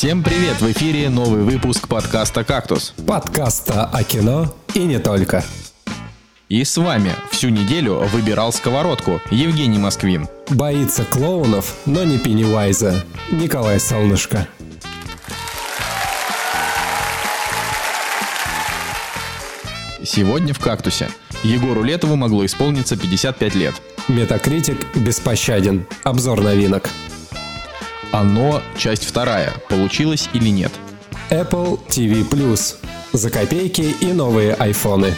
Всем привет! В эфире новый выпуск подкаста «Кактус». Подкаста о кино и не только. И с вами всю неделю выбирал сковородку Евгений Москвин. Боится клоунов, но не Пеннивайза. Николай Солнышко. Сегодня в «Кактусе». Егору Летову могло исполниться 55 лет. Метакритик беспощаден. Обзор новинок. Оно, часть вторая, получилось или нет? Apple TV. За копейки и новые айфоны.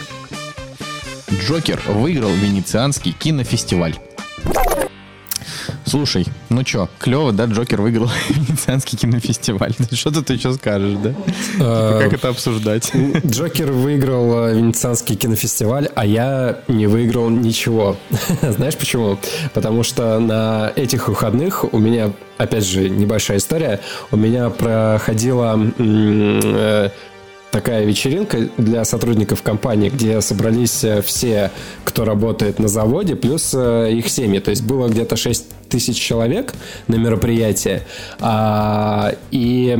Джокер выиграл Венецианский кинофестиваль. Слушай, ну чё, клево, да, Джокер выиграл Венецианский кинофестиваль. Что ты тут еще скажешь, да? Типа, как это обсуждать? Джокер выиграл э, Венецианский кинофестиваль, а я не выиграл ничего. Знаешь почему? Потому что на этих выходных у меня, опять же, небольшая история, у меня проходила э, такая вечеринка для сотрудников компании, где собрались э, все, кто работает на заводе, плюс э, их семьи. То есть было где-то 6 тысяч человек на мероприятие. А, и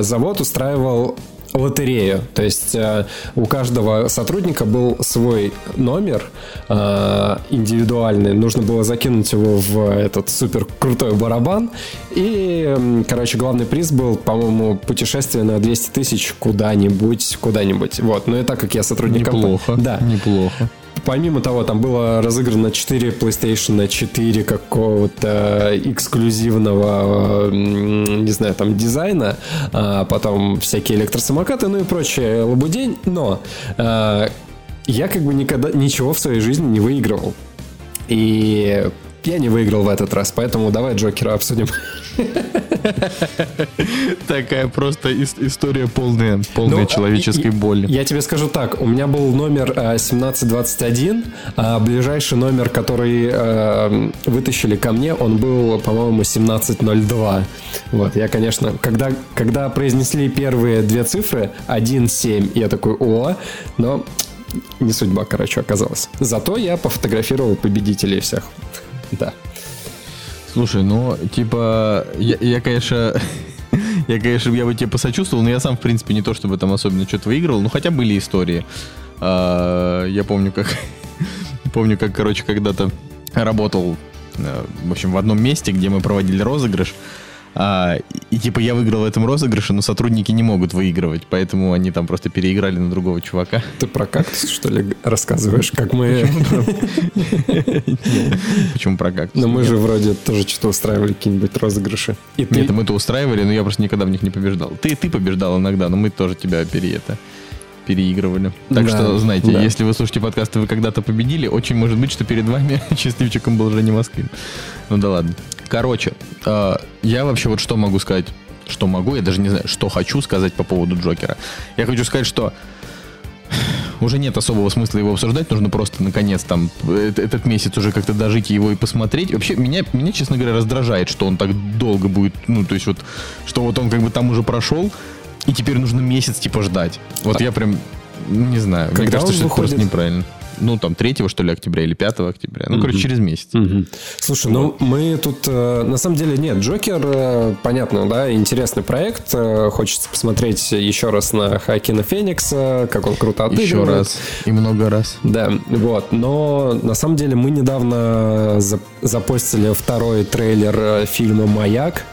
завод устраивал лотерею. То есть э, у каждого сотрудника был свой номер э, индивидуальный. Нужно было закинуть его в этот супер крутой барабан. И, короче, главный приз был, по-моему, путешествие на 200 тысяч куда-нибудь, куда-нибудь. Вот. Но и так как я сотрудник Неплохо. Компании, да. Неплохо. Помимо того, там было разыграно 4 PlayStation 4 какого-то эксклюзивного, не знаю, там дизайна, а потом всякие электросамокаты, ну и прочее лабудень, но а, я как бы никогда ничего в своей жизни не выигрывал. И я не выиграл в этот раз, поэтому давай Джокера обсудим. Такая просто история полная, полная ну, человеческой боли. Я тебе скажу так, у меня был номер 1721, э, а ближайший номер, который э, вытащили ко мне, он был, по-моему, 1702. Вот, я, конечно, когда, когда произнесли первые две цифры, 1-7, я такой, о, но не судьба, короче, оказалась. Зато я пофотографировал победителей всех. Да. Слушай, ну, типа, я, я конечно, я, конечно, я бы тебе посочувствовал, но я сам, в принципе, не то чтобы там особенно что-то выигрывал, но хотя были истории. А, я помню, как, помню, как, короче, когда-то работал, э, в общем, в одном месте, где мы проводили розыгрыш, а, и типа я выиграл в этом розыгрыше, но сотрудники не могут выигрывать, поэтому они там просто переиграли на другого чувака. Ты про кактус, что ли, рассказываешь, как мы... Почему про кактус? Но мы же вроде тоже что-то устраивали, какие-нибудь розыгрыши. Нет, мы-то устраивали, но я просто никогда в них не побеждал. Ты, ты побеждал иногда, но мы тоже тебя пере это переигрывали. Так да, что, знаете, да. если вы слушаете подкаст, и вы когда-то победили, очень может быть, что перед вами счастливчиком был уже не Москвин. Ну да ладно. Короче, э, я вообще вот что могу сказать, что могу, я даже не знаю, что хочу сказать по поводу Джокера. Я хочу сказать, что уже нет особого смысла его обсуждать, нужно просто, наконец, там, этот месяц уже как-то дожить его и посмотреть. Вообще, меня, меня, честно говоря, раздражает, что он так долго будет, ну, то есть вот, что вот он как бы там уже прошел, и теперь нужно месяц, типа, ждать. Вот а... я прям, не знаю, Когда мне кажется, что это просто неправильно ну, там, 3 что ли, октября или 5 октября. Ну, mm-hmm. короче, через месяц. Mm-hmm. Слушай, ну, вот. ну, мы тут, э, на самом деле, нет, Джокер, э, понятно, да, интересный проект. Э, хочется посмотреть еще раз на Хакина Феникса, как он круто отыгрывает. Еще раз. И много раз. Да, вот. Но, на самом деле, мы недавно запостили второй трейлер фильма «Маяк»,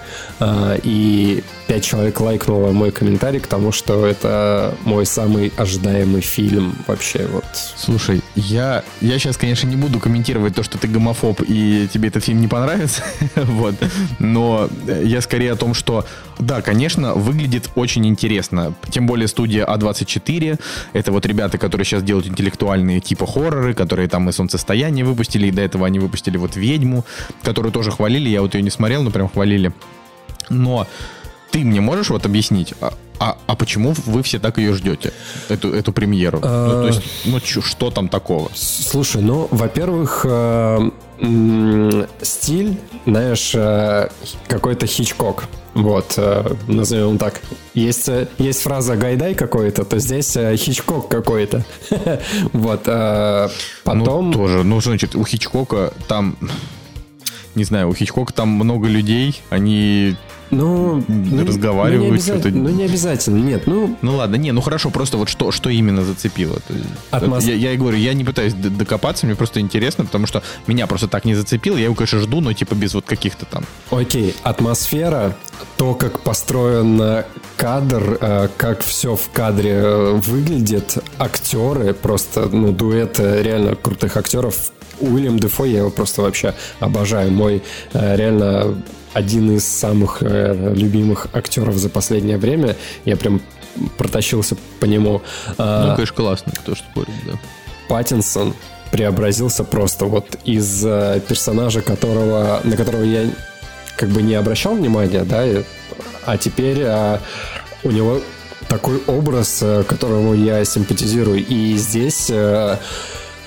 и пять человек лайкнуло мой комментарий к тому, что это мой самый ожидаемый фильм вообще вот. Слушай, я, я сейчас, конечно, не буду комментировать то, что ты гомофоб и тебе этот фильм не понравится, вот, но я скорее о том, что, да, конечно, выглядит очень интересно, тем более студия А24, это вот ребята, которые сейчас делают интеллектуальные типа хорроры, которые там и «Солнцестояние» выпустили, и до этого они выпустили вот «Ведьму», которую тоже хвалили, я вот ее не смотрел, но прям хвалили. Но ты мне можешь вот объяснить, а, а, а почему вы все так ее ждете, эту, эту премьеру? Ну, то есть, ну, чё, что там такого? Слушай, ну, во-первых, э, стиль, знаешь, э, какой-то хичкок. Вот, э, назовем так. Есть, есть фраза «гайдай» какой-то, то здесь Хичкок какой-то. Вот, потом... Ну, тоже, ну, значит, у Хичкока там... Не знаю, у Хичкока там много людей, они Ну, разговаривать. Ну, не ну, не обязательно, нет. Ну, ну ладно, не, ну хорошо, просто вот что, что именно зацепило? Атмос... Я, я и говорю, я не пытаюсь докопаться, мне просто интересно, потому что меня просто так не зацепило, я его, конечно, жду, но типа без вот каких-то там. Окей, атмосфера, то, как построен кадр, э, как все в кадре э, выглядит, актеры, просто, ну, дуэт реально крутых актеров. Уильям Дефо, я его просто вообще обожаю. Мой э, реально один из самых э, любимых актеров за последнее время. Я прям протащился по нему. А, ну, конечно, классно, кто ж спорит, да. Паттинсон преобразился просто вот из э, персонажа, которого, на которого я как бы не обращал внимания, да, а теперь а, у него такой образ, э, которому я симпатизирую. И здесь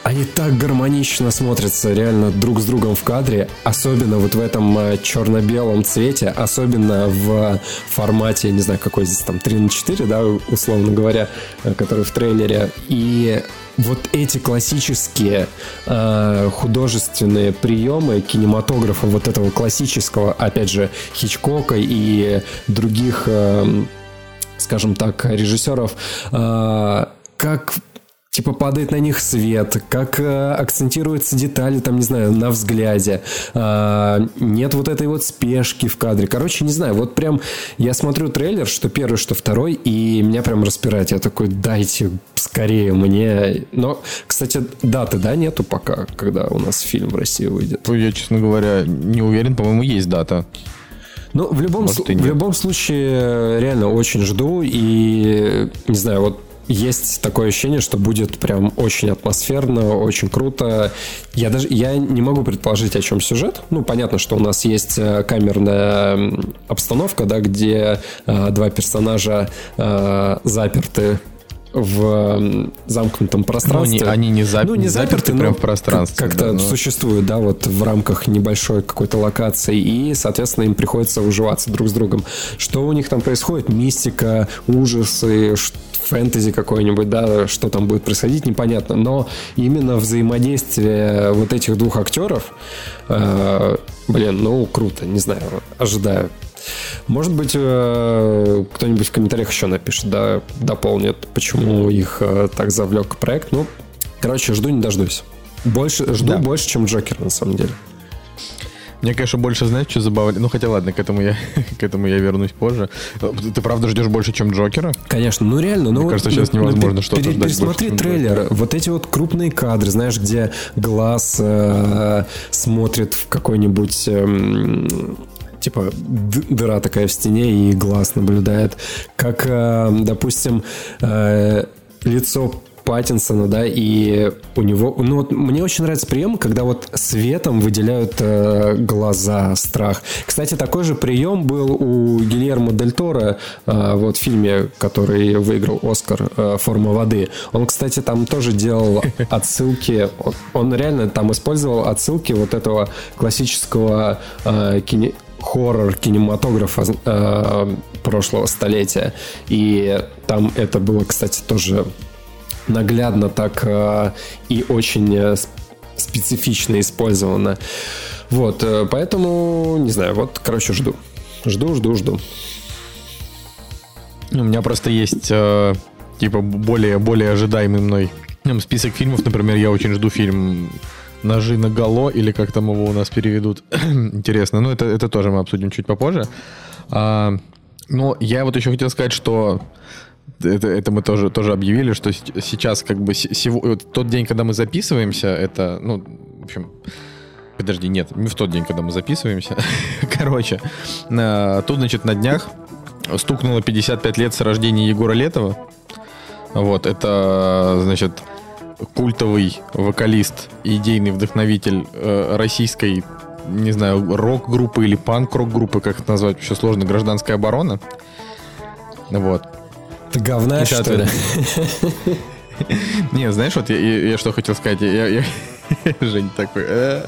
они так гармонично смотрятся реально друг с другом в кадре, особенно вот в этом э, черно-белом цвете, особенно в формате, не знаю, какой здесь там 3 на 4, да, условно говоря, э, который в трейлере. И вот эти классические э, художественные приемы кинематографа, вот этого классического, опять же, Хичкока и других, э, скажем так, режиссеров, э, как типа падает на них свет, как э, акцентируются детали, там, не знаю, на взгляде. Э, нет вот этой вот спешки в кадре. Короче, не знаю, вот прям я смотрю трейлер, что первый, что второй, и меня прям распирает. Я такой, дайте скорее мне. Но, кстати, даты, да, нету пока, когда у нас фильм в России выйдет. Ну, я, честно говоря, не уверен, по-моему, есть дата. Ну, в любом, Может, в любом случае, реально очень жду. И, не знаю, вот есть такое ощущение, что будет прям очень атмосферно, очень круто. Я даже я не могу предположить, о чем сюжет. Ну, понятно, что у нас есть э, камерная обстановка, да, где э, два персонажа э, заперты в замкнутом пространстве. Ну, они, они не, зап... ну, не заперты, заперты прям в пространстве. Как-то да, но... существуют, да, вот в рамках небольшой какой-то локации, и, соответственно, им приходится уживаться друг с другом. Что у них там происходит? Мистика, ужасы, фэнтези какой-нибудь, да, что там будет происходить, непонятно. Но именно взаимодействие вот этих двух актеров, э, блин, ну, круто, не знаю, ожидаю. Может быть, э, кто-нибудь в комментариях еще напишет, да, дополнит, почему их э, так завлек проект. Ну, короче, жду не дождусь. Больше, жду да. больше, чем Джокер, на самом деле. Мне, конечно, больше, знаешь, что забавляет? Ну, хотя ладно, к этому я, к этому я вернусь позже. Ты правда ждешь больше, чем Джокера? Конечно, ну реально. Ну, Мне кажется, сейчас ну, невозможно ну, что-то ждать Пересмотри больше, трейлер. Джокера. Вот эти вот крупные кадры, знаешь, где глаз э, смотрит в какой-нибудь... Э, типа дыра такая в стене и глаз наблюдает. Как, э, допустим, э, лицо Паттинсона, да, и у него... Ну, вот мне очень нравится прием, когда вот светом выделяют э, глаза, страх. Кстати, такой же прием был у Гильермо Дель Торо э, вот в фильме, который выиграл Оскар э, «Форма воды». Он, кстати, там тоже делал отсылки... Он реально там использовал отсылки вот этого классического э, кине хоррор кинематографа э, прошлого столетия. И там это было, кстати, тоже наглядно так э, и очень э, специфично использовано. Вот, э, поэтому, не знаю, вот, короче, жду. Жду, жду, жду. У меня просто есть, э, типа, более, более ожидаемый мной список фильмов. Например, я очень жду фильм «Ножи на гало» или как там его у нас переведут. Интересно. Ну, это, это тоже мы обсудим чуть попозже. А, но я вот еще хотел сказать, что это, это мы тоже, тоже объявили, что сейчас как бы сего, вот тот день, когда мы записываемся, это, ну, в общем, подожди, нет, не в тот день, когда мы записываемся. Короче, тут, значит, на днях стукнуло 55 лет с рождения Егора Летова. Вот, это, значит, культовый вокалист идейный вдохновитель э, российской, не знаю, рок-группы или панк-рок-группы, как это назвать, вообще сложно, гражданская оборона. Вот. Ты говна, что ли? Не, знаешь, вот я, что хотел сказать. Я, я, Жень такой... «Э».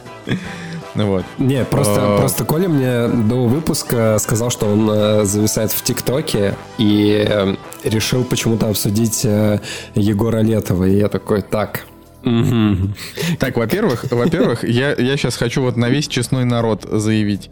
Ну вот. Не, просто, просто Коля мне до выпуска сказал, что он э, зависает в ТикТоке и э, решил почему-то обсудить Егора Летова. И я такой, так, Так, во-первых, во-первых, я, я сейчас хочу вот на весь честной народ заявить.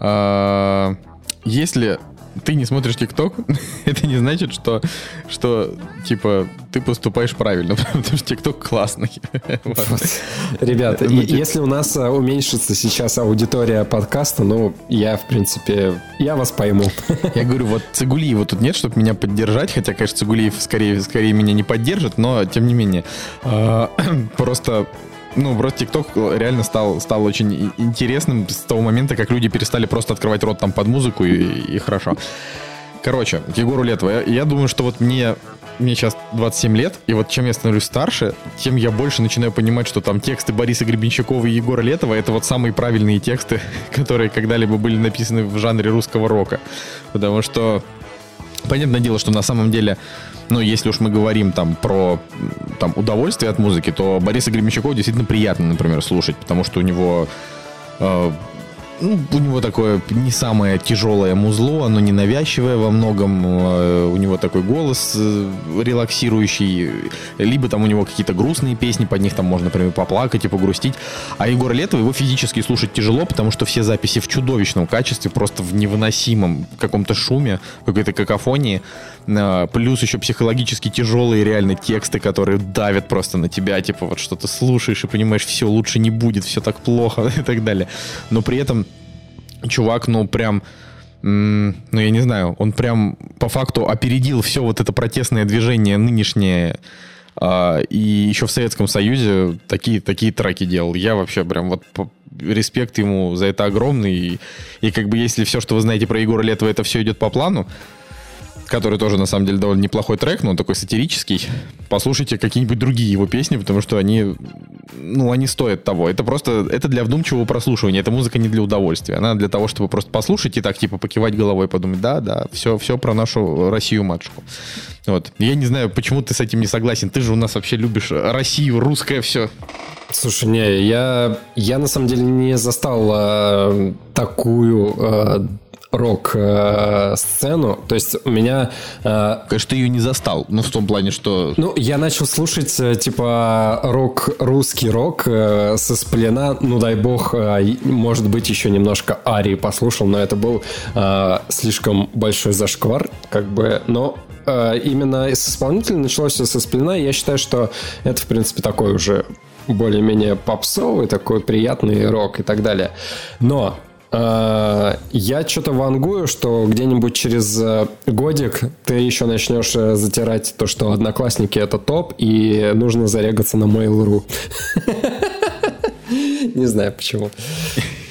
А, если ты не смотришь ТикТок, это не значит, что, что, типа, ты поступаешь правильно, потому что ТикТок классный. Ребята, если у нас а, уменьшится сейчас аудитория подкаста, ну, я, в принципе, я вас пойму. Я говорю, вот Цигулиева тут нет, чтобы меня поддержать, хотя, конечно, Цигулиев скорее, скорее меня не поддержит, но, тем не менее, а, просто ну, просто ТикТок реально стал, стал очень интересным с того момента, как люди перестали просто открывать рот там под музыку и, и хорошо. Короче, Егору Летова, я, я думаю, что вот мне, мне сейчас 27 лет, и вот чем я становлюсь старше, тем я больше начинаю понимать, что там тексты Бориса Гребенщикова и Егора Летова это вот самые правильные тексты, которые когда-либо были написаны в жанре русского рока. Потому что, понятное дело, что на самом деле ну, если уж мы говорим там про там, удовольствие от музыки, то Бориса Гремячукова действительно приятно, например, слушать, потому что у него э, ну, у него такое не самое тяжелое музло, оно не навязчивое во многом, э, у него такой голос э, релаксирующий, либо там у него какие-то грустные песни, под них там можно, например, поплакать и погрустить. А Егор Летов, его физически слушать тяжело, потому что все записи в чудовищном качестве, просто в невыносимом каком-то шуме, какой-то какофонии, э, плюс еще психологически тяжелые реально тексты, которые давят просто на тебя, типа вот что то слушаешь и понимаешь, все лучше не будет, все так плохо и так далее. Но при этом чувак, ну, прям ну, я не знаю, он прям по факту опередил все вот это протестное движение нынешнее, а, и еще в Советском Союзе такие, такие треки делал. Я вообще прям вот респект ему за это огромный. И, и как бы если все, что вы знаете про Егора Летова, это все идет по плану, который тоже, на самом деле, довольно неплохой трек, но он такой сатирический. Послушайте какие-нибудь другие его песни, потому что они, ну, они стоят того. Это просто, это для вдумчивого прослушивания. Эта музыка не для удовольствия. Она для того, чтобы просто послушать и так, типа, покивать головой, подумать, да, да, все, все про нашу Россию-матушку. Вот. Я не знаю, почему ты с этим не согласен. Ты же у нас вообще любишь Россию, русское все. Слушай, не, я, я на самом деле не застал э, такую э, рок-сцену. То есть у меня... Э, Конечно, ты ее не застал, но в том плане, что... Ну, я начал слушать, э, типа, рок, русский рок э, со сплена, ну, дай бог, может быть, еще немножко Арии послушал, но это был слишком большой зашквар, как бы, но именно с исполнителем началось все со сплена, и я считаю, что это, в принципе, такой уже более-менее попсовый, такой приятный рок и так далее. Но Э, я что-то вангую, что где-нибудь через э, годик ты еще начнешь э, затирать то, что одноклассники это топ, и нужно зарегаться на Mail.ru. Не знаю почему.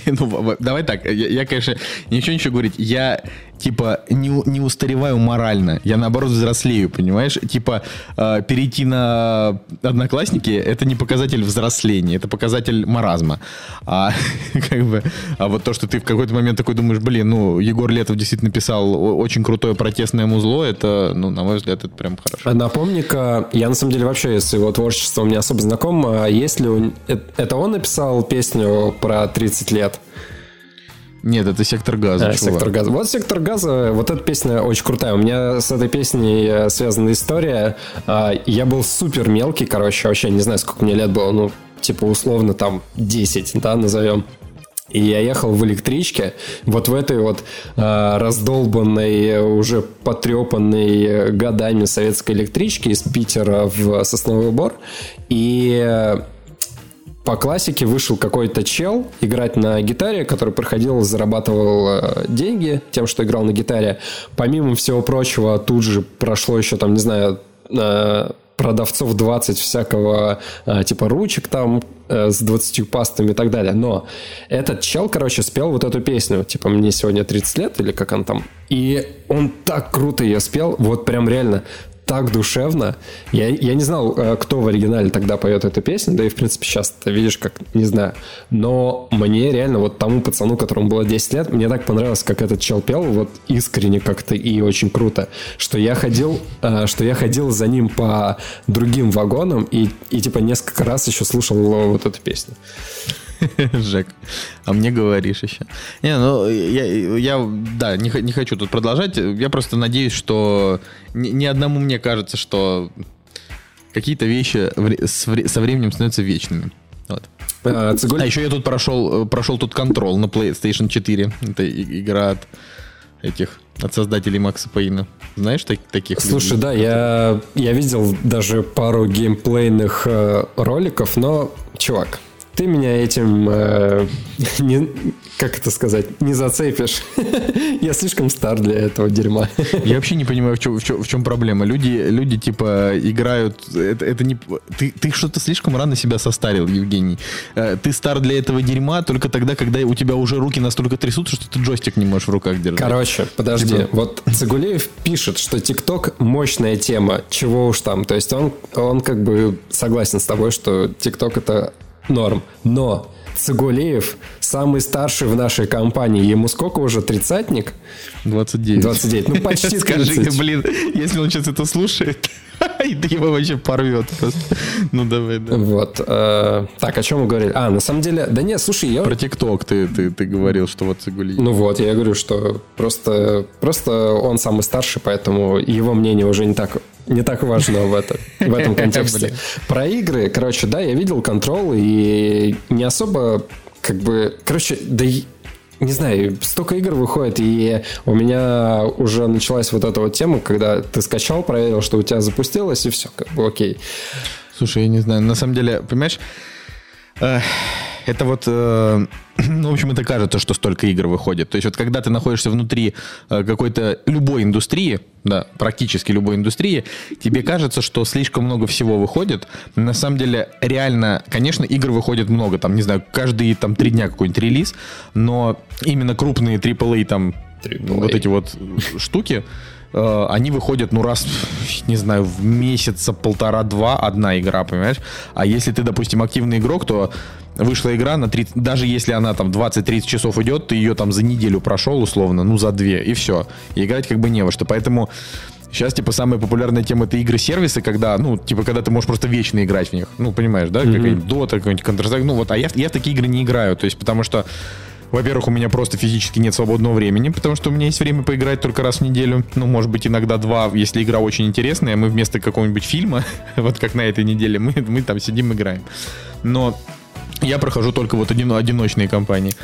Ну, давай так, я, конечно, ничего ничего говорить. Я типа, не, не устареваю морально. Я, наоборот, взрослею, понимаешь? Типа, э, перейти на одноклассники — это не показатель взросления, это показатель маразма. А, как бы, а вот то, что ты в какой-то момент такой думаешь, блин, ну, Егор Летов действительно писал очень крутое протестное музло, это, ну, на мой взгляд, это прям хорошо. Напомни-ка, я, на самом деле, вообще с его творчеством не особо знаком. А есть ли... Он, э, это он написал песню про 30 лет? Нет, это сектор газа. А, сектор газа. Вот сектор газа, вот эта песня очень крутая. У меня с этой песней э, связана история. Я был супер мелкий, короче, вообще не знаю, сколько мне лет было, ну, типа условно там 10, да, назовем. И я ехал в электричке, вот в этой вот э, раздолбанной, уже потрепанной годами советской электричке из Питера в Сосновый Бор. И по классике вышел какой-то чел играть на гитаре, который проходил, зарабатывал э, деньги тем, что играл на гитаре. Помимо всего прочего, тут же прошло еще там, не знаю, э, продавцов 20 всякого э, типа ручек там с 20 пастами и так далее. Но этот чел, короче, спел вот эту песню. Типа, мне сегодня 30 лет или как он там. И он так круто ее спел. Вот прям реально так душевно. Я, я не знал, э, кто в оригинале тогда поет эту песню, да и, в принципе, сейчас ты видишь, как, не знаю. Но мне реально, вот тому пацану, которому было 10 лет, мне так понравилось, как этот чел пел, вот искренне как-то и очень круто, что я ходил, э, что я ходил за ним по другим вагонам и, и типа, несколько раз еще слушал вот эту песню. Жек, а мне говоришь еще. Не, ну, я, я да, не, не хочу тут продолжать. Я просто надеюсь, что ни, ни одному мне кажется, что какие-то вещи со временем становятся вечными. Вот. А, а еще я тут прошел, прошел тут Control на PlayStation 4. Это игра от этих, от создателей Макса Пейна. Знаешь так, таких Слушай, людей? да, я, я видел даже пару геймплейных э, роликов, но, чувак, ты меня этим, э, не, как это сказать, не зацепишь. Я слишком стар для этого дерьма. Я вообще не понимаю, в чем, в чем, в чем проблема. Люди, люди типа играют... Это, это не... Ты, ты что-то слишком рано себя состарил, Евгений. Э, ты стар для этого дерьма только тогда, когда у тебя уже руки настолько трясутся, что ты джойстик не можешь в руках держать. Короче, подожди. Типа... Вот Цигулеев пишет, что ТикТок мощная тема, чего уж там. То есть он, он как бы согласен с тобой, что ТикТок это норм. Но Цигулеев самый старший в нашей компании. Ему сколько уже? Тридцатник? 29. 29. Ну, почти 30. Скажи, блин, если он сейчас это слушает, и ты его вообще порвет просто. Ну, давай, да. Вот. Э, так, о чем мы говорили? А, на самом деле... Да нет, слушай, я... Про ТикТок ты, ты, ты говорил, что вот Цигулиев. Ну вот, я говорю, что просто, просто он самый старший, поэтому его мнение уже не так не так важно в, это, в этом контексте. Про игры, короче, да, я видел контрол и не особо как бы... Короче, да не знаю, столько игр выходит, и у меня уже началась вот эта вот тема, когда ты скачал, проверил, что у тебя запустилось, и все, как бы окей. Слушай, я не знаю, на самом деле, понимаешь, это вот, э, ну, в общем, это кажется, что столько игр выходит. То есть вот когда ты находишься внутри э, какой-то любой индустрии, да, практически любой индустрии, тебе кажется, что слишком много всего выходит. На самом деле, реально, конечно, игр выходит много, там, не знаю, каждые там три дня какой-нибудь релиз, но именно крупные AAA там AAA. вот эти вот штуки, э, они выходят, ну, раз, не знаю, в месяца полтора-два одна игра, понимаешь? А если ты, допустим, активный игрок, то вышла игра на 30, даже если она там 20-30 часов идет, ты ее там за неделю прошел условно, ну за две, и все. И играть как бы не во что. Поэтому Сейчас, типа, самая популярная тема это игры-сервисы, когда, ну, типа, когда ты можешь просто вечно играть в них. Ну, понимаешь, да? Mm-hmm. Какая-нибудь Dota, какой-нибудь Counter-Strike. Ну, вот, а я, я в такие игры не играю. То есть, потому что, во-первых, у меня просто физически нет свободного времени, потому что у меня есть время поиграть только раз в неделю. Ну, может быть, иногда два, если игра очень интересная, мы вместо какого-нибудь фильма, вот как на этой неделе, мы, мы там сидим играем. Но я прохожу только вот один, одиночные кампании.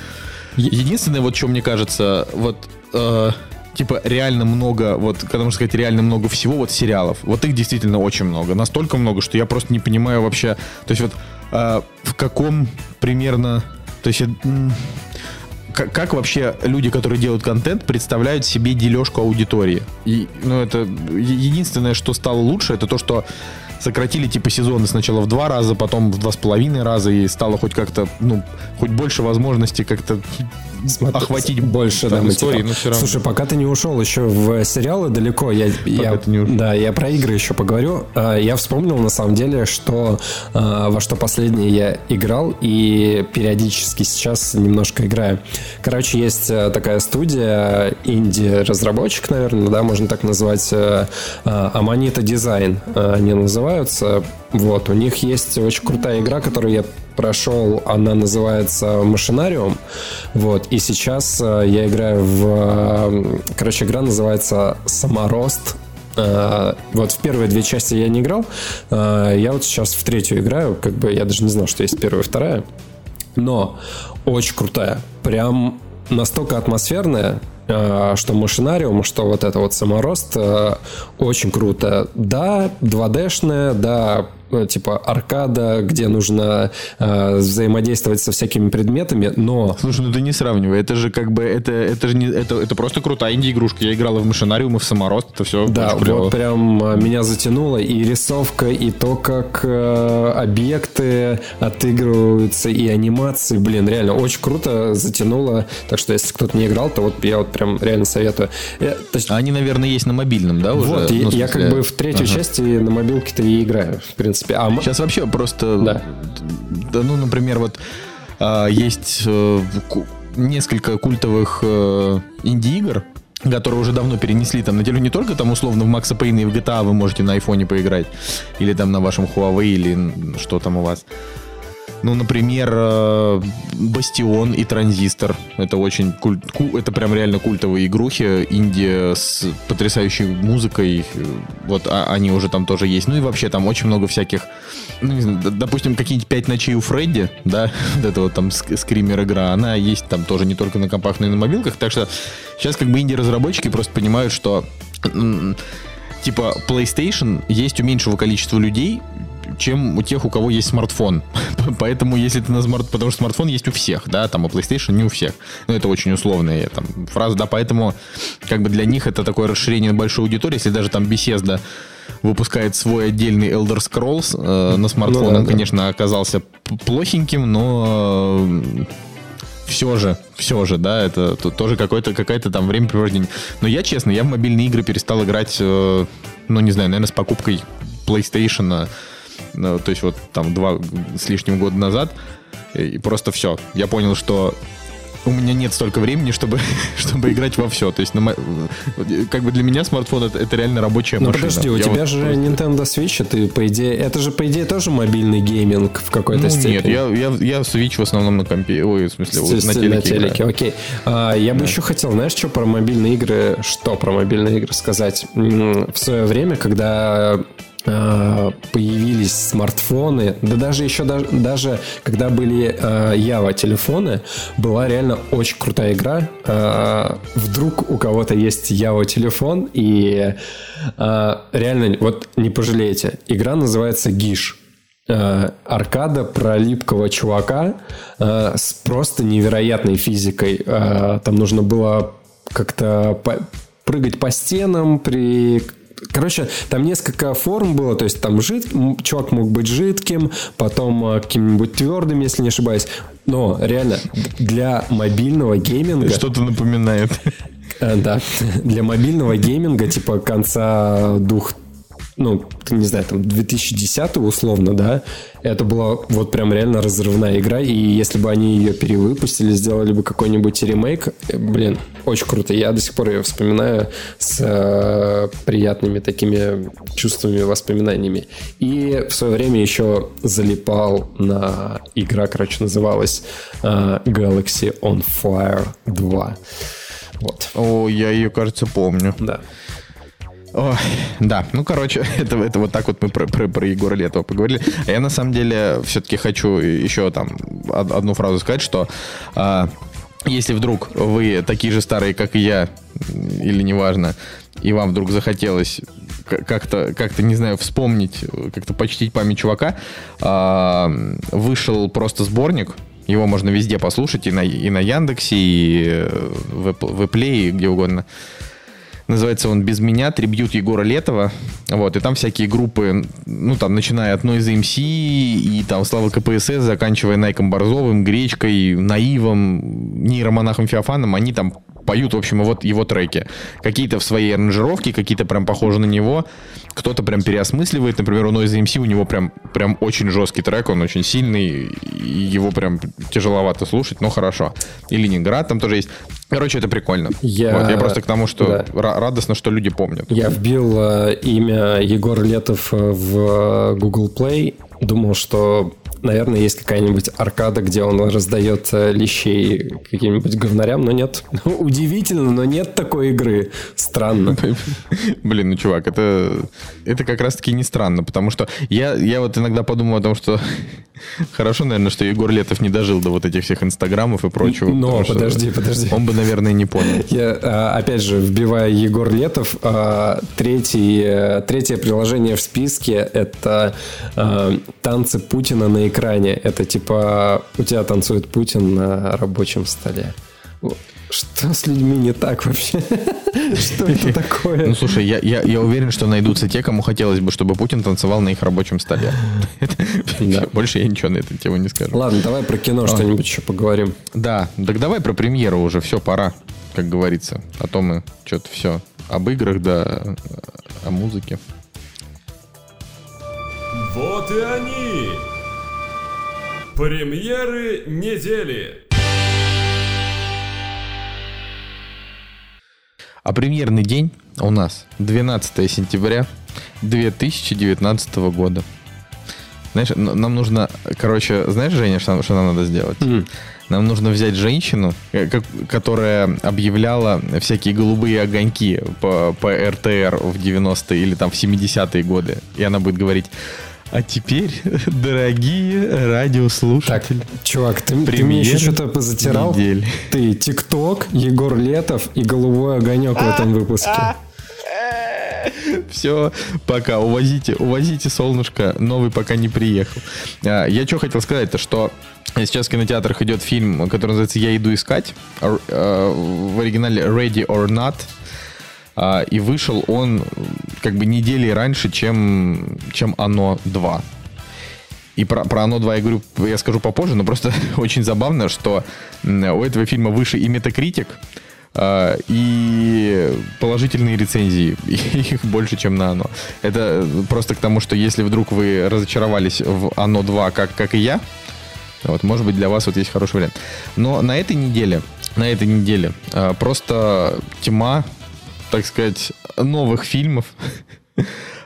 Единственное, вот что мне кажется, вот э, типа реально много, вот, когда можно сказать, реально много всего, вот сериалов. Вот их действительно очень много. Настолько много, что я просто не понимаю вообще. То есть вот э, в каком примерно... То есть... Э, как, как вообще люди, которые делают контент, представляют себе дележку аудитории? И, ну, это единственное, что стало лучше, это то, что сократили типа сезоны сначала в два раза, потом в два с половиной раза, и стало хоть как-то, ну, хоть больше возможностей как-то Смотри, охватить больше там, да, истории, но все равно. Слушай, пока ты не ушел еще в сериалы далеко, я, я, да, я про игры еще поговорю. А, я вспомнил на самом деле, что а, во что последнее я играл и периодически сейчас немножко играю. Короче, есть э, такая студия, инди-разработчик, наверное, да, можно так назвать, э, Аманита Дизайн они называются. Вот, у них есть очень крутая игра, которую я прошел, она называется Машинариум. Вот, и сейчас э, я играю в... Э, короче, игра называется Саморост. Uh, вот в первые две части я не играл. Я вот сейчас в третью играю. Как бы я даже не знал, что есть первая и вторая. Но очень крутая. Прям настолько атмосферная, что машинариум, что вот это вот саморост очень круто. Да, 2D-шная, да, Э, типа аркада, где нужно э, взаимодействовать со всякими предметами, но... Слушай, ну ты не сравнивай, это же как бы, это, это же не, это, это просто крутая инди-игрушка. Я играла в машинариум и в саморост, это все Да, вот прям э, меня затянуло и рисовка, и то, как э, объекты отыгрываются, и анимации, блин, реально очень круто затянуло, так что если кто-то не играл, то вот я вот прям реально советую. Я, есть... Они, наверное, есть на мобильном, да, уже? Вот, ну, я, я как бы в третью ага. часть на мобилке-то и играю, в принципе принципе. А Сейчас вообще просто... Да. да ну, например, вот а, есть а, несколько культовых а, инди-игр, которые уже давно перенесли там на телефон, не только там условно в Макса Пейна и в GTA вы можете на айфоне поиграть, или там на вашем Huawei, или что там у вас. Ну, например, э, Бастион и Транзистор. Это очень культ, это прям реально культовые игрухи. Индия с потрясающей музыкой. Вот а, они уже там тоже есть. Ну и вообще там очень много всяких, ну, не знаю, допустим, какие-нибудь «Пять ночей у Фредди», да, вот это вот там скример игра, она есть там тоже не только на компах, но и на мобилках. Так что сейчас как бы инди-разработчики просто понимают, что типа PlayStation есть у меньшего количества людей, чем у тех, у кого есть смартфон. Поэтому, если ты на смарт... Потому что смартфон есть у всех, да, там, у PlayStation не у всех. Ну, это очень условная там, фраза, да, поэтому, как бы для них это такое расширение большой аудитории, если даже там Bethesda выпускает свой отдельный Elder Scrolls э, на смартфон, ну, да, он, да. конечно, оказался плохеньким, но э, все же, все же, да, это тоже какое-то, какое-то там времяпрепровождение. Но я, честно, я в мобильные игры перестал играть, э, ну, не знаю, наверное, с покупкой PlayStation ну, то есть вот там два с лишним года назад, и просто все. Я понял, что у меня нет столько времени, чтобы, чтобы играть во все. То есть, на, как бы для меня смартфон это, это реально рабочая ну, машина. подожди, у я тебя вот же просто... Nintendo Switch, ты по идее, это же по идее тоже мобильный гейминг в какой-то ну, степени. Нет, я, я, я Switch в основном на компе, ой, в смысле, С, на телеке. На телеке, окей. А, я бы да. еще хотел, знаешь, что про мобильные игры, что про мобильные игры сказать? В свое время, когда появились смартфоны, да даже еще даже, даже когда были э, Java телефоны, была реально очень крутая игра. Э, вдруг у кого-то есть Java телефон и э, реально вот не пожалеете. Игра называется Гиш. Э, аркада про липкого чувака э, с просто невероятной физикой. Э, там нужно было как-то по прыгать по стенам при Короче, там несколько форм было, то есть там жид... чувак мог быть жидким, потом э, каким-нибудь твердым, если не ошибаюсь. Но реально, для мобильного гейминга... Что-то напоминает. Э, да, для мобильного гейминга типа конца двух ну, не знаю, там 2010 условно, да, это была вот прям реально разрывная игра, и если бы они ее перевыпустили, сделали бы какой-нибудь ремейк, э, блин, очень круто. Я до сих пор ее вспоминаю с э, приятными такими чувствами, воспоминаниями. И в свое время еще залипал на игра, короче, называлась э, Galaxy on Fire 2. Вот. О, я ее, кажется, помню. Да. Ой, да, ну, короче, это, это вот так вот мы про, про, про Егора Летова поговорили. А я, на самом деле, все-таки хочу еще там одну фразу сказать, что а, если вдруг вы такие же старые, как и я, или неважно, и вам вдруг захотелось как-то, как-то не знаю, вспомнить, как-то почтить память чувака, а, вышел просто сборник, его можно везде послушать, и на, и на Яндексе, и в, в Apple, и где угодно. Называется он «Без меня», трибьют Егора Летова. Вот, и там всякие группы, ну, там, начиная от Noise MC и там Слава КПСС, заканчивая Найком Борзовым, Гречкой, Наивом, нейромонахом Феофаном, они там поют, в общем, вот его треки. Какие-то в своей аранжировке, какие-то прям похожи на него. Кто-то прям переосмысливает. Например, у Noise MC у него прям, прям очень жесткий трек, он очень сильный, и его прям тяжеловато слушать, но хорошо. И Ленинград там тоже есть. Короче, это прикольно. Я, вот, я просто к тому, что да. радостно, что люди помнят. Я вбил э, имя Егор Летов э, в Google Play, думал, что наверное, есть какая-нибудь аркада, где он раздает э, лещей каким-нибудь говнарям, но нет. Удивительно, но нет такой игры. Странно. Блин, ну, чувак, это, это как раз-таки не странно, потому что я, я вот иногда подумал о том, что хорошо, наверное, что Егор Летов не дожил до вот этих всех инстаграмов и прочего. Но, подожди, подожди. Он бы, наверное, не понял. Я, а, опять же, вбивая Егор Летов, а, третий, э, третье приложение в списке — это а, танцы Путина на экране. Это типа у тебя танцует Путин на рабочем столе. Что с людьми не так вообще? Что это такое? Ну, слушай, я, я, я уверен, что найдутся те, кому хотелось бы, чтобы Путин танцевал на их рабочем столе. Да. Больше я ничего на эту тему не скажу. Ладно, давай про кино что-нибудь еще поговорим. Да, так давай про премьеру уже. Все, пора, как говорится. А то мы что-то все об играх, да, о музыке. Вот и они! Премьеры недели. А премьерный день у нас 12 сентября 2019 года. Знаешь, нам нужно, короче, знаешь, Женя, что, что нам надо сделать? Mm. Нам нужно взять женщину, э, которая объявляла всякие голубые огоньки по, по РТР в 90-е или там в 70-е годы. И она будет говорить, а теперь, дорогие радиослушатели. Так, чувак, ты, ты мне еще что-то затирал? Недель. Ты ТикТок, Егор Летов и голубой огонек в этом выпуске. Все, пока. Увозите, увозите солнышко. Новый пока не приехал. А, я что хотел сказать-то, что Сейчас в кинотеатрах идет фильм, который называется «Я иду искать». А, в оригинале «Ready or Not». А, и вышел он как бы недели раньше, чем, чем «Оно 2». И про, про «Оно 2» я говорю, я скажу попозже, но просто очень забавно, что у этого фильма выше и Метакритик, а, и положительные рецензии, их больше, чем на «Оно». Это просто к тому, что если вдруг вы разочаровались в «Оно 2», как, как и я, вот, может быть, для вас вот есть хороший вариант. Но на этой неделе, на этой неделе а, просто тьма так сказать, новых фильмов.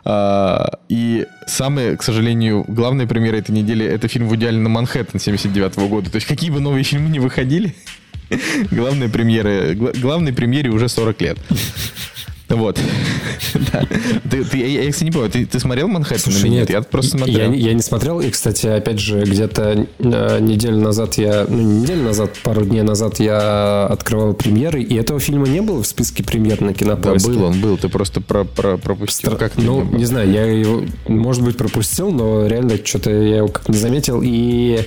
А, и самый, к сожалению, главная премьера этой недели это фильм Вуди Аллена «Манхэттен» 79 года. То есть какие бы новые фильмы не выходили, главная премьера, главной премьере уже 40 лет. Вот. да. ты, ты, я, я, кстати, не помню, ты, ты смотрел «Манхэттен» или нет? Я просто смотрел. Я, я не смотрел, и, кстати, опять же, где-то э, неделю назад я, ну, не неделю назад, пару дней назад я открывал премьеры, и этого фильма не было в списке премьер на Кинопоиске. Да, был он, был, ты просто про, про, пропустил. Стра... Как ну, не, не знаю, я его, может быть, пропустил, но реально что-то я его как не заметил, и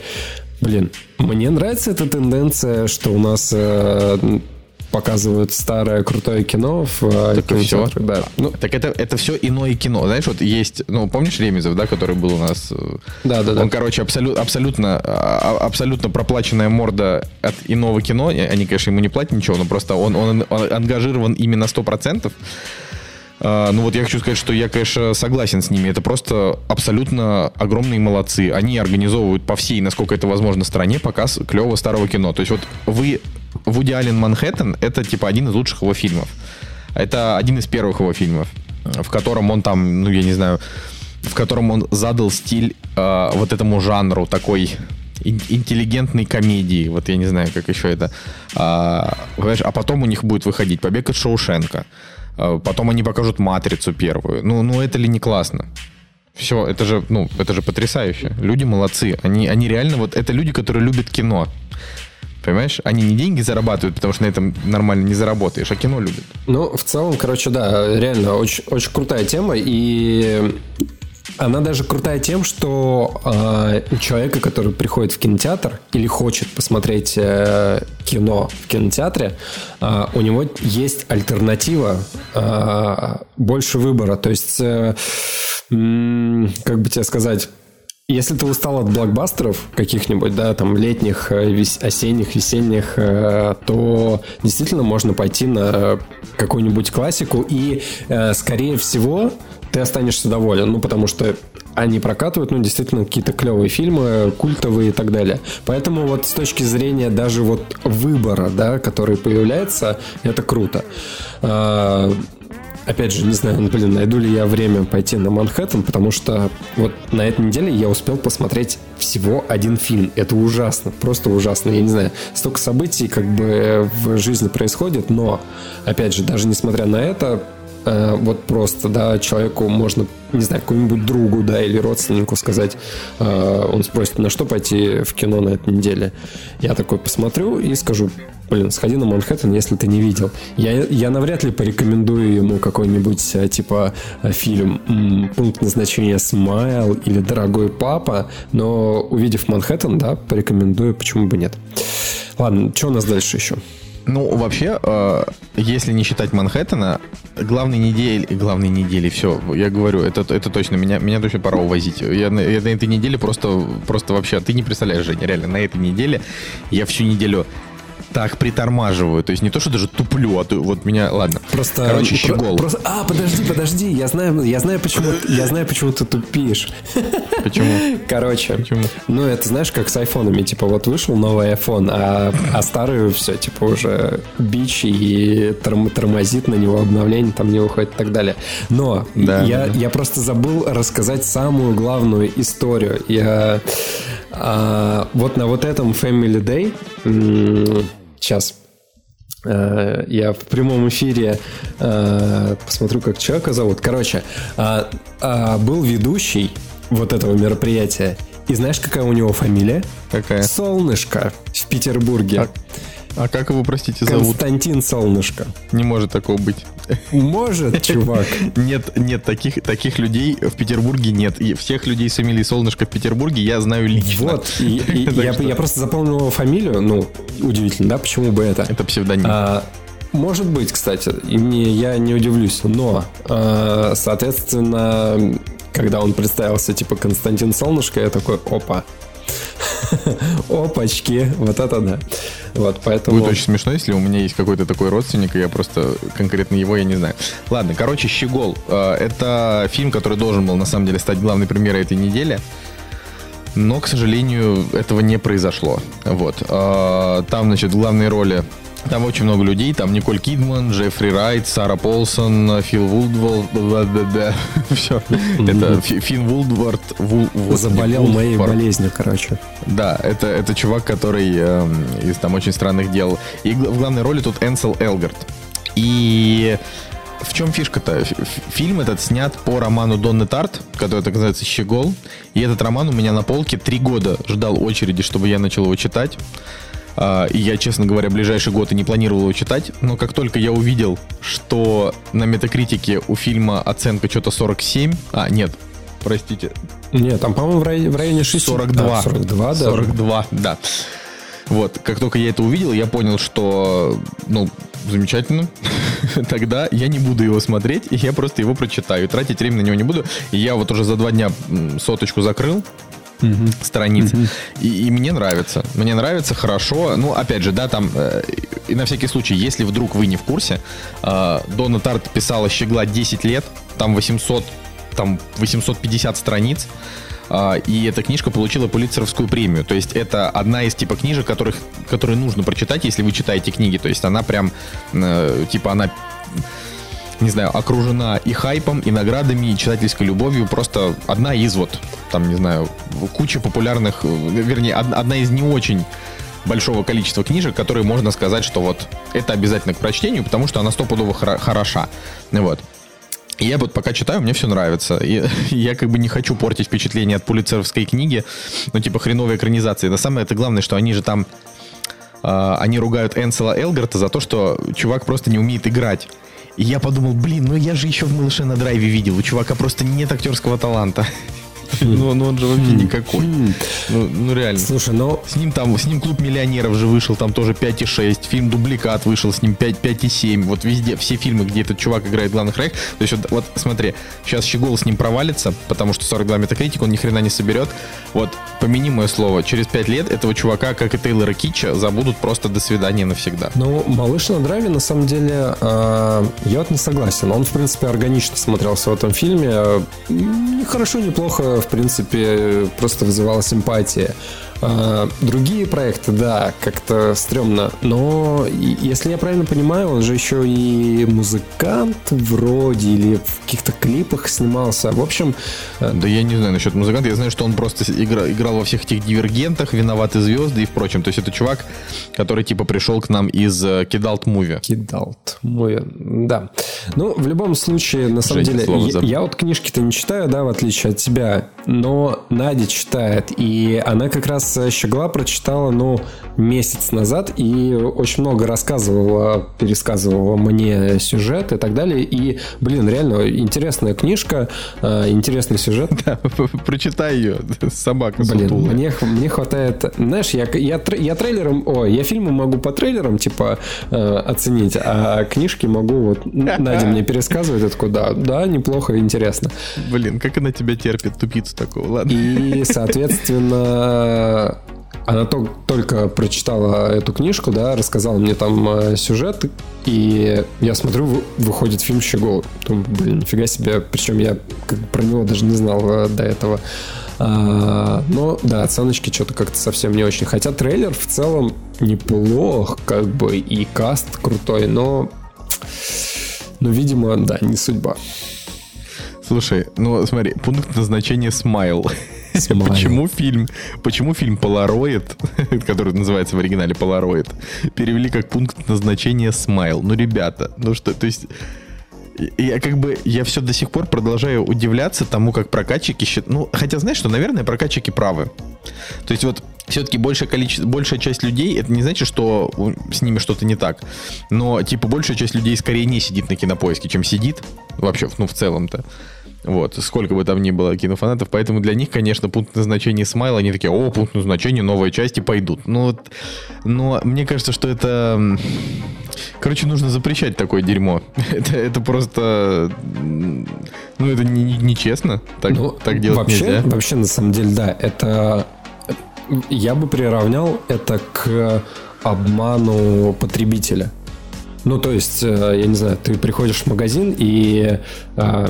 Блин, мне нравится эта тенденция, что у нас э, показывают старое крутое кино в э, так кинотеатрах. Да. Ну, так это, это все иное кино. Знаешь, вот есть, ну, помнишь Ремезов, да, который был у нас? Э, да, да, да. Он, короче, абсолют, абсолютно, а, а, абсолютно проплаченная морда от иного кино. Они, конечно, ему не платят ничего, но просто он, он, он ангажирован именно 100%. Uh, ну вот я хочу сказать, что я, конечно, согласен с ними. Это просто абсолютно огромные молодцы. Они организовывают по всей, насколько это возможно, стране показ клевого старого кино. То есть вот вы Вуди Аллен Манхэттен — это типа один из лучших его фильмов. Это один из первых его фильмов, в котором он там, ну я не знаю, в котором он задал стиль э, вот этому жанру такой интеллигентной комедии. Вот я не знаю, как еще это. А, а потом у них будет выходить «Побег от Шоушенка». А, потом они покажут «Матрицу» первую. Ну, ну это ли не классно? Все, это же, ну, это же потрясающе. Люди молодцы. Они, они реально вот, это люди, которые любят кино. Понимаешь? Они не деньги зарабатывают, потому что на этом нормально не заработаешь, а кино любят. Ну, в целом, короче, да, реально очень, очень крутая тема. И она даже крутая тем, что э, человека, который приходит в кинотеатр или хочет посмотреть э, кино в кинотеатре, э, у него есть альтернатива, э, больше выбора. То есть, э, как бы тебе сказать, если ты устал от блокбастеров каких-нибудь, да, там летних, э, вес... осенних, весенних, э, то действительно можно пойти на какую-нибудь классику и, э, скорее всего, ты останешься доволен, ну, потому что они прокатывают, ну, действительно, какие-то клевые фильмы, культовые и так далее. Поэтому вот с точки зрения даже вот выбора, да, который появляется, это круто. А, опять же, не знаю, ну, блин, найду ли я время пойти на Манхэттен, потому что вот на этой неделе я успел посмотреть всего один фильм. Это ужасно, просто ужасно. Я не знаю, столько событий как бы в жизни происходит, но, опять же, даже несмотря на это, э, вот просто, да, человеку можно, не знаю, какому-нибудь другу, да, или родственнику сказать, э, он спросит, на что пойти в кино на этой неделе. Я такой посмотрю и скажу, блин, сходи на Манхэттен, если ты не видел. Я, я навряд ли порекомендую ему какой-нибудь, э, типа, фильм «Пункт назначения Смайл» или «Дорогой папа», но увидев Манхэттен, да, порекомендую, почему бы нет. Ладно, что у нас дальше еще? Ну, вообще, э, если не считать Манхэттена, главной недели, главной недели, все, я говорю, это, это точно, меня, меня точно пора увозить. Я, я на этой неделе просто, просто вообще, ты не представляешь, Женя, реально, на этой неделе я всю неделю так притормаживаю. То есть не то, что даже туплю, а то вот меня... Ладно. Просто... Короче, про- щегол. просто- а, подожди, подожди, я знаю, я знаю, почему, я знаю, почему ты тупишь. Почему? Короче, Почему? ну это знаешь, как с айфонами, типа вот вышел новый iPhone, а, а старый все, типа уже бич и торм- тормозит на него обновление, там не выходит и так далее. Но Да, я, да, я просто забыл рассказать самую главную историю. Я а, вот на вот этом Family Day сейчас Э, Я в прямом эфире э, посмотрю, как человека зовут. Короче, а, был ведущий вот этого мероприятия. И знаешь, какая у него фамилия? Какая? Солнышко в Петербурге. А как его, простите, зовут? Константин Солнышко. Не может такого быть. Может, чувак. Нет, нет, таких, таких людей в Петербурге нет. И всех людей с фамилией Солнышко в Петербурге я знаю лично. Вот, и- и я, что я просто запомнил его фамилию. Ну, удивительно, да? Почему бы это? Это псевдоним. А, может быть, кстати, и мне, я не удивлюсь, но, а, соответственно, когда он представился, типа, Константин Солнышко, я такой, опа, опачки, вот это да. Вот, поэтому... Будет очень смешно, если у меня есть какой-то такой родственник, и я просто конкретно его я не знаю. Ладно, короче, «Щегол». Э, Это фильм, который должен был, на самом деле, стать главной премьерой этой недели. Но, к сожалению, этого не произошло. Вот. Э, Там, значит, в главной роли там очень много людей. Там Николь Кидман, Джеффри Райт, Сара Полсон, Фил Вулдволд. Все. Это Фи- Финн Вулдвард. Заболел моей болезнью, короче. Да, это, это чувак, который эм, из там очень странных дел. И в главной роли тут Энсел Элгард. И в чем фишка-то? Фильм этот снят по роману Донны Тарт, который так называется «Щегол». И этот роман у меня на полке три года ждал очереди, чтобы я начал его читать. А, И я, честно говоря, ближайший год и не планировал его читать. Но как только я увидел, что на метакритике у фильма оценка что-то 47... А, нет, простите, Нет, там, по-моему, в районе, в районе 6. 42. А, 42, да. 42, да. Вот, как только я это увидел, я понял, что, ну, замечательно. Тогда я не буду его смотреть, и я просто его прочитаю. Тратить время на него не буду. И я вот уже за два дня соточку закрыл страниц. И, и мне нравится. Мне нравится хорошо. Ну, опять же, да, там, э, и на всякий случай, если вдруг вы не в курсе, э, Дона Тарт писала «Щегла» 10 лет, там 800, там 850 страниц, а, и эта книжка получила Пулитцеровскую премию. То есть это одна из типа книжек, которых, которые нужно прочитать, если вы читаете книги. То есть она прям, э, типа, она не знаю, окружена и хайпом, и наградами, и читательской любовью. Просто одна из вот, там, не знаю, куча популярных, э, вернее, од- одна из не очень большого количества книжек, которые можно сказать, что вот это обязательно к прочтению, потому что она стопудово хороша. Вот. И я вот пока читаю, мне все нравится. И я как бы не хочу портить впечатление от пулицеровской книги, ну типа хреновой экранизации. Но самое это главное, что они же там а, они ругают Энсела Элгарта за то, что чувак просто не умеет играть. И я подумал, блин, ну я же еще в «Малыше на драйве» видел, у чувака просто нет актерского таланта. Ну, ну он же вообще никакой. Ну, ну реально. Слушай, ну, С ним там, с ним клуб миллионеров же вышел, там тоже 5,6. Фильм Дубликат вышел, с ним 5, 5,7. Вот везде, все фильмы, где этот чувак играет главных ролях. То есть вот, вот смотри, сейчас Щегол с ним провалится, потому что 42 метакритик, он ни хрена не соберет. Вот, помяни мое слово, через 5 лет этого чувака, как и Тейлора Китча, забудут просто до свидания навсегда. Ну, «Малыш на драйве», на самом деле, э, я вот не согласен. Он, в принципе, органично смотрелся в этом фильме. Э, Хорошо, неплохо, в принципе, просто вызывала симпатии. Э, Другие проекты, да, как-то стрёмно. Но, если я правильно понимаю, он же еще и музыкант вроде, или в каких-то клипах снимался. В общем, э, Да я не знаю насчет музыканта, я знаю, что он просто игра- играл во всех этих дивергентах, виноваты звезды и впрочем. То есть это чувак, который типа пришел к нам из э, Kid Муви. Кидал мой, да. Ну, в любом случае, на самом Женя, деле, слово я, я вот книжки-то не читаю, да, в отличие от тебя, но Надя читает, и она как раз э, «Щегла» прочитала, ну, месяц назад, и очень много рассказывала, пересказывала мне сюжет и так далее, и, блин, реально интересная книжка, э, интересный сюжет, Прочитай ее, собака Блин, сутулая. мне, мне хватает... Знаешь, я, я, я трейлером... Ой, я фильмы могу по трейлерам, типа, э, оценить, а книжки могу... Вот Надя мне пересказывает, это куда? Да, неплохо, интересно. Блин, как она тебя терпит, тупицу такого, ладно. И, соответственно, она то, только прочитала эту книжку, да, рассказала мне там э, сюжет, и я смотрю, выходит фильм «Щегол». Думаю, блин, нифига себе, причем я про него даже не знал э, до этого. А, но, да, оценочки что-то как-то совсем не очень. Хотя трейлер в целом неплох, как бы, и каст крутой, но, но видимо, да, не судьба. Слушай, ну смотри, пункт назначения смайл. Почему фильм, почему фильм Polaroid, который называется в оригинале Polaroid, перевели как пункт назначения смайл? Ну, ребята, ну что, то есть я как бы, я все до сих пор продолжаю удивляться тому, как прокатчики считают. Ну, хотя знаешь, что, наверное, прокатчики правы. То есть вот все-таки большее количество, большая часть людей, это не значит, что с ними что-то не так. Но, типа, большая часть людей скорее не сидит на кинопоиске, чем сидит. Вообще, ну, в целом-то. Вот, сколько бы там ни было кинофанатов. Поэтому для них, конечно, пункт назначения смайл, они такие, о, пункт назначения, новые части пойдут. Ну, вот, но мне кажется, что это... Короче, нужно запрещать такое дерьмо. это, это просто... Ну, это нечестно. Не, не так, ну, так делать вообще, нельзя. Вообще, на самом деле, да, это... Я бы приравнял это к обману потребителя. Ну, то есть, э, я не знаю, ты приходишь в магазин и э,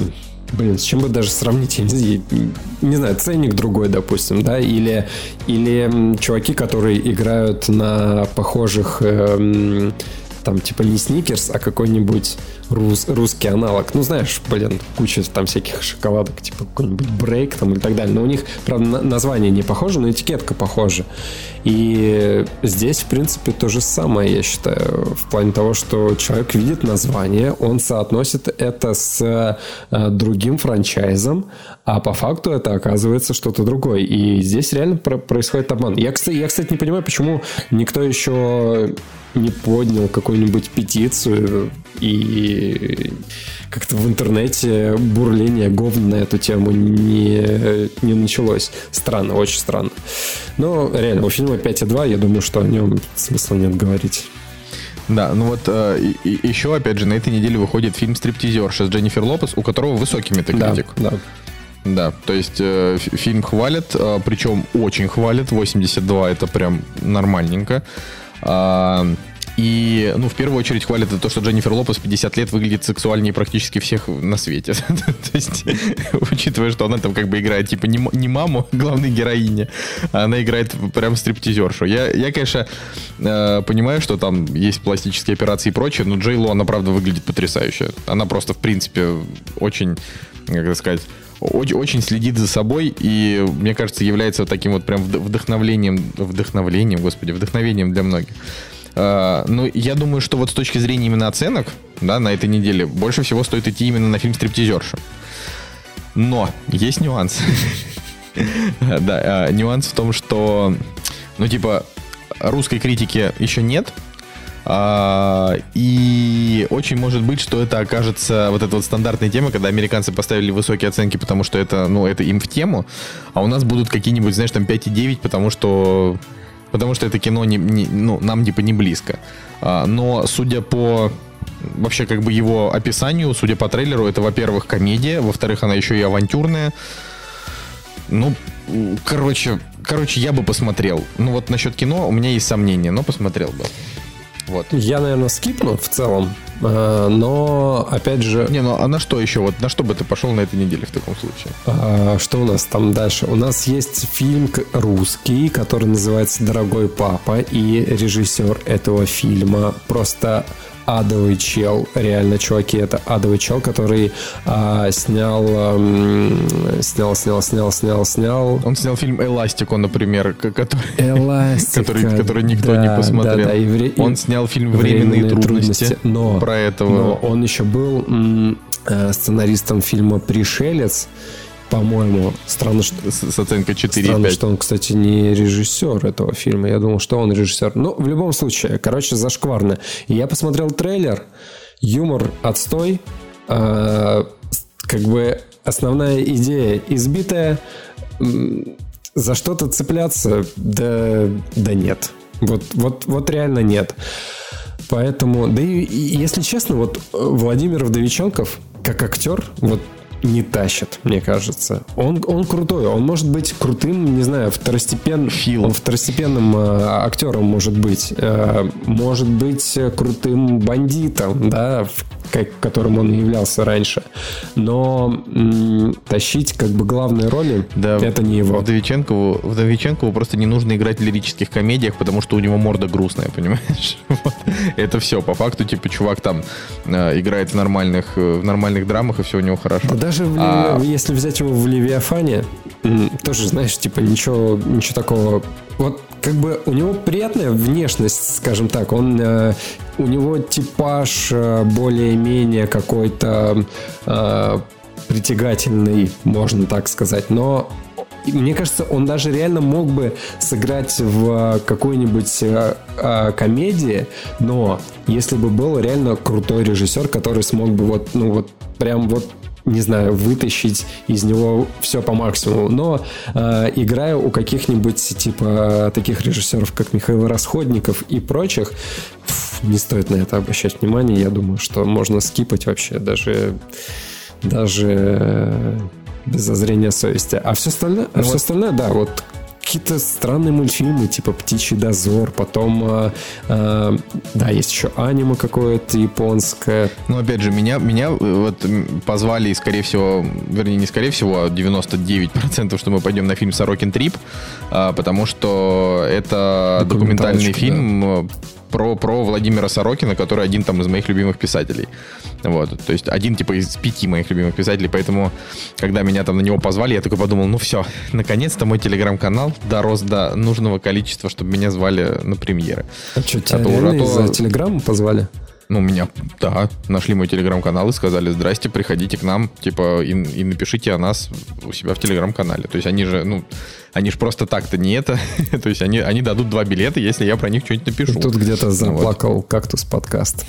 Блин, с чем бы даже сравнить, я не, не знаю, ценник другой, допустим, да, или, или чуваки, которые играют на похожих э, там типа не сникерс, а какой-нибудь рус, русский аналог. Ну, знаешь, блин, куча там всяких шоколадок, типа какой-нибудь брейк там и так далее. Но у них, правда, название не похоже, но этикетка похожа. И здесь, в принципе, то же самое, я считаю, в плане того, что человек видит название, он соотносит это с э, другим франчайзом, а по факту это оказывается что-то другое. И здесь реально про- происходит обман. Я, кстати, я, кстати, не понимаю, почему никто еще не поднял какую-нибудь петицию и как-то в интернете бурление говна на эту тему не, не началось. Странно, очень странно. Но реально, у фильма 5.2, я думаю, что о нем смысла нет говорить. Да, ну вот э, и, еще, опять же, на этой неделе выходит фильм «Стриптизерша» с Дженнифер Лопес, у которого высокий метакритик. Да, да. Да, то есть э, фильм хвалят, э, причем очень хвалят, 82 это прям нормальненько. А, и, ну, в первую очередь хвалят то, что Дженнифер Лопес 50 лет выглядит сексуальнее практически всех на свете. то есть, учитывая, что она там как бы играет, типа, не, маму, главной героине, а она играет прям стриптизершу. Я, я конечно, э, понимаю, что там есть пластические операции и прочее, но Джей Ло, она, правда, выглядит потрясающе. Она просто, в принципе, очень, как сказать, очень, очень следит за собой и, мне кажется, является таким вот прям вдохновлением, вдохновлением, господи, вдохновением для многих. Uh, ну, я думаю, что вот с точки зрения именно оценок, да, на этой неделе, больше всего стоит идти именно на фильм «Стриптизерша». Но есть нюанс. Да, а, нюанс в том, что, ну, типа, русской критики еще нет, а, и очень может быть, что это окажется вот эта вот стандартная тема, когда американцы поставили высокие оценки, потому что это, ну, это им в тему, а у нас будут какие-нибудь, знаешь, там 5,9, потому что потому что это кино не, не, ну, нам типа не близко. А, но судя по вообще как бы его описанию, судя по трейлеру, это, во-первых, комедия, во-вторых, она еще и авантюрная. Ну, короче, короче, я бы посмотрел. Ну вот насчет кино у меня есть сомнения, но посмотрел бы. Вот. Я, наверное, скипну в целом, э, но, опять же... Не, ну а на что еще? Вот на что бы ты пошел на этой неделе в таком случае? А, что у нас там дальше? У нас есть фильм русский, который называется «Дорогой папа», и режиссер этого фильма просто адовый чел. Реально, чуваки, это адовый чел, который а, снял, а, снял, снял, снял, снял, снял. Он снял фильм «Эластико», например, который, Эластика, который, который никто да, не посмотрел. Да, да, и вре... Он снял фильм «Временные, Временные трудности», трудности но, про этого. Но он еще был м- э, сценаристом фильма «Пришелец», по-моему. Странно, что... С, с оценкой 4,5. Странно, что он, кстати, не режиссер этого фильма. Я думал, что он режиссер. Ну, в любом случае, короче, зашкварно. Я посмотрел трейлер. Юмор отстой. А, как бы основная идея избитая. За что-то цепляться? Да, да нет. Вот, вот, вот реально нет. Поэтому, да и, и если честно, вот Владимир Вдовиченков, как актер, вот не тащит, мне кажется. Он, он крутой, он может быть крутым, не знаю, второстепен... Фил. Он второстепенным э, актером может быть. Э, может быть крутым бандитом, да, в, как, которым он являлся раньше. Но м, тащить как бы главные роли, Да, это не его. Вдовиченкову, Вдовиченкову просто не нужно играть в лирических комедиях, потому что у него морда грустная, понимаешь? Вот. Это все. По факту, типа, чувак там э, играет в нормальных, э, в нормальных драмах, и все у него хорошо. Да даже в А- если взять его в Левиафане, тоже, знаешь, типа ничего, ничего такого. Вот как бы у него приятная внешность, скажем так. Он, э, у него типаж э, более-менее какой-то э, притягательный, можно так сказать. Но мне кажется, он даже реально мог бы сыграть в какой-нибудь э, э, комедии, но если бы был реально крутой режиссер, который смог бы вот, ну вот, прям вот не знаю, вытащить из него все по максимуму. Но э, играя у каких-нибудь типа таких режиссеров, как Михаил Расходников и прочих, пф, не стоит на это обращать внимание. Я думаю, что можно скипать вообще даже даже э, без зазрения совести. А все остальное, а Ну все вот- остальное, да, вот какие-то странные мультфильмы, типа «Птичий дозор», потом, э, э, да, есть еще аниме какое-то японское. Ну, опять же, меня, меня э, вот позвали, скорее всего, вернее, не скорее всего, а 99%, что мы пойдем на фильм «Сорокин Трип», а, потому что это документальный фильм э, про, про Владимира Сорокина, который один там из моих любимых писателей. Вот, то есть один типа из пяти моих любимых писателей, поэтому, когда меня там на него позвали, я такой подумал, ну все, наконец-то мой телеграм-канал дорос до нужного количества, чтобы меня звали на премьеры. А что, тебя А то- а то- из-за телеграмма позвали? Ну, меня, да, нашли мой телеграм-канал и сказали, здрасте, приходите к нам, типа, и, и напишите о нас у себя в телеграм-канале. То есть они же, ну, они же просто так-то не это. То есть они, они дадут два билета, если я про них что-нибудь напишу. Тут где-то Ну, вот. заплакал кактус подкаст.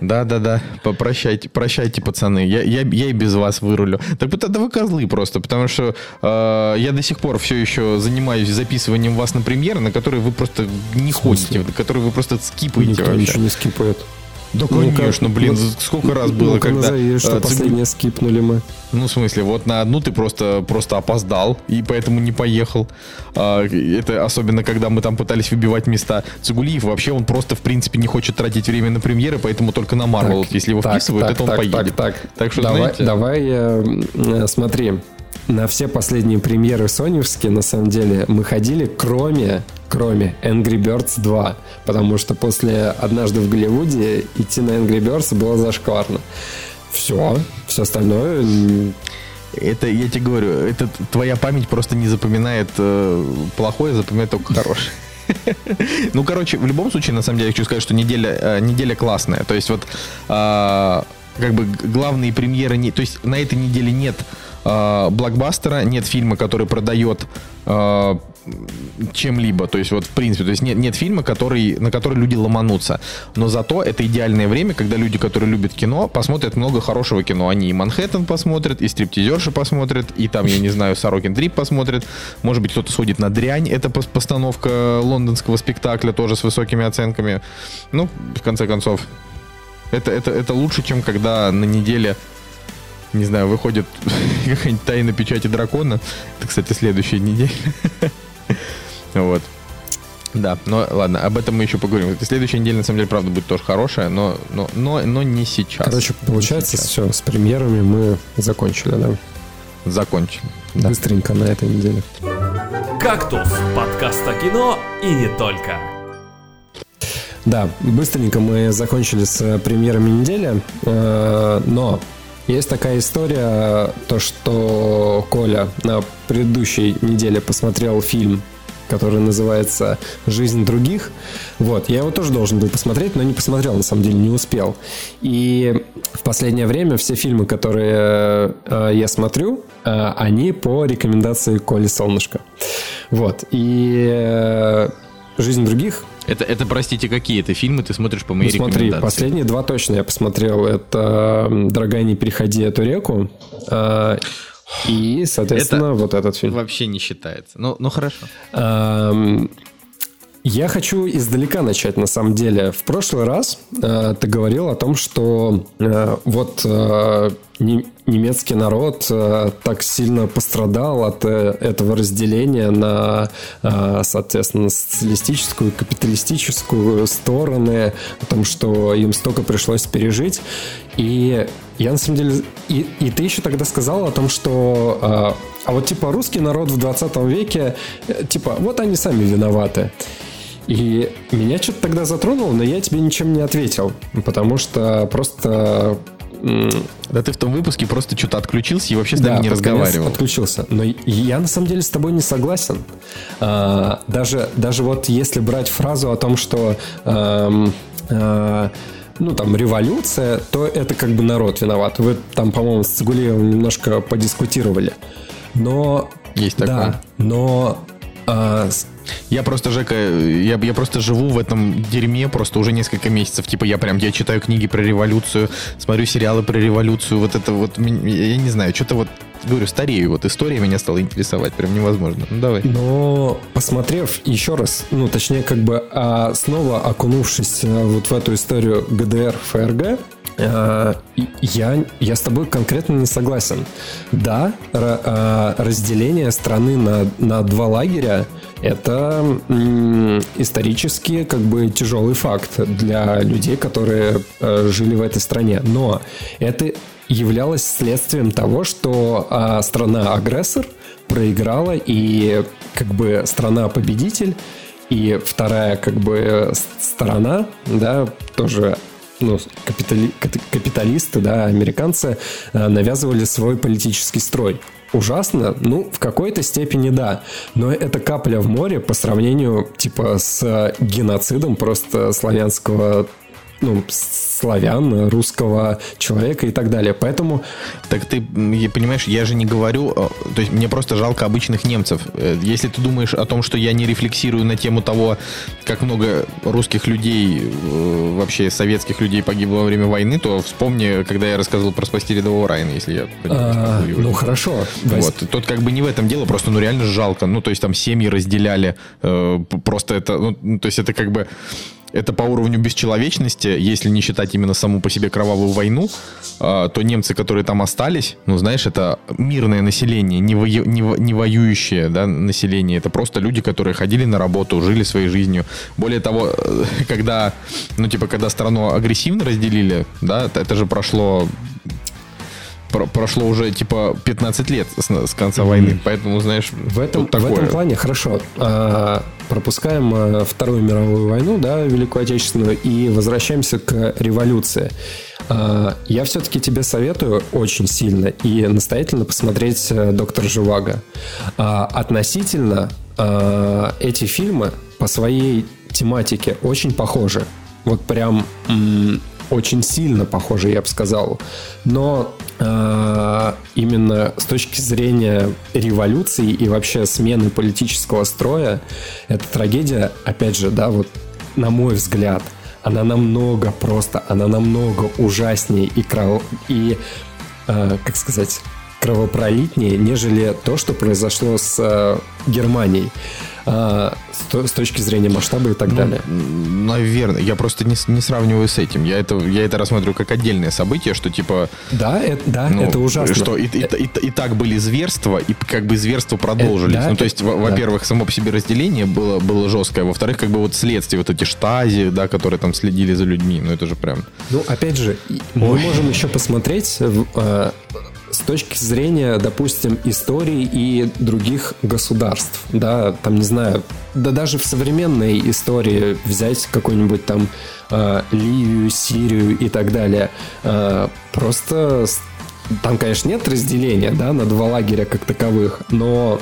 Да-да-да, попрощайте, прощайте, пацаны, я, я, я и без вас вырулю. Так вот, да вы козлы просто, потому что э, я до сих пор все еще занимаюсь записыванием вас на премьеры, на которые вы просто не ходите, на которые вы просто скипаете Никто вообще. ничего не скипает. Да, Ну-ка, конечно, блин, ну, сколько раз было, Ну-ка, когда... назови, что цигу- последнее скипнули мы. Ну, в смысле, вот на одну ты просто, просто опоздал, и поэтому не поехал. А, это особенно, когда мы там пытались выбивать места. Цигулиев вообще, он просто, в принципе, не хочет тратить время на премьеры, поэтому только на Марвел. Так, Если его так, вписывают, так, это он так, поедет. Так, так. что, давай, знаете... давай э, э, смотри. На все последние премьеры соневские, на самом деле, мы ходили, кроме, кроме Angry Birds 2. Потому что после «Однажды в Голливуде» идти на Angry Birds было зашкварно. Все, все остальное... Это, я тебе говорю, это твоя память просто не запоминает э, плохое, запоминает только хорошее. Ну, короче, в любом случае, на самом деле, я хочу сказать, что неделя, э, неделя классная. То есть вот а, как бы главные премьеры... Не, то есть на этой неделе нет а, блокбастера, нет фильма, который продает а, чем-либо. То есть вот в принципе, то есть нет, нет фильма, который, на который люди ломанутся. Но зато это идеальное время, когда люди, которые любят кино, посмотрят много хорошего кино. Они и Манхэттен посмотрят, и стриптизерши посмотрят, и там, я не знаю, Сорокин Трип посмотрят. Может быть, кто-то сходит на дрянь. Это пос- постановка лондонского спектакля тоже с высокими оценками. Ну, в конце концов, это, это, это лучше, чем когда на неделе не знаю, выходит какая-нибудь тайна печати дракона. Это, кстати, следующая неделя. Вот. Да, но ладно, об этом мы еще поговорим. Следующая неделя, на самом деле, правда, будет тоже хорошая, но, но, но, но не сейчас. Короче, получается, сейчас. все, с премьерами мы закончили, да? Закончим. Да. Быстренько на этой неделе. «Кактус» — подкаст о кино и не только. Да, быстренько мы закончили с премьерами недели, э, но есть такая история, то что Коля на предыдущей неделе посмотрел фильм, который называется «Жизнь других». Вот, я его тоже должен был посмотреть, но не посмотрел, на самом деле, не успел. И в последнее время все фильмы, которые э, я смотрю, э, они по рекомендации Коли Солнышко. Вот, и э, «Жизнь других» Это, это, простите, какие это фильмы ты смотришь по моей Ну, смотри, последние два точно я посмотрел. Это «Дорогая, не переходи эту реку». а, И, соответственно, Это- вот этот фильм. Вообще не считается. Ну, ну хорошо. Я хочу издалека начать, на самом деле. В прошлый раз э, ты говорил о том, что э, вот э, не, немецкий народ э, так сильно пострадал от э, этого разделения на, э, соответственно, социалистическую капиталистическую стороны, о том, что им столько пришлось пережить. И я на самом деле... И, и ты еще тогда сказал о том, что... Э, а вот типа русский народ в 20 веке, э, типа, вот они сами виноваты. И меня что-то тогда затронуло, но я тебе ничем не ответил, потому что просто... Да ты в том выпуске просто что-то отключился и вообще с нами да, не разговаривал. отключился. Но я на самом деле с тобой не согласен. А, даже, даже вот если брать фразу о том, что... А, а, ну, там, революция, то это как бы народ виноват. Вы там, по-моему, с Цигулиевым немножко подискутировали. Но... Есть такое. Да, но а, я просто, Жека, я, я просто живу в этом дерьме просто уже несколько месяцев. Типа я прям, я читаю книги про революцию, смотрю сериалы про революцию. Вот это вот, я не знаю, что-то вот говорю, старею, вот история меня стала интересовать, прям невозможно. Ну, давай. Но, посмотрев еще раз, ну, точнее, как бы а, снова окунувшись а, вот в эту историю ГДР, ФРГ, я, я с тобой конкретно не согласен. Да, разделение страны на, на два лагеря это исторически как бы тяжелый факт для людей, которые э, жили в этой стране. Но это являлось следствием того, что страна-агрессор проиграла, и как бы страна-победитель и вторая как бы сторона, да, тоже ну, капитали, капиталисты, да, американцы э, навязывали свой политический строй. Ужасно? Ну, в какой-то степени да. Но это капля в море по сравнению, типа, с геноцидом просто славянского ну, славян, русского человека и так далее. Поэтому... Так ты, понимаешь, я же не говорю... Э, то есть мне просто жалко обычных немцев. Э, если ты думаешь о том, что я не рефлексирую на тему того, как много русских людей, э, вообще советских людей погибло во время войны, то вспомни, когда я рассказывал про спасти рядового Райана, если я а, Ну, хорошо. Вот. Тут как бы не в этом дело, просто ну реально жалко. Ну, то есть там семьи разделяли. Просто это... Ну, то есть это как бы это по уровню бесчеловечности, если не считать именно саму по себе кровавую войну, а, то немцы, которые там остались, ну, знаешь, это мирное население, не, вою, не, не воюющее да, население. Это просто люди, которые ходили на работу, жили своей жизнью. Более того, когда, ну, типа, когда страну агрессивно разделили, да, это же прошло про прошло уже типа 15 лет с, с конца mm-hmm. войны, поэтому знаешь в этом в этом плане хорошо. А, пропускаем а, Вторую мировую войну, да, Великую Отечественную и возвращаемся к революции. А, я все-таки тебе советую очень сильно и настоятельно посмотреть э, Доктор Живаго. А, относительно а, эти фильмы по своей тематике очень похожи. Вот прям очень сильно похожи, я бы сказал. Но э, именно с точки зрения революции и вообще смены политического строя, эта трагедия, опять же, да, вот на мой взгляд, она намного просто, она намного ужаснее и, кров... и э, как сказать, кровопролитнее, нежели то, что произошло с э, Германией а, с, с точки зрения масштаба и так ну, далее. Наверное. Я просто не, не сравниваю с этим. Я это, я это рассматриваю как отдельное событие, что типа... Да, это, да, ну, это ужасно. Что и, и, и, и так были зверства, и как бы зверства продолжились. Это, да, ну, то есть, во-первых, да. само по себе разделение было, было жесткое. Во-вторых, как бы вот следствие, вот эти штази, да, которые там следили за людьми. Ну, это же прям... Ну, опять же, Ой. мы можем еще посмотреть э, с точки зрения, допустим, истории и других государств, да, там, не знаю, да даже в современной истории взять какую-нибудь там э, Ливию, Сирию и так далее, э, просто там, конечно, нет разделения, да, на два лагеря как таковых, но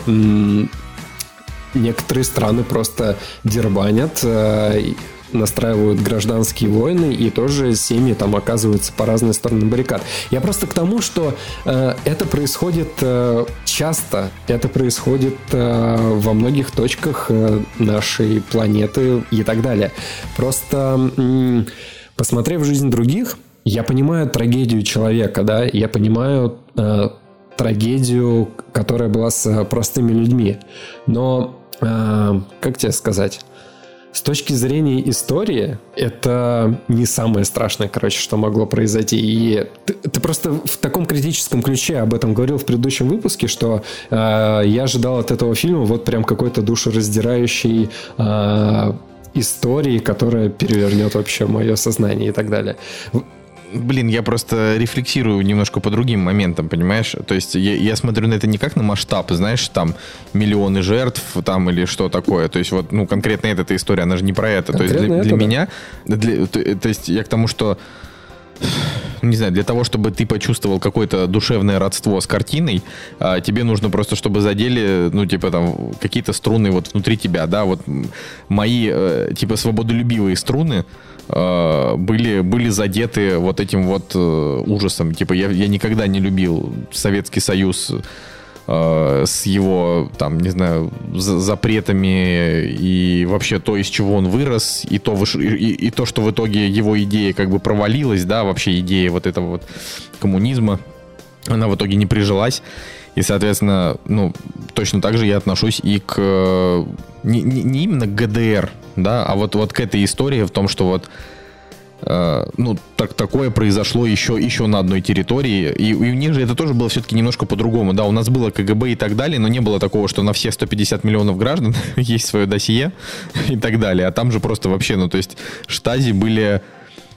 некоторые страны просто дербанят э, настраивают гражданские войны, и тоже семьи там оказываются по разные стороны баррикад. Я просто к тому, что э, это происходит э, часто, это происходит э, во многих точках э, нашей планеты и так далее. Просто э, посмотрев жизнь других, я понимаю трагедию человека, да, я понимаю э, трагедию, которая была с простыми людьми. Но, э, как тебе сказать, С точки зрения истории, это не самое страшное, короче, что могло произойти. И ты, ты просто в таком критическом ключе об этом говорил в предыдущем выпуске, что э, я ожидал от этого фильма вот прям какой-то душераздирающий э, истории, которая перевернет вообще мое сознание и так далее. Блин, я просто рефлексирую немножко по другим моментам, понимаешь? То есть я, я смотрю на это не как на масштаб, знаешь, там миллионы жертв там или что такое. То есть вот, ну, конкретно эта история, она же не про это. Конкретно то есть для, это, для да. меня, для, то, то есть я к тому, что не знаю, для того, чтобы ты почувствовал какое-то душевное родство с картиной, а, тебе нужно просто, чтобы задели, ну, типа, там, какие-то струны вот внутри тебя, да, вот мои, э, типа, свободолюбивые струны, были, были задеты вот этим вот э, ужасом. Типа, я, я никогда не любил Советский Союз э, с его, там, не знаю, запретами и вообще то, из чего он вырос, и то, и, и то, что в итоге его идея как бы провалилась, да, вообще идея вот этого вот коммунизма, она в итоге не прижилась. И, соответственно, ну, точно так же я отношусь и к... Не, не, не именно к ГДР, да, а вот, вот к этой истории в том, что вот э, ну, так, такое произошло еще, еще на одной территории. И, и у них же это тоже было все-таки немножко по-другому. Да, у нас было КГБ и так далее, но не было такого, что на все 150 миллионов граждан есть свое досье и так далее. А там же просто вообще, ну, то есть штази были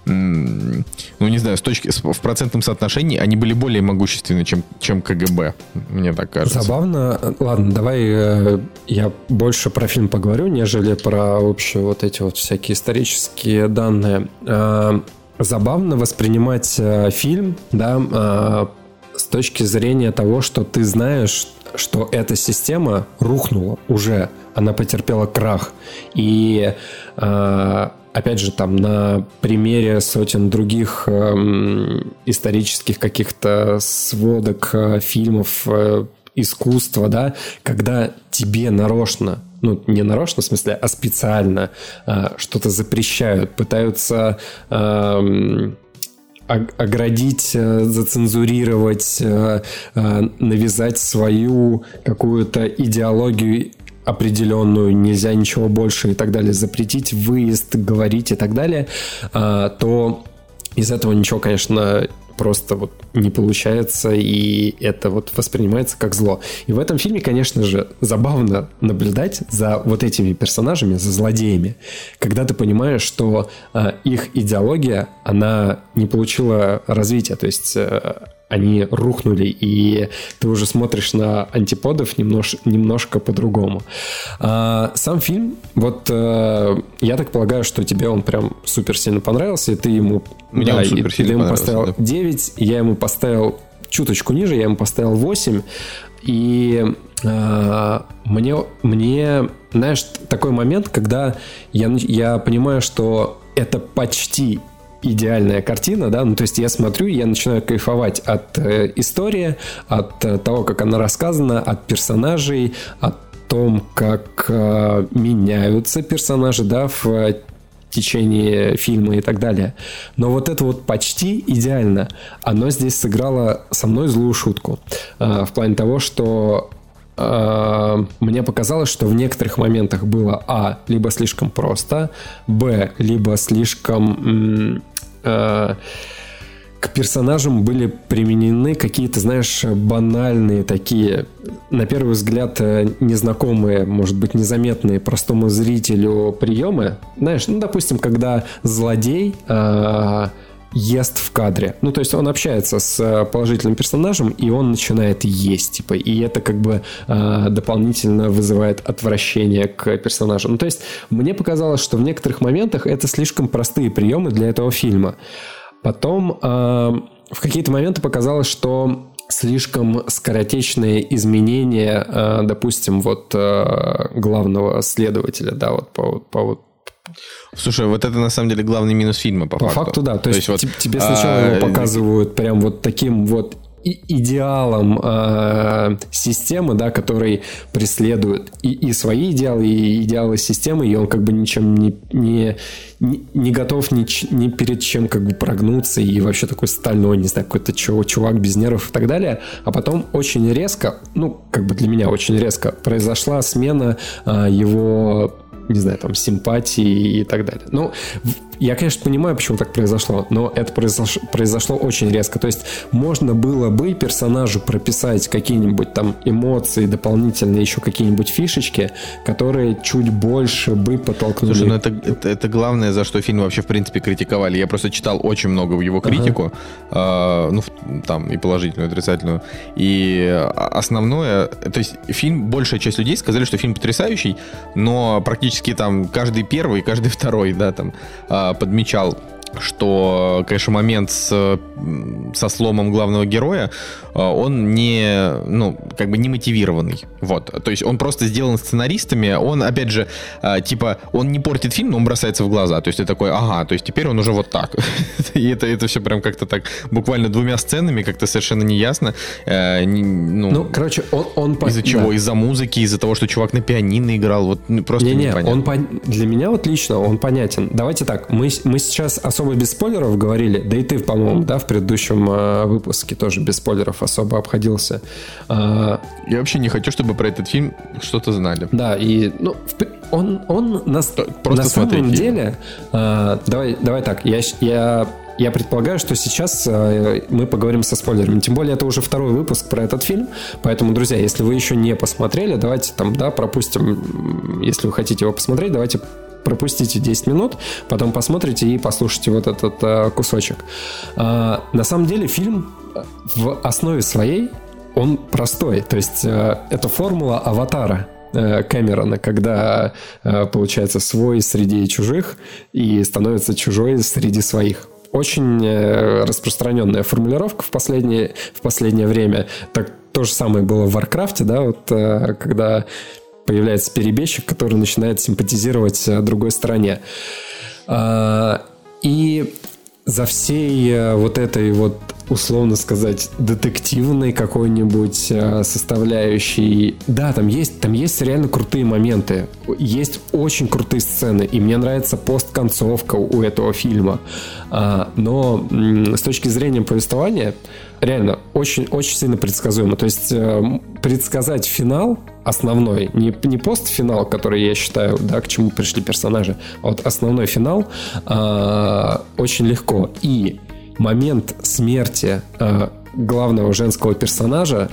ну, не знаю, с точки, в процентном соотношении они были более могущественны, чем, чем КГБ, мне так кажется. Забавно. Ладно, давай э, я больше про фильм поговорю, нежели про общие вот эти вот всякие исторические данные. Э, забавно воспринимать э, фильм, да, с точки зрения того, что ты знаешь, что эта система рухнула уже, она потерпела крах. И опять же, там на примере сотен других э, исторических каких-то сводок, э, фильмов, э, искусства, да, когда тебе нарочно ну, не нарочно, в смысле, а специально э, что-то запрещают, пытаются э, оградить, зацензурировать, э, навязать свою какую-то идеологию определенную, нельзя ничего больше и так далее, запретить выезд, говорить и так далее, а, то из этого ничего, конечно, просто вот не получается, и это вот воспринимается как зло. И в этом фильме, конечно же, забавно наблюдать за вот этими персонажами, за злодеями, когда ты понимаешь, что э, их идеология, она не получила развития, то есть э, они рухнули, и ты уже смотришь на антиподов немнож, немножко по-другому. А, сам фильм, вот э, я так полагаю, что тебе он прям супер сильно понравился, и ты ему, Мне да, он супер сильно ты ему поставил да. 9, я ему поставил чуточку ниже, я ему поставил 8, и э, мне, мне, знаешь, такой момент, когда я, я понимаю, что это почти идеальная картина, да, ну то есть я смотрю, я начинаю кайфовать от э, истории, от э, того, как она рассказана, от персонажей, от том, как э, меняются персонажи, да, в течение фильма и так далее. Но вот это вот почти идеально, оно здесь сыграло со мной злую шутку. Э, в плане того, что Э, мне показалось, что в некоторых моментах было а либо слишком просто, б либо слишком э, к персонажам были применены какие-то, знаешь, банальные такие, на первый взгляд, э, незнакомые, может быть, незаметные простому зрителю приемы. Знаешь, ну, допустим, когда злодей э, ест в кадре. Ну, то есть он общается с э, положительным персонажем, и он начинает есть, типа, и это как бы э, дополнительно вызывает отвращение к персонажу. Ну, то есть мне показалось, что в некоторых моментах это слишком простые приемы для этого фильма. Потом э, в какие-то моменты показалось, что слишком скоротечные изменения, э, допустим, вот э, главного следователя, да, вот по, по вот Слушай, вот это на самом деле главный минус фильма, по, по факту. факту, да. То, То есть, есть вот, тебе сначала а, его показывают прям вот таким вот идеалом э, системы, да, который преследует и, и свои идеалы, и идеалы системы, и он как бы ничем не, не, не готов ни, ни перед чем как бы прогнуться, и вообще такой стальной, не знаю, какой-то чувак без нервов и так далее. А потом очень резко, ну, как бы для меня очень резко, произошла смена э, его не знаю, там, симпатии и так далее. Ну, я, конечно, понимаю, почему так произошло, но это произошло, произошло очень резко. То есть можно было бы персонажу прописать какие-нибудь там эмоции, дополнительные еще какие-нибудь фишечки, которые чуть больше бы подтолкнули. Слушай, ну это, это, это главное, за что фильм вообще, в принципе, критиковали. Я просто читал очень много в его критику, ага. э, ну, там, и положительную, и отрицательную. И основное, то есть фильм, большая часть людей сказали, что фильм потрясающий, но практически там каждый первый, каждый второй, да, там, э, подмечал что, конечно, момент с, со сломом главного героя, э, он не, ну, как бы не мотивированный. Вот. То есть он просто сделан сценаристами. Он, опять же, э, типа, он не портит фильм, но он бросается в глаза. То есть ты такой, ага, то есть теперь он уже вот так. И это, это все прям как-то так, буквально двумя сценами, как-то совершенно неясно. Э, ну, ну, короче, он... он из-за чего? Да. Из-за музыки, из-за того, что чувак на пианино играл. Вот ну, просто не, не, он по... для меня вот лично он понятен. Давайте так, мы, мы сейчас особо особо без спойлеров говорили, да и ты, по-моему, да, в предыдущем э, выпуске тоже без спойлеров особо обходился. Э, Я вообще не хочу, чтобы про этот фильм что-то знали. Да, и ну, он, он на, Просто на самом деле... Э, давай, давай так, я, я я предполагаю, что сейчас э, мы поговорим со спойлерами. Тем более, это уже второй выпуск про этот фильм. Поэтому, друзья, если вы еще не посмотрели, давайте там, да, пропустим. Если вы хотите его посмотреть, давайте пропустите 10 минут, потом посмотрите и послушайте вот этот э, кусочек. Э, на самом деле фильм в основе своей он простой, то есть э, это формула Аватара. Э, Кэмерона, когда э, получается свой среди чужих и становится чужой среди своих очень э, распространенная формулировка в последнее, в последнее время. Так то же самое было в Warcraft е, да, вот когда появляется перебежчик, который начинает симпатизировать э, другой стороне. А, и за всей э, вот этой вот, условно сказать, детективной какой-нибудь э, составляющей. Да, там есть, там есть реально крутые моменты. Есть очень крутые сцены. И мне нравится постконцовка у этого фильма. А, но с точки зрения повествования, реально очень, очень сильно предсказуемо. То есть предсказать финал основной, не, не постфинал, который я считаю, да, к чему пришли персонажи, а вот основной финал э, очень легко. И момент смерти э, главного женского персонажа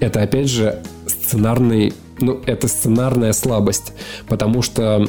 это опять же сценарный ну, это сценарная слабость, потому что,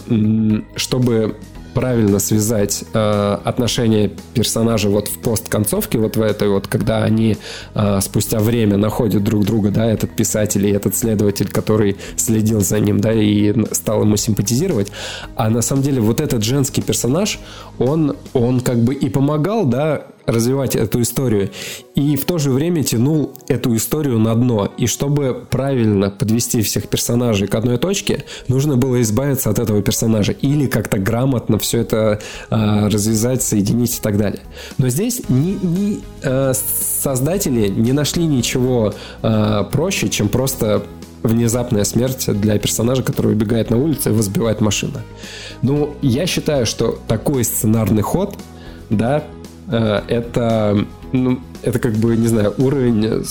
чтобы правильно связать э, отношения персонажа вот в постконцовке, вот в этой вот, когда они э, спустя время находят друг друга, да, этот писатель и этот следователь, который следил за ним, да, и стал ему симпатизировать. А на самом деле вот этот женский персонаж, он, он как бы и помогал, да, развивать эту историю. И в то же время тянул эту историю на дно. И чтобы правильно подвести всех персонажей к одной точке, нужно было избавиться от этого персонажа. Или как-то грамотно все это э, развязать, соединить и так далее. Но здесь ни, ни э, создатели не нашли ничего э, проще, чем просто внезапная смерть для персонажа, который убегает на улицу и его сбивает машина. Ну, я считаю, что такой сценарный ход, да, это, ну, это как бы, не знаю, уровень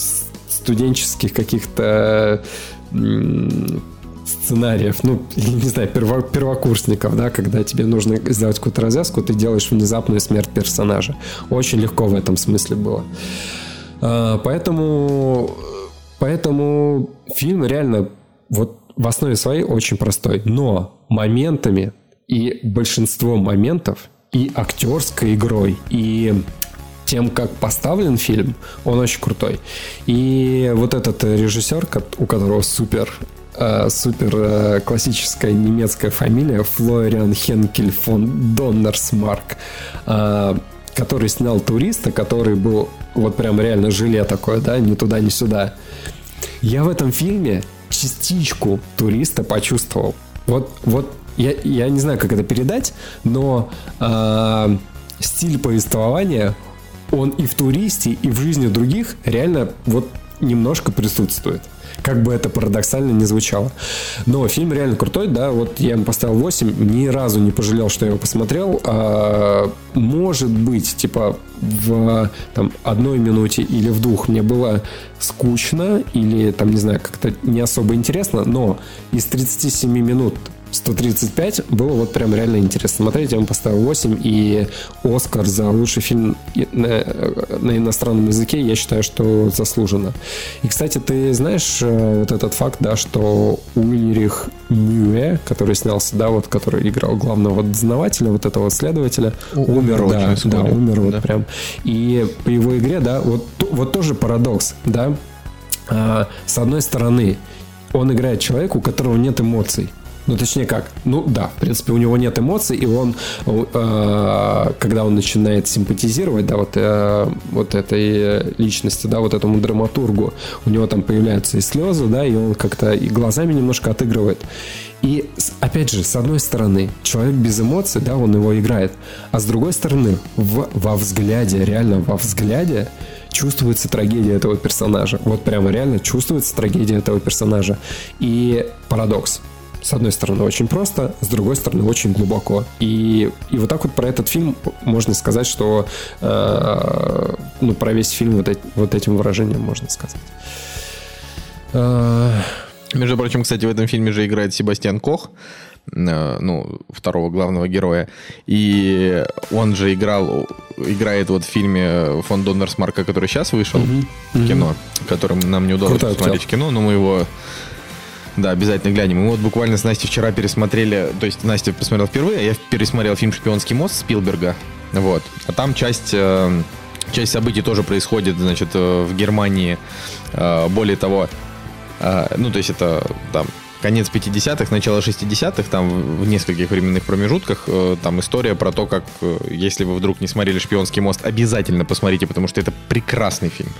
студенческих каких-то сценариев, ну, не знаю, перво, первокурсников, да, когда тебе нужно сделать какую-то развязку, ты делаешь внезапную смерть персонажа. Очень легко в этом смысле было. Э, поэтому, поэтому фильм реально вот в основе своей очень простой, но моментами и большинство моментов и актерской игрой, и тем, как поставлен фильм, он очень крутой. И вот этот режиссер, у которого супер э, супер э, классическая немецкая фамилия Флориан Хенкель фон Доннерсмарк, э, который снял «Туриста», который был вот прям реально желе такое, да, ни туда, ни сюда. Я в этом фильме частичку «Туриста» почувствовал. Вот, вот я, я не знаю, как это передать, но э, стиль повествования, он и в туристе, и в жизни других реально вот немножко присутствует. Как бы это парадоксально не звучало. Но фильм реально крутой, да, вот я ему поставил 8, ни разу не пожалел, что я его посмотрел. А, может быть, типа, в там, одной минуте или в двух мне было скучно или, там, не знаю, как-то не особо интересно, но из 37 минут 135 было вот прям реально интересно смотреть. Я ему поставил 8, и Оскар за лучший фильм на, на иностранном языке, я считаю, что заслуженно. И, кстати, ты знаешь э, вот этот факт, да, что Ульрих Мюэ, который снялся, да, вот, который играл главного дознавателя, вот этого следователя, умер, умер да, да, умер да. вот прям. И по его игре, да, вот, вот тоже парадокс, да, а, с одной стороны, он играет человека, у которого нет эмоций. Ну, точнее как, ну да, в принципе, у него нет эмоций, и он, э, когда он начинает симпатизировать, да, вот, э, вот этой личности, да, вот этому драматургу, у него там появляются и слезы, да, и он как-то и глазами немножко отыгрывает. И, опять же, с одной стороны, человек без эмоций, да, он его играет, а с другой стороны, в, во взгляде, реально во взгляде, чувствуется трагедия этого персонажа. Вот прямо реально чувствуется трагедия этого персонажа. И парадокс с одной стороны, очень просто, с другой стороны, очень глубоко. И, и вот так вот про этот фильм можно сказать, что э, ну, про весь фильм вот, эти, вот этим выражением можно сказать. Э... Между прочим, кстати, в этом фильме же играет Себастьян Кох, э, ну, второго главного героя. И он же играл, играет вот в фильме «Фон Доннерс Марка», который сейчас вышел mm-hmm. в кино, которым нам не удалось посмотреть актер. кино, но мы его да, обязательно глянем. Мы вот буквально с Настей вчера пересмотрели, то есть Настя посмотрела впервые, а я пересмотрел фильм «Шпионский мост» Спилберга. Вот. А там часть, э, часть событий тоже происходит, значит, э, в Германии. Э, более того, ну, то есть это там конец 50-х, начало 60-х, там в нескольких временных промежутках, там история про то, как, если вы вдруг не смотрели «Шпионский мост», обязательно посмотрите, потому что это прекрасный фильм.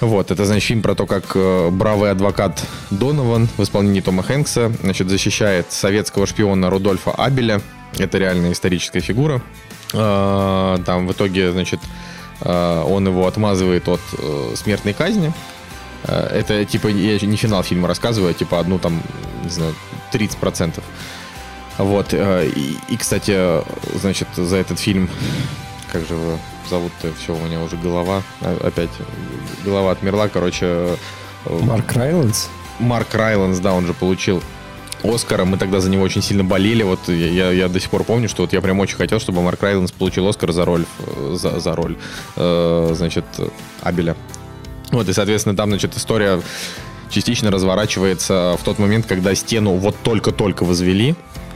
Вот, это, значит, фильм про то, как э, бравый адвокат Донован в исполнении Тома Хэнкса, значит, защищает советского шпиона Рудольфа Абеля. Это реальная историческая фигура. Э, там в итоге, значит, э, он его отмазывает от э, смертной казни. Э, это, типа, я не финал фильма рассказываю, а, типа, одну там, не знаю, 30%. Вот, э, и, и, кстати, значит, за этот фильм, как же его зовут-то, все, у меня уже голова, опять голова отмерла, короче. Э, Марк Райландс? Марк Райландс, да, он же получил Оскара. Мы тогда за него очень сильно болели. Вот я, я до сих пор помню, что вот я прям очень хотел, чтобы Марк Райландс получил Оскар за роль, за, за роль, э, значит, Абеля. Вот, и, соответственно, там, значит, история частично разворачивается в тот момент, когда стену вот только-только возвели э,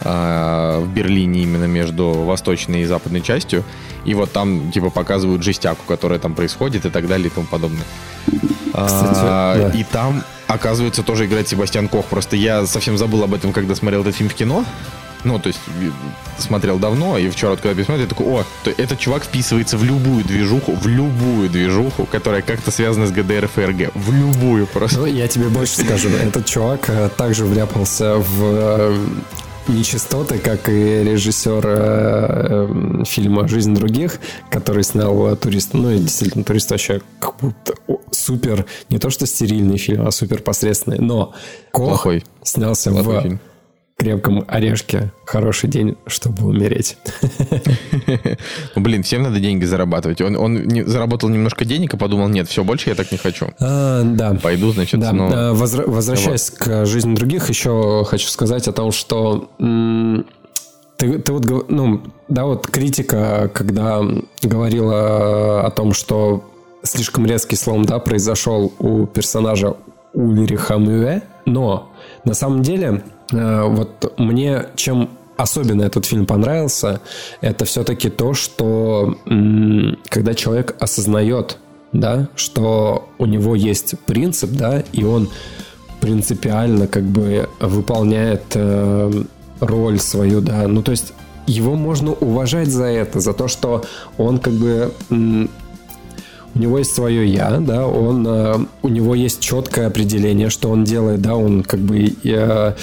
в Берлине именно между восточной и западной частью. И вот там, типа, показывают жестяку, которая там происходит и так далее и тому подобное. Кстати, а, да. И там, оказывается, тоже играет Себастьян Кох. Просто я совсем забыл об этом, когда смотрел этот фильм в кино. Ну, то есть, смотрел давно, и вчера, когда пересмотрел, я такой, о, то этот чувак вписывается в любую движуху, в любую движуху, которая как-то связана с ГДР ФРГ. В любую просто. Ну, я тебе больше скажу, этот чувак э, также вляпался в э, нечистоты, как и режиссер э, э, фильма «Жизнь других», который снял э, «Турист». Ну, и действительно, «Турист» вообще как будто супер, не то что стерильный фильм, а супер посредственный. Но Кох Плохой. снялся Плохой в... Фильм крепком орешке хороший день, чтобы умереть. Ну, блин, всем надо деньги зарабатывать. Он, он не, заработал немножко денег и подумал, нет, все, больше я так не хочу. А, да. Пойду, значит, да. но... А, возра- возвращаясь вот. к жизни других, еще хочу сказать о том, что м- ты, ты вот, ну, да, вот критика, когда говорила о том, что слишком резкий слом, да, произошел у персонажа Ульриха Мюэ, но на самом деле вот мне чем особенно этот фильм понравился, это все-таки то, что когда человек осознает, да, что у него есть принцип, да, и он принципиально как бы выполняет э, роль свою, да, ну то есть его можно уважать за это, за то, что он как бы у него есть свое я, да, он, э, у него есть четкое определение, что он делает, да, он как бы э,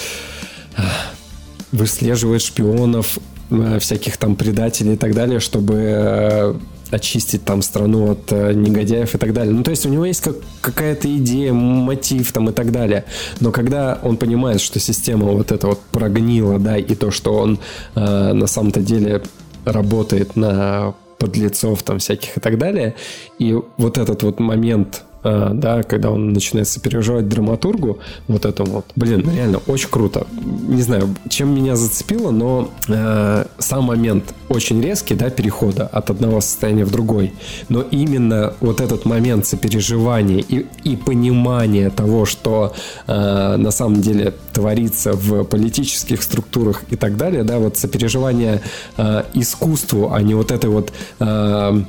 выслеживает шпионов, э, всяких там предателей и так далее, чтобы э, очистить там страну от э, негодяев и так далее. Ну, то есть у него есть как, какая-то идея, мотив там и так далее. Но когда он понимает, что система вот эта вот прогнила, да, и то, что он э, на самом-то деле работает на подлецов там всяких и так далее, и вот этот вот момент да, когда он начинает сопереживать драматургу, вот этому вот, блин, ну, реально очень круто. Не знаю, чем меня зацепило, но э, сам момент очень резкий, да, перехода от одного состояния в другой. Но именно вот этот момент сопереживания и, и понимания того, что э, на самом деле творится в политических структурах и так далее, да, вот сопереживание э, искусству, а не вот этой вот э,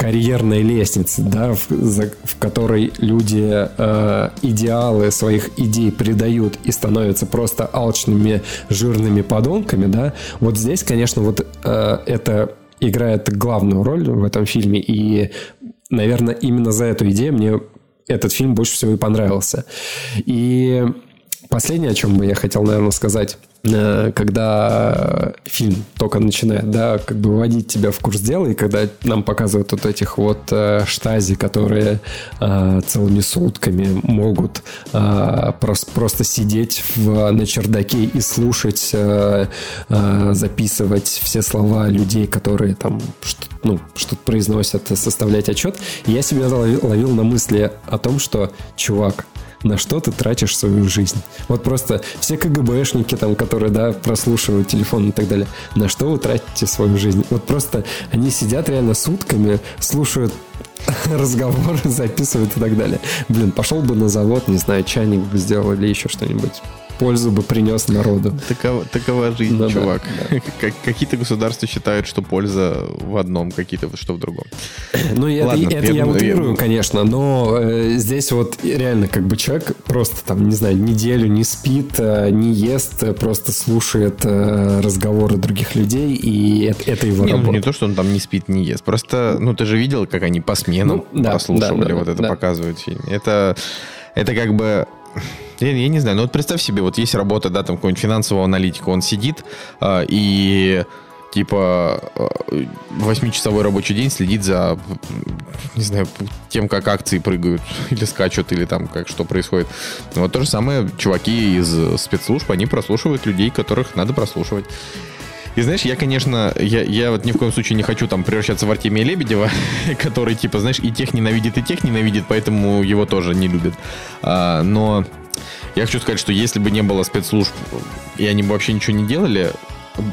карьерной лестницы, да, в, за, в которой люди э, идеалы своих идей предают и становятся просто алчными жирными подонками, да. Вот здесь, конечно, вот э, это играет главную роль в этом фильме и, наверное, именно за эту идею мне этот фильм больше всего и понравился. И последнее, о чем бы я хотел, наверное, сказать Э, когда фильм только начинает, да, как бы вводить тебя в курс дела, и когда нам показывают вот этих вот э, штази, которые э, целыми сутками могут просто, сидеть в, на чердаке и слушать, записывать все слова людей, которые там что, ну, что-то произносят, составлять отчет, я себя ловил на мысли о том, что, чувак, на что ты тратишь свою жизнь. Вот просто все КГБшники, там, которые, да, прослушивают телефон и так далее, на что вы тратите свою жизнь? Вот просто они сидят реально сутками, слушают разговоры, записывают и так далее. Блин, пошел бы на завод, не знаю, чайник бы сделал или еще что-нибудь пользу бы принес народу. Такова, такова жизнь, ну, чувак. Да, да. Какие-то государства считают, что польза в одном, какие-то, что в другом. Ну, Ладно, это, это я, я утрирую, конечно, но э, здесь вот реально как бы человек просто там, не знаю, неделю не спит, э, не ест, э, просто слушает э, разговоры других людей, и это, это его не, работа. Ну, не то, что он там не спит, не ест. Просто, ну, ты же видел, как они по сменам ну, да, прослушивали, да, да, вот это да. показывают. Это, это как бы я, я не знаю, ну вот представь себе, вот есть работа, да, там какой-нибудь финансового аналитика, он сидит э, и типа восьмичасовой рабочий день следит за, не знаю, тем, как акции прыгают или скачут, или там как что происходит. Вот то же самое чуваки из спецслужб, они прослушивают людей, которых надо прослушивать. И знаешь, я, конечно, я, я вот ни в коем случае не хочу там превращаться в Артемия Лебедева, который, типа, знаешь, и тех ненавидит, и тех ненавидит, поэтому его тоже не любят. А, но я хочу сказать, что если бы не было спецслужб, и они бы вообще ничего не делали,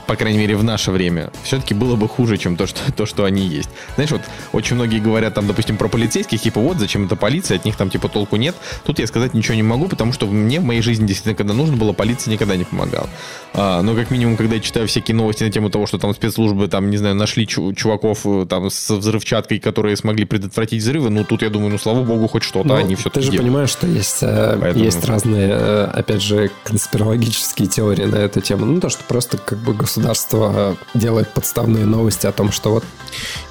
по крайней мере, в наше время, все-таки было бы хуже, чем то что, то, что они есть. Знаешь, вот очень многие говорят там, допустим, про полицейских, типа, вот, зачем это полиция, от них там, типа, толку нет. Тут я сказать ничего не могу, потому что мне в моей жизни действительно, когда нужно было, полиция никогда не помогала. А, но, как минимум, когда я читаю всякие новости на тему того, что там спецслужбы, там, не знаю, нашли чуваков э, там с взрывчаткой, которые смогли предотвратить взрывы, ну, тут я думаю, ну, слава богу, хоть что-то ну, они все-таки Ты же делают. понимаешь, что есть, э, Поэтому... есть разные, э, опять же, конспирологические теории на эту тему. Ну, то, что просто как бы государство Э, делает подставные новости о том, что вот...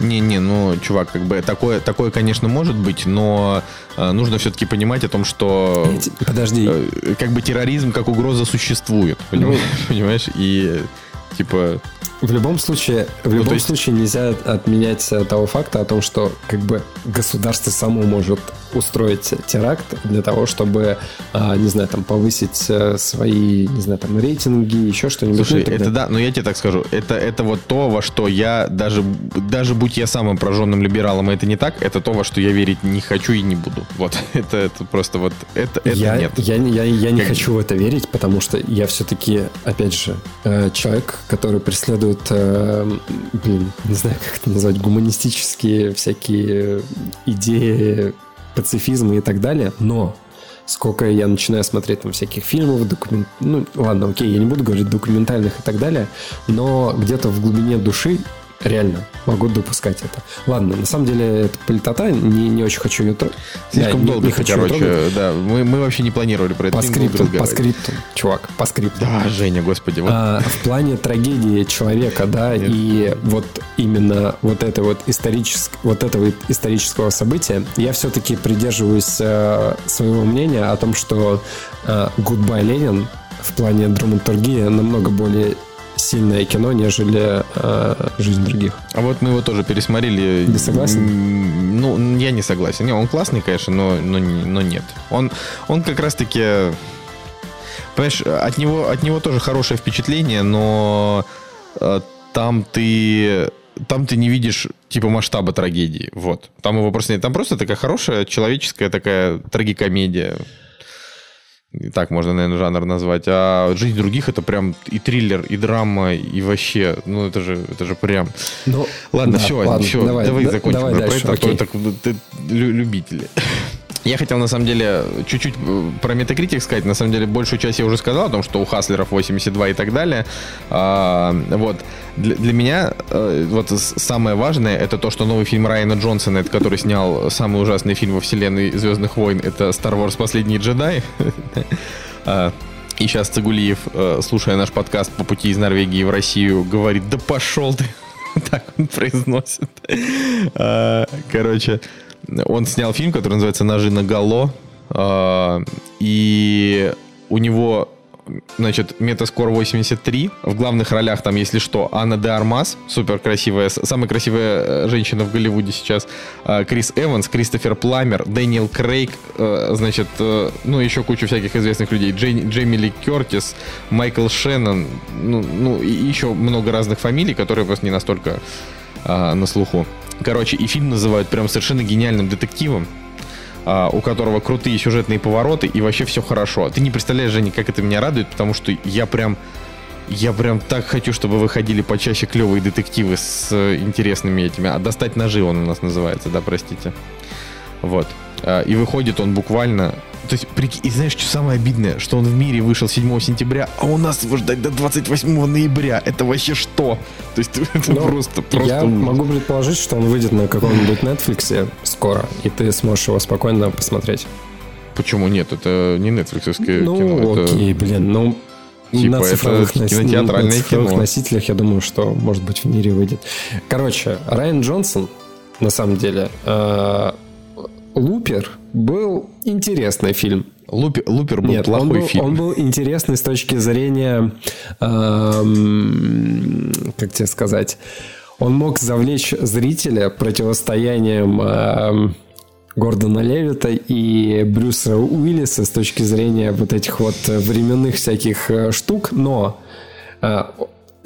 Не-не, ну, чувак, как бы такое, такое, конечно, может быть, но э, нужно все-таки понимать о том, что... Подожди. Э, как бы терроризм как угроза существует, понимаешь? Ну, понимаешь? И типа в любом случае, в ну, любом есть... случае нельзя отменять того факта о том, что как бы государство само может устроить теракт для того, чтобы, а, не знаю, там повысить э, свои, не знаю, там рейтинги, еще что-нибудь. Слушай, ну, это да, но я тебе так скажу, это это вот то, во что я даже даже будь я самым прожженным либералом, и это не так, это то, во что я верить не хочу и не буду. Вот это это просто вот это это я, нет. Я я я не как... хочу в это верить, потому что я все-таки, опять же, э, человек, который преследует э, блин, не знаю, как это назвать, гуманистические всякие идеи, пацифизма и так далее, но сколько я начинаю смотреть там всяких фильмов, документ... ну ладно, окей, я не буду говорить документальных и так далее, но где-то в глубине души Реально, могу допускать это. Ладно, на самом деле, это политота, не, не очень хочу ее трогать. Слишком да, долго, не, не хочу короче, трогать. да. Мы, мы вообще не планировали про это. По скрипту, по скрипту, чувак, по скрипту. Да, Женя, господи. Вот. А, в плане трагедии человека, да, Нет. и вот именно вот это вот историческое, вот этого исторического события, я все-таки придерживаюсь э, своего мнения о том, что э, Goodbye Ленин в плане драматургии намного более сильное кино, нежели э, «Жизнь других». А вот мы его тоже пересмотрели. Не согласен? Ну, я не согласен. Не, он классный, конечно, но, но, но нет. Он, он как раз-таки... Понимаешь, от него, от него тоже хорошее впечатление, но э, там ты там ты не видишь типа масштаба трагедии. Вот. Там его просто нет. Там просто такая хорошая человеческая такая трагикомедия. Так можно, наверное, жанр назвать. А «Жизнь других» — это прям и триллер, и драма, и вообще, ну это же, это же прям... Ну, ладно, да, все, ладно, все, давай, давай да, закончим давай про дальше, это, а окей. ты лю- любители. Я хотел, на самом деле, чуть-чуть э, про Metacritic сказать. На самом деле, большую часть я уже сказал о том, что у Хаслеров 82 и так далее. А, вот. Для, для меня э, вот самое важное, это то, что новый фильм Райана Джонсона, это который снял самый ужасный фильм во вселенной Звездных войн, это Star Wars Последний джедай. А, И сейчас Цигулиев, э, слушая наш подкаст по пути из Норвегии в Россию, говорит, да пошел ты. Так он произносит. А, Короче, он снял фильм, который называется «Ножи на гало». И у него значит, метаскор 83. В главных ролях там, если что, Анна де Армас, супер красивая, самая красивая э, женщина в Голливуде сейчас, э, Крис Эванс, Кристофер Пламер, Дэниел Крейг, э, значит, э, ну, еще куча всяких известных людей, Джей- Джейми Ли Кертис, Майкл Шеннон, ну, ну, и еще много разных фамилий, которые просто не настолько а, на слуху. Короче, и фильм называют прям совершенно гениальным детективом а, у которого крутые сюжетные повороты и вообще все хорошо. Ты не представляешь, Женя, как это меня радует, потому что я прям я прям так хочу, чтобы выходили почаще клевые детективы с э, интересными этими. А достать ножи он у нас называется, да, простите. Вот. А, И выходит он буквально... То есть, прики- и знаешь, что самое обидное? Что он в мире вышел 7 сентября, а у нас его ждать до 28 ноября. Это вообще что? То есть, это Ну, просто, просто... Я ужас. могу предположить, что он выйдет на каком-нибудь Netflix скоро, и ты сможешь его спокойно посмотреть. Почему нет? Это не нетфликсовское Ну, кино. это- окей, блин, ну... Типа, на это цифровых, нос- кинотеатральное на цифровых кино. носителях, я думаю, что, может быть, в мире выйдет. Короче, Райан Джонсон, на самом деле, э, Лупер был интересный фильм. Лупер, Лупер был Нет, плохой он был, фильм. он был интересный с точки зрения, эм, как тебе сказать, он мог завлечь зрителя противостоянием эм, Гордона Левита и Брюса Уиллиса с точки зрения вот этих вот временных всяких э, штук, но э,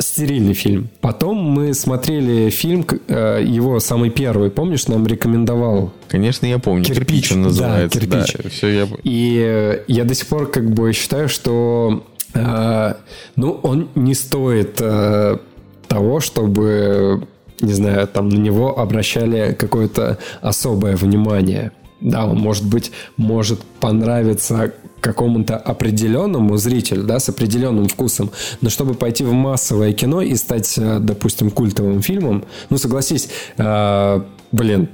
стерильный фильм. Потом мы смотрели фильм, э, его самый первый, помнишь, нам рекомендовал Конечно, я помню. Кирпич, Кирпич, он да, называется. «Кирпич». все, я... И э, я до сих пор как бы считаю, что э, ну, он не стоит э, того, чтобы, не знаю, там на него обращали какое-то особое внимание. Да, он, может быть, может понравиться какому-то определенному зрителю, да, с определенным вкусом, но чтобы пойти в массовое кино и стать, э, допустим, культовым фильмом, ну, согласись, э, блин,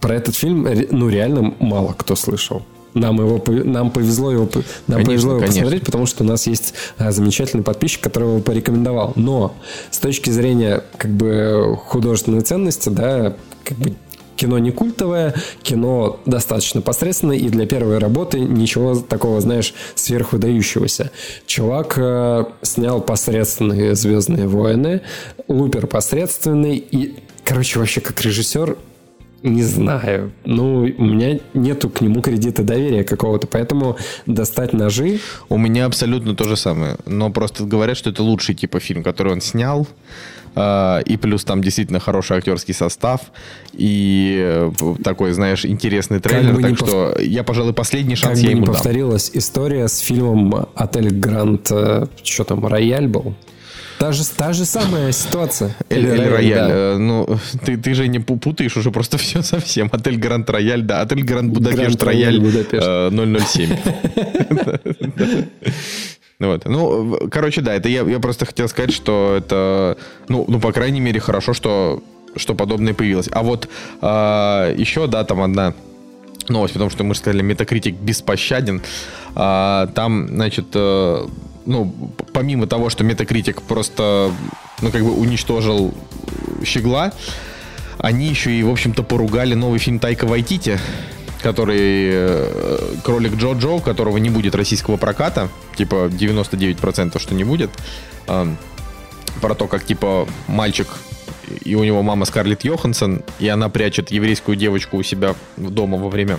про этот фильм, ну, реально мало кто слышал. Нам его, нам повезло его, нам Конечно, повезло его конечно. посмотреть, потому что у нас есть а, замечательный подписчик, который его порекомендовал. Но с точки зрения как бы художественной ценности, да, как бы кино не культовое, кино достаточно посредственное, и для первой работы ничего такого, знаешь, сверхвыдающегося. Чувак э, снял посредственные «Звездные войны», Лупер посредственный, и, короче, вообще как режиссер не знаю. Ну, у меня нету к нему кредита доверия какого-то, поэтому достать ножи... У меня абсолютно то же самое. Но просто говорят, что это лучший типа фильм, который он снял. А, И плюс там действительно хороший актерский состав. И э, такой, знаешь, интересный трейлер. бы Так не что я, пожалуй, последний Как шанс бы я не ему дам. повторилась история с фильмом «Отель Гранд», э, что там, «Рояль» был? Та же, та же самая ситуация. Эль, Эль «Рояль», Рояль. да. э, Ну, ты, ты же не пу- путаешь уже просто все совсем. Отель Гранд Рояль, да. Отель Гранд Будапешт Рояль Рояль Будапешт. э, 007. Ну Вот. Ну, короче, да, это я, я просто хотел сказать, что это, ну, ну, по крайней мере, хорошо, что, что подобное появилось. А вот а, еще, да, там одна новость, потому что мы же сказали, Метакритик беспощаден. А, там, значит, э, ну, помимо того, что Метакритик просто, ну, как бы уничтожил щегла, они еще и, в общем-то, поругали новый фильм Тайка Вайтити, который э, «Кролик Джо-Джо», у которого не будет российского проката, типа 99% что не будет, А, про то, как, типа, мальчик и у него мама Скарлетт Йоханссон, и она прячет еврейскую девочку у себя дома во время,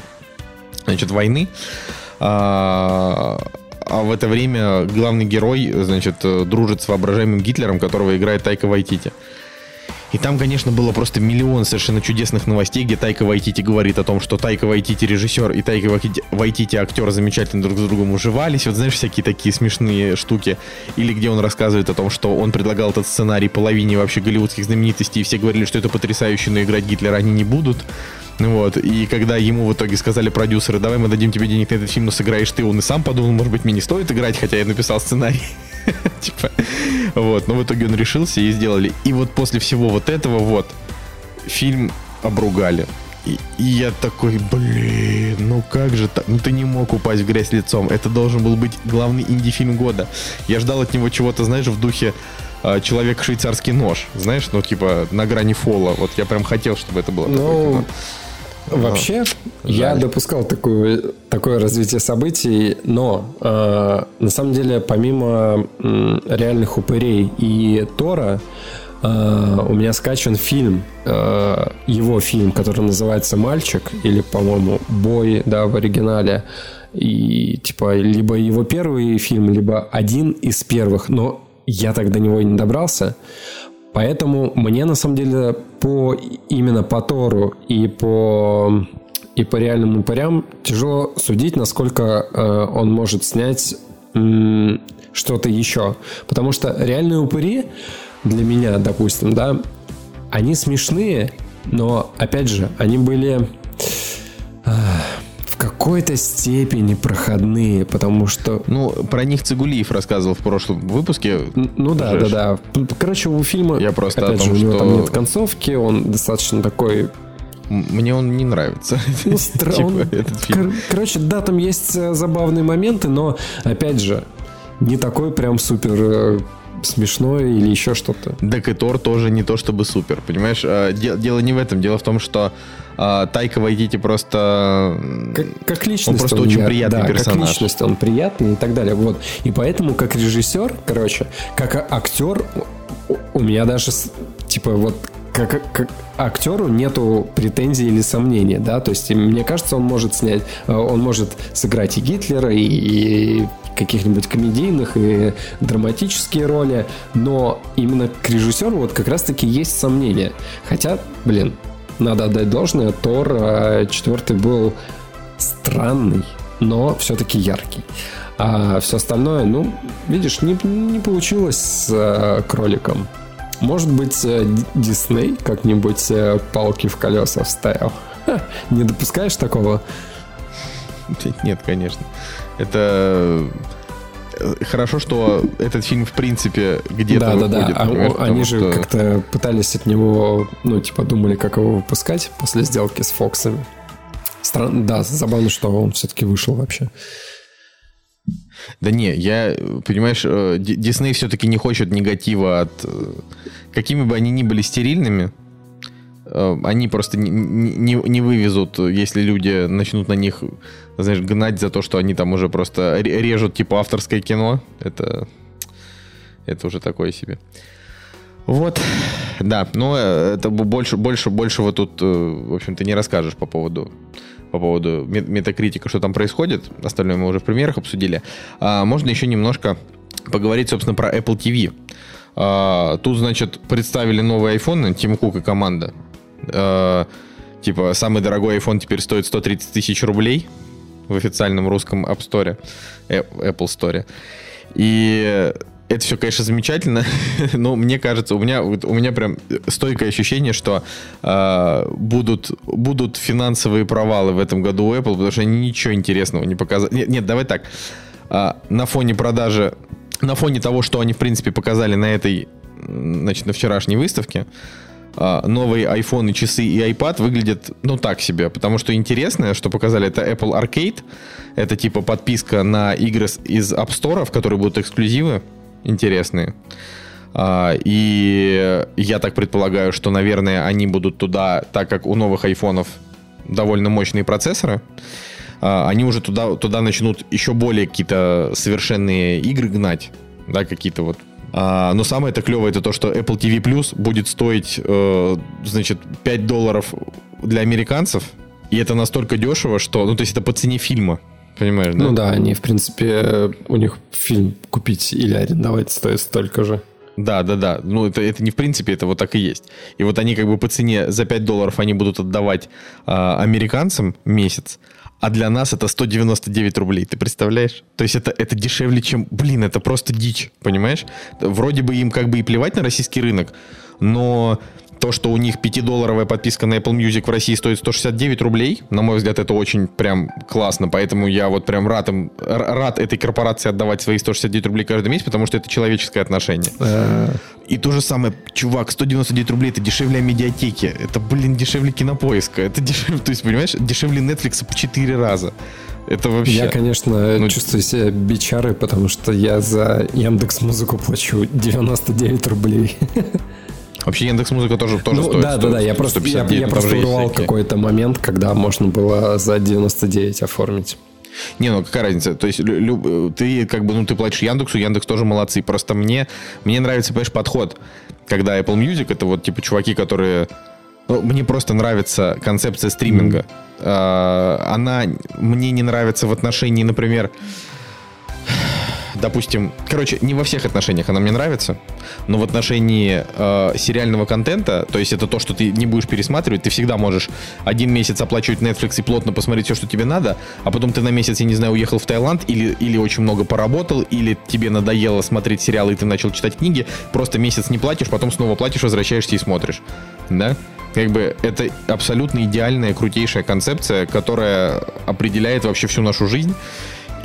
значит, войны. А, в это время главный герой, значит, э, дружит с воображаемым Гитлером, которого играет Тайка Вайтити. И там, конечно, было просто миллион совершенно чудесных новостей, где Тайка Вайтити говорит о том, что Тайка Вайтити режиссер и Тайка Вайтити актер замечательно друг с другом уживались. Вот знаешь, всякие такие смешные штуки. Или где он рассказывает о том, что он предлагал этот сценарий половине вообще голливудских знаменитостей, и все говорили, что это потрясающе, но играть Гитлера они не будут. Вот. И когда ему в итоге сказали продюсеры, давай мы дадим тебе денег на этот фильм, но сыграешь ты, он и сам подумал, может быть, мне не стоит играть, хотя я написал сценарий. Типа, вот. Но в итоге он решился и сделали. И вот после всего вот этого вот фильм обругали. И, и я такой, блин, ну как же так? Ну ты не мог упасть в грязь лицом. Это должен был быть главный инди-фильм года. Я ждал от него чего-то, знаешь, в духе э, Человек-швейцарский нож. Знаешь, ну типа на грани фола. Вот я прям хотел, чтобы это было. Ну, Вообще, но, я жаль. допускал такое, такое развитие событий, но э, на самом деле, помимо э, реальных упырей и Тора, э, у меня скачан фильм, э, его фильм, который называется «Мальчик», или, по-моему, «Бой», да, в оригинале. И, типа, либо его первый фильм, либо один из первых, но я так до него и не добрался. Поэтому мне на самом деле по именно по Тору и по и по реальным упырям тяжело судить, насколько э, он может снять э, что-то еще. Потому что реальные упыри для меня, допустим, да, они смешные, но опять же, они были. Э, какой-то степени проходные, потому что... Ну, про них Цигулиев рассказывал в прошлом выпуске. Ну да, да, да. Короче, у фильма... Я просто опять о том, же, у него что... там нет концовки, он достаточно такой мне он не нравится. Ну, странно. типа, Кор- короче, да, там есть э, забавные моменты, но, опять же, не такой прям супер смешной или еще что-то. Так и Тор тоже не то чтобы супер, понимаешь? А, дело не в этом, дело в том, что а, Тайка Вайтити просто... Как, как личность. Он просто он очень я, приятный да, персонаж. как личность, он приятный и так далее. Вот. И поэтому, как режиссер, короче, как актер, у меня даже, типа, вот как, как актеру нету претензий или сомнений, да, то есть мне кажется, он может снять, э, он может сыграть и Гитлера, и, и каких-нибудь комедийных и драматические роли, но именно к режиссеру вот как раз-таки есть сомнения. Хотя, блин, надо отдать должное, Тор а, четвертый был странный, но все-таки яркий. А все остальное, ну, видишь, не, не получилось с э, кроликом. Может быть, э, Дисней как-нибудь э, палки в колеса вставил. Ха, не допускаешь такого? Нет, конечно. Это хорошо, что этот фильм в принципе где-то да, выходит. Да, да, а, они же что... как-то пытались от него, ну, типа, думали, как его выпускать после сделки с Фоксами. Странно, да, забавно, что он все-таки вышел вообще. Да не, я, понимаешь, э, Дисней все-таки не хочет негатива от... Э, какими бы они ни были стерильными, э, они просто не, не, не вывезут, если люди начнут на них, знаешь, гнать за то, что они там уже просто режут типа авторское кино. Это, это уже такое себе. Вот, да, но это больше, больше, больше вот тут, в общем-то, не расскажешь по поводу по поводу метакритика, что там происходит. Остальное мы уже в примерах обсудили. А, можно еще немножко поговорить, собственно, про Apple TV. А, тут, значит, представили новый iPhone, Тим Кук и команда. А, типа, самый дорогой iPhone теперь стоит 130 тысяч рублей в официальном русском App Store, Apple Store. И это все, конечно, замечательно, но мне кажется, у меня, у меня прям стойкое ощущение, что э, будут, будут финансовые провалы в этом году у Apple, потому что они ничего интересного не показали. Нет, нет давай так. Э, на фоне продажи, на фоне того, что они, в принципе, показали на этой, значит, на вчерашней выставке, э, новые iPhone, часы и iPad выглядят, ну, так себе. Потому что интересное, что показали, это Apple Arcade. Это типа подписка на игры из App Store, в которые будут эксклюзивы интересные. А, и я так предполагаю, что, наверное, они будут туда, так как у новых айфонов довольно мощные процессоры, а, они уже туда, туда начнут еще более какие-то совершенные игры гнать, да, какие-то вот. А, но самое это клевое это то, что Apple TV Plus будет стоить, э, значит, 5 долларов для американцев, и это настолько дешево, что, ну, то есть это по цене фильма. Понимаешь, да? Ну да, они, в принципе, у них фильм купить или арендовать стоит столько же. Да, да, да. Ну, это, это не в принципе, это вот так и есть. И вот они как бы по цене за 5 долларов они будут отдавать а, американцам месяц, а для нас это 199 рублей, ты представляешь? То есть это, это дешевле, чем... Блин, это просто дичь, понимаешь? Вроде бы им как бы и плевать на российский рынок, но то, что у них 5-долларовая подписка на Apple Music в России стоит 169 рублей, на мой взгляд, это очень прям классно, поэтому я вот прям рад, им, рад этой корпорации отдавать свои 169 рублей каждый месяц, потому что это человеческое отношение. Э. И то же самое, чувак, 199 рублей это дешевле медиатеки, это, блин, дешевле кинопоиска, это дешевле, то есть, понимаешь, дешевле Netflix по 4 раза. Это вообще... Я, конечно, ну, чувствую себя бичарой, потому что я за Яндекс Музыку плачу 99 рублей. Вообще Яндекс Музыка тоже, тоже ну, стоит. Да, да, да. Я просто, я, я просто урвал какой-то момент, когда можно было за 99 оформить. Не, ну какая разница? То есть лю, ты как бы, ну ты платишь Яндексу, Яндекс тоже молодцы. Просто мне, мне нравится, понимаешь, подход, когда Apple Music это вот типа чуваки, которые ну, мне просто нравится концепция стриминга. Mm-hmm. Она мне не нравится в отношении, например, допустим, короче, не во всех отношениях она мне нравится, но в отношении э, сериального контента, то есть это то, что ты не будешь пересматривать, ты всегда можешь один месяц оплачивать Netflix и плотно посмотреть все, что тебе надо, а потом ты на месяц, я не знаю, уехал в Таиланд или, или очень много поработал, или тебе надоело смотреть сериалы и ты начал читать книги, просто месяц не платишь, потом снова платишь, возвращаешься и смотришь. Да? Как бы это абсолютно идеальная, крутейшая концепция, которая определяет вообще всю нашу жизнь.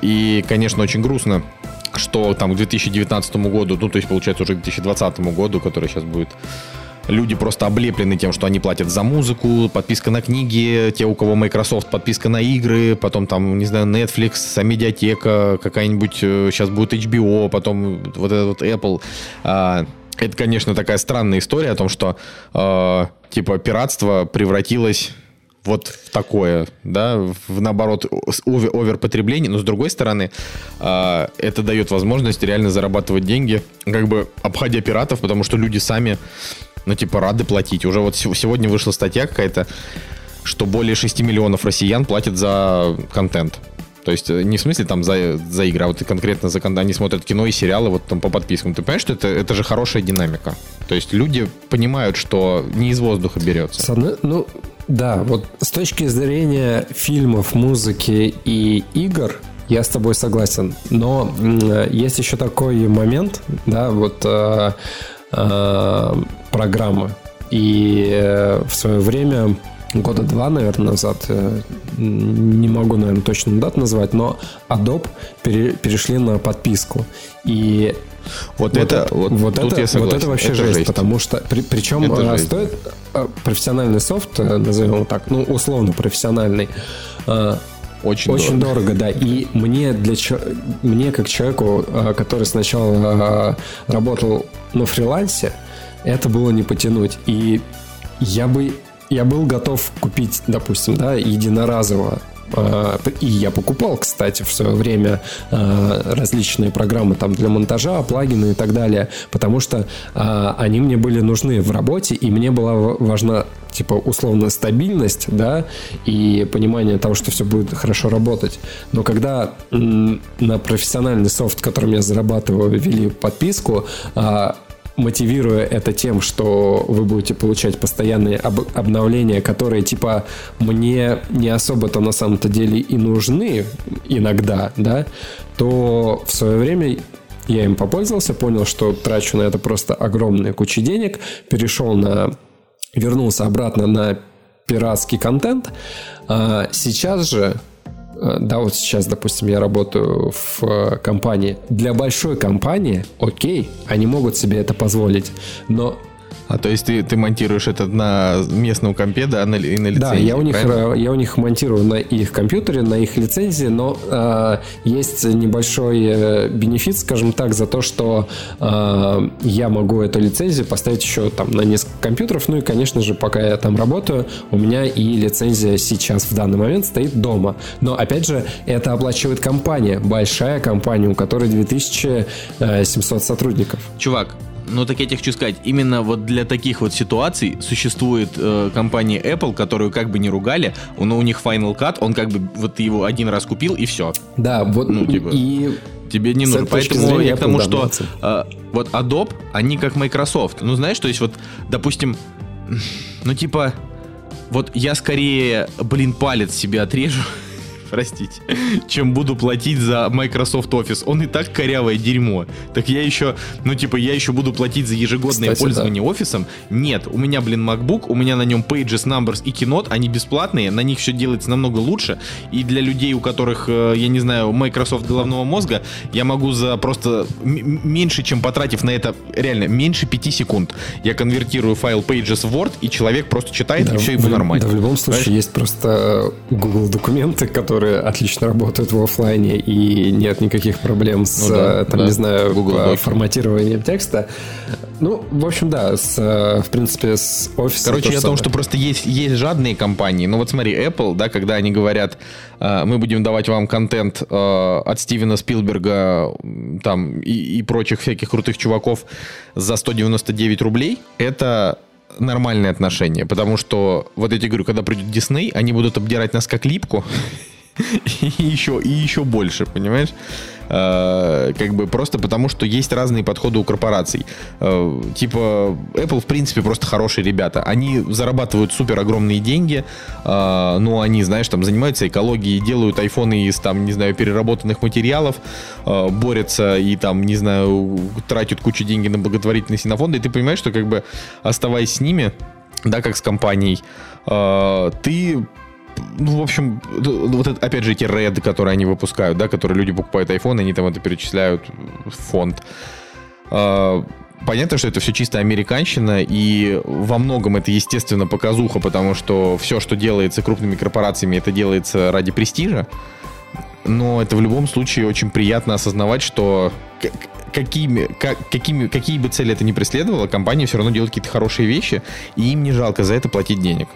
И, конечно, очень грустно, что там к 2019 году, ну, то есть, получается, уже к 2020 году, который сейчас будет, люди просто облеплены тем, что они платят за музыку, подписка на книги, те, у кого Microsoft, подписка на игры, потом там, не знаю, Netflix, медиатека, какая-нибудь, сейчас э, будет HBO, потом вот этот вот Apple. А, это, конечно, такая странная история о том, что, э, типа, пиратство превратилось вот такое, да, в наоборот овер, оверпотребление, но с другой стороны э, это дает возможность реально зарабатывать деньги, как бы обходя пиратов, потому что люди сами, ну типа рады платить. Уже вот сегодня вышла статья какая-то, что более 6 миллионов россиян платят за контент. То есть э, не в смысле там за, за игры, а вот конкретно за контент. Они смотрят кино и сериалы вот там по подпискам. Ты понимаешь, что это, это же хорошая динамика. То есть люди понимают, что не из воздуха берется. Ну, да, вот с точки зрения фильмов, музыки и игр, я с тобой согласен. Но есть еще такой момент, да, вот э, э, программы. И э, в свое время, года два, наверное, назад, э, не могу, наверное, точно дату назвать, но Adobe пере, перешли на подписку. И вот, вот это, вот, вот это, я согласен. Вот это вообще это жесть, жесть, потому что при, причем это стоит э, профессиональный софт, э, назовем его так, ну условно профессиональный. Э, очень, очень дорого. дорого, да. И мне для мне как человеку, который сначала работал на фрилансе, это было не потянуть. И я бы я был готов купить, допустим, да, единоразово и я покупал, кстати, в свое время а, различные программы там для монтажа, плагины и так далее, потому что а, они мне были нужны в работе, и мне была важна типа условно стабильность, да, и понимание того, что все будет хорошо работать. Но когда на профессиональный софт, которым я зарабатываю, ввели подписку, мотивируя это тем, что вы будете получать постоянные об- обновления, которые типа мне не особо-то на самом-то деле и нужны иногда, да, то в свое время я им попользовался, понял, что трачу на это просто огромные кучи денег, перешел на... вернулся обратно на пиратский контент. А сейчас же да, вот сейчас, допустим, я работаю в э, компании. Для большой компании, окей, они могут себе это позволить, но а то есть ты, ты монтируешь это на местном компе, да, на, и на лицензии? Да, я у, них, правильно? я у них монтирую на их компьютере, на их лицензии, но э, есть небольшой э, бенефит, скажем так, за то, что э, я могу эту лицензию поставить еще там на несколько компьютеров. Ну и, конечно же, пока я там работаю, у меня и лицензия сейчас в данный момент стоит дома. Но, опять же, это оплачивает компания, большая компания, у которой 2700 сотрудников. Чувак, ну, так я тебе хочу сказать, именно вот для таких вот ситуаций существует э, компания Apple, которую как бы не ругали, но у них Final Cut, он как бы вот его один раз купил и все. Да, вот ну, типа. и Тебе не нужно. Поэтому зрения, я к тому, что э, вот Adobe, они как Microsoft. Ну, знаешь, то есть вот, допустим, ну, типа, вот я скорее, блин, палец себе отрежу, простите, чем буду платить за Microsoft Office. Он и так корявое дерьмо. Так я еще, ну типа, я еще буду платить за ежегодное Кстати, пользование да. офисом? Нет, у меня, блин, MacBook, у меня на нем Pages, Numbers и Keynote, они бесплатные, на них все делается намного лучше. И для людей, у которых, э, я не знаю, Microsoft головного мозга, я могу за просто меньше, чем потратив на это, реально, меньше 5 секунд, я конвертирую файл Pages в Word, и человек просто читает, да, и все ему в, нормально. Да, в любом случае Понимаешь? есть просто Google документы, которые которые отлично работают в офлайне и нет никаких проблем с, ну, да, там, да. не знаю, Google форматированием текста. Ну, в общем, да, с, в принципе, с офисом. Короче, я о том, что просто есть, есть жадные компании. Ну, вот смотри, Apple, да, когда они говорят, э, мы будем давать вам контент э, от Стивена Спилберга там и, и прочих всяких крутых чуваков за 199 рублей, это нормальное отношение, потому что вот тебе говорю, когда придет Дисней, они будут обдирать нас как липку, и еще, и еще больше, понимаешь? Э, как бы просто потому, что есть разные подходы у корпораций. Э, типа Apple, в принципе, просто хорошие ребята. Они зарабатывают супер огромные деньги, э, но они, знаешь, там занимаются экологией, делают айфоны из, там, не знаю, переработанных материалов, борются и там, не знаю, тратят кучу денег на благотворительные синофонды, и ты понимаешь, что как бы оставаясь с ними, да, как с компанией, ты ну, в общем, вот это, опять же, эти RED, которые они выпускают, да, которые люди покупают iPhone, они там это перечисляют в фонд. А, понятно, что это все чисто американщина, и во многом это, естественно, показуха, потому что все, что делается крупными корпорациями, это делается ради престижа. Но это в любом случае очень приятно осознавать, что какими, как, какими, какие бы цели это ни преследовало, компания все равно делает какие-то хорошие вещи, и им не жалко за это платить денег.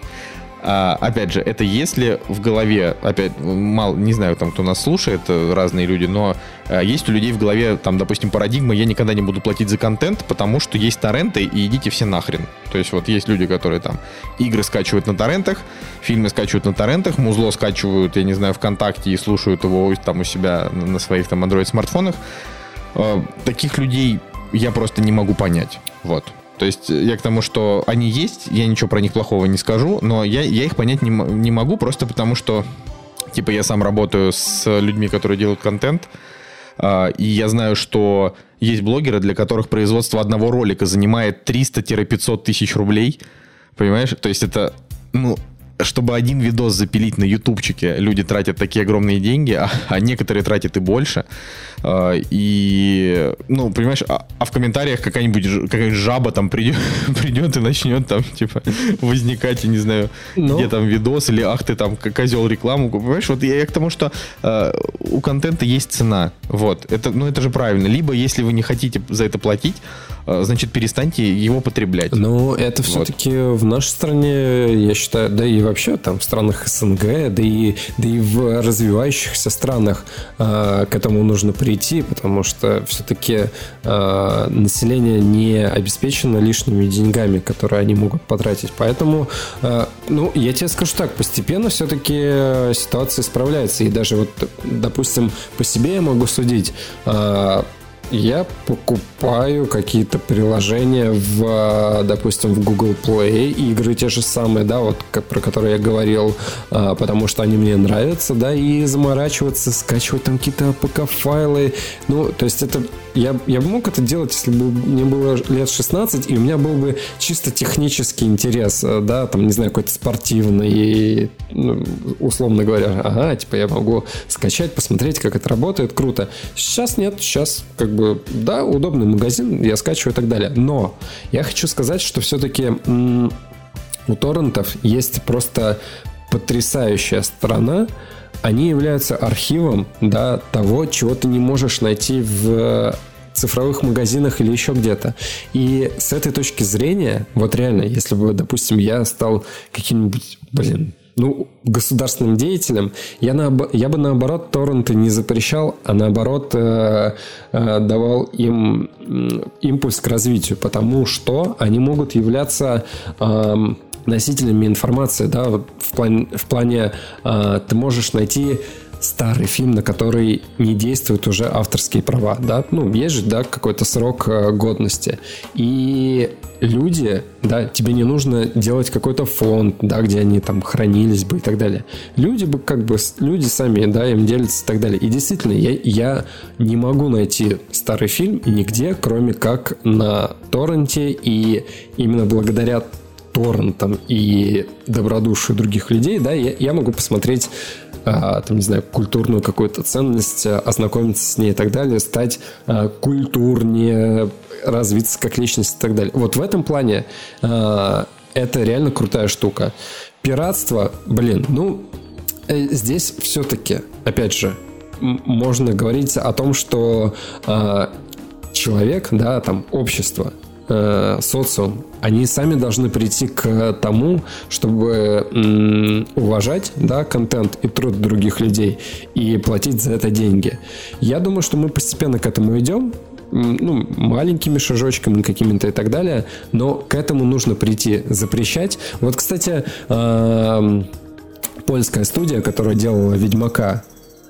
А, опять же, это если в голове, опять, мало, не знаю, там, кто нас слушает, э, разные люди, но а, есть у людей в голове, там, допустим, парадигма, я никогда не буду платить за контент, потому что есть торренты, и идите все нахрен. То есть вот есть люди, которые там игры скачивают на торрентах, фильмы скачивают на торрентах, музло скачивают, я не знаю, ВКонтакте и слушают его там у себя на своих там Android-смартфонах. А, таких людей я просто не могу понять. Вот. То есть э, я к тому, что они есть, я ничего про них плохого не скажу, но я, я их понять не, не могу просто потому, что типа я сам работаю с людьми, которые делают контент, э, и я знаю, что есть блогеры, для которых производство одного ролика занимает 300-500 тысяч рублей, понимаешь? То есть это, ну, чтобы один видос запилить на ютубчике, люди тратят такие огромные деньги, а, а некоторые тратят и больше. А, и, ну, понимаешь, а, а в комментариях какая-нибудь какая жаба там придет, придет и начнет там, типа, возникать, я не знаю, ну, где там видос, или ах ты там козел рекламу. Понимаешь, вот я, я к тому, что э, у контента есть цена. Вот. Это, ну, это же правильно. Либо, если вы не хотите за это платить, значит, перестаньте его потреблять. Ну, это все-таки вот. в нашей стране, я считаю, да и вообще там в странах СНГ, да и, да и в развивающихся странах э, к этому нужно прийти, потому что все-таки э, население не обеспечено лишними деньгами, которые они могут потратить. Поэтому, э, ну, я тебе скажу так, постепенно все-таки ситуация справляется. И даже вот, допустим, по себе я могу судить. Э, я покупаю какие-то приложения в, допустим, в Google Play, игры те же самые, да, вот как, про которые я говорил, а, потому что они мне нравятся, да, и заморачиваться, скачивать там какие-то APK-файлы, ну, то есть это я, я бы мог это делать, если бы мне было лет 16, и у меня был бы чисто технический интерес, э, да, там, не знаю, какой-то спортивный, ну, условно говоря, ага, типа я могу скачать, посмотреть, как это работает, круто. Сейчас нет, сейчас как бы, да, удобный магазин, я скачиваю и так далее. Но я хочу сказать, что все-таки у торрентов есть просто потрясающая сторона, они являются архивом да, того, чего ты не можешь найти в цифровых магазинах или еще где-то. И с этой точки зрения, вот реально, если бы, допустим, я стал каким-нибудь, блин, ну, государственным деятелем, я, на, я бы наоборот торренты не запрещал, а наоборот э, э, давал им э, импульс к развитию, потому что они могут являться э, носителями информации, да, вот в плане, в плане э, ты можешь найти старый фильм, на который не действуют уже авторские права, да, ну, есть же, да, какой-то срок э, годности. И люди, да, тебе не нужно делать какой-то фонд, да, где они там хранились бы и так далее. Люди бы как бы, люди сами, да, им делятся и так далее. И действительно, я, я не могу найти старый фильм нигде, кроме как на торренте, и именно благодаря торрентам и добродушию других людей, да, я, я могу посмотреть а, там, не знаю, культурную какую-то ценность, а, ознакомиться с ней и так далее, стать а, культурнее, развиться как личность и так далее. Вот в этом плане это реально крутая штука. Пиратство, блин, ну, э, здесь все-таки, опять же, можно говорить о том, что человек, да, там, общество, э, социум, они сами должны прийти к тому, чтобы м, уважать да, контент и труд других людей и платить за это деньги. Я думаю, что мы постепенно к этому идем, ну, маленькими шажочками какими-то и так далее, но к этому нужно прийти, запрещать. Вот, кстати, э, польская студия, которая делала Ведьмака,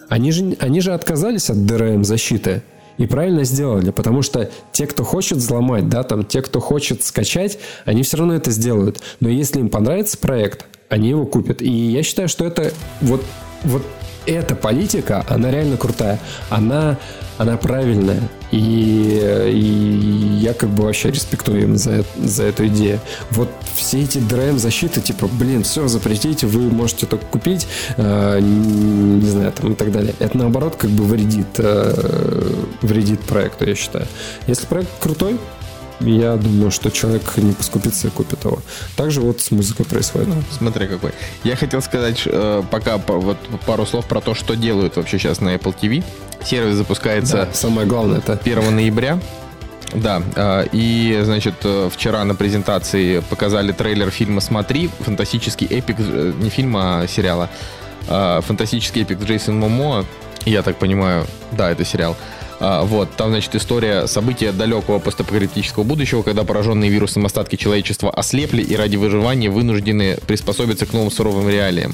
они же, они же отказались от DRM защиты. И правильно сделали, потому что те, кто хочет взломать, да, там, те, кто хочет скачать, они все равно это сделают. Но если им понравится проект, они его купят. И я считаю, что это вот, вот эта политика, она реально крутая. Она, она правильная. И, и я как бы вообще респектую им за, за эту идею. Вот все эти драйв-защиты, типа, блин, все, запретите, вы можете только купить, э, не знаю, там и так далее. Это наоборот как бы вредит, э, вредит проекту, я считаю. Если проект крутой, я думаю, что человек не поскупится и купит его. Также вот с музыкой происходит. Ну, смотри какой. Я хотел сказать э, пока вот пару слов про то, что делают вообще сейчас на Apple TV. Сервис запускается да, самое главное это 1 ноября. Да, э, и, значит, э, вчера на презентации показали трейлер фильма «Смотри», фантастический эпик, не фильма, а сериала, фантастический эпик Джейсон Момоа, я так понимаю, да, это сериал, вот, там, значит, история события далекого постапокалиптического будущего, когда пораженные вирусом остатки человечества ослепли и ради выживания вынуждены приспособиться к новым суровым реалиям.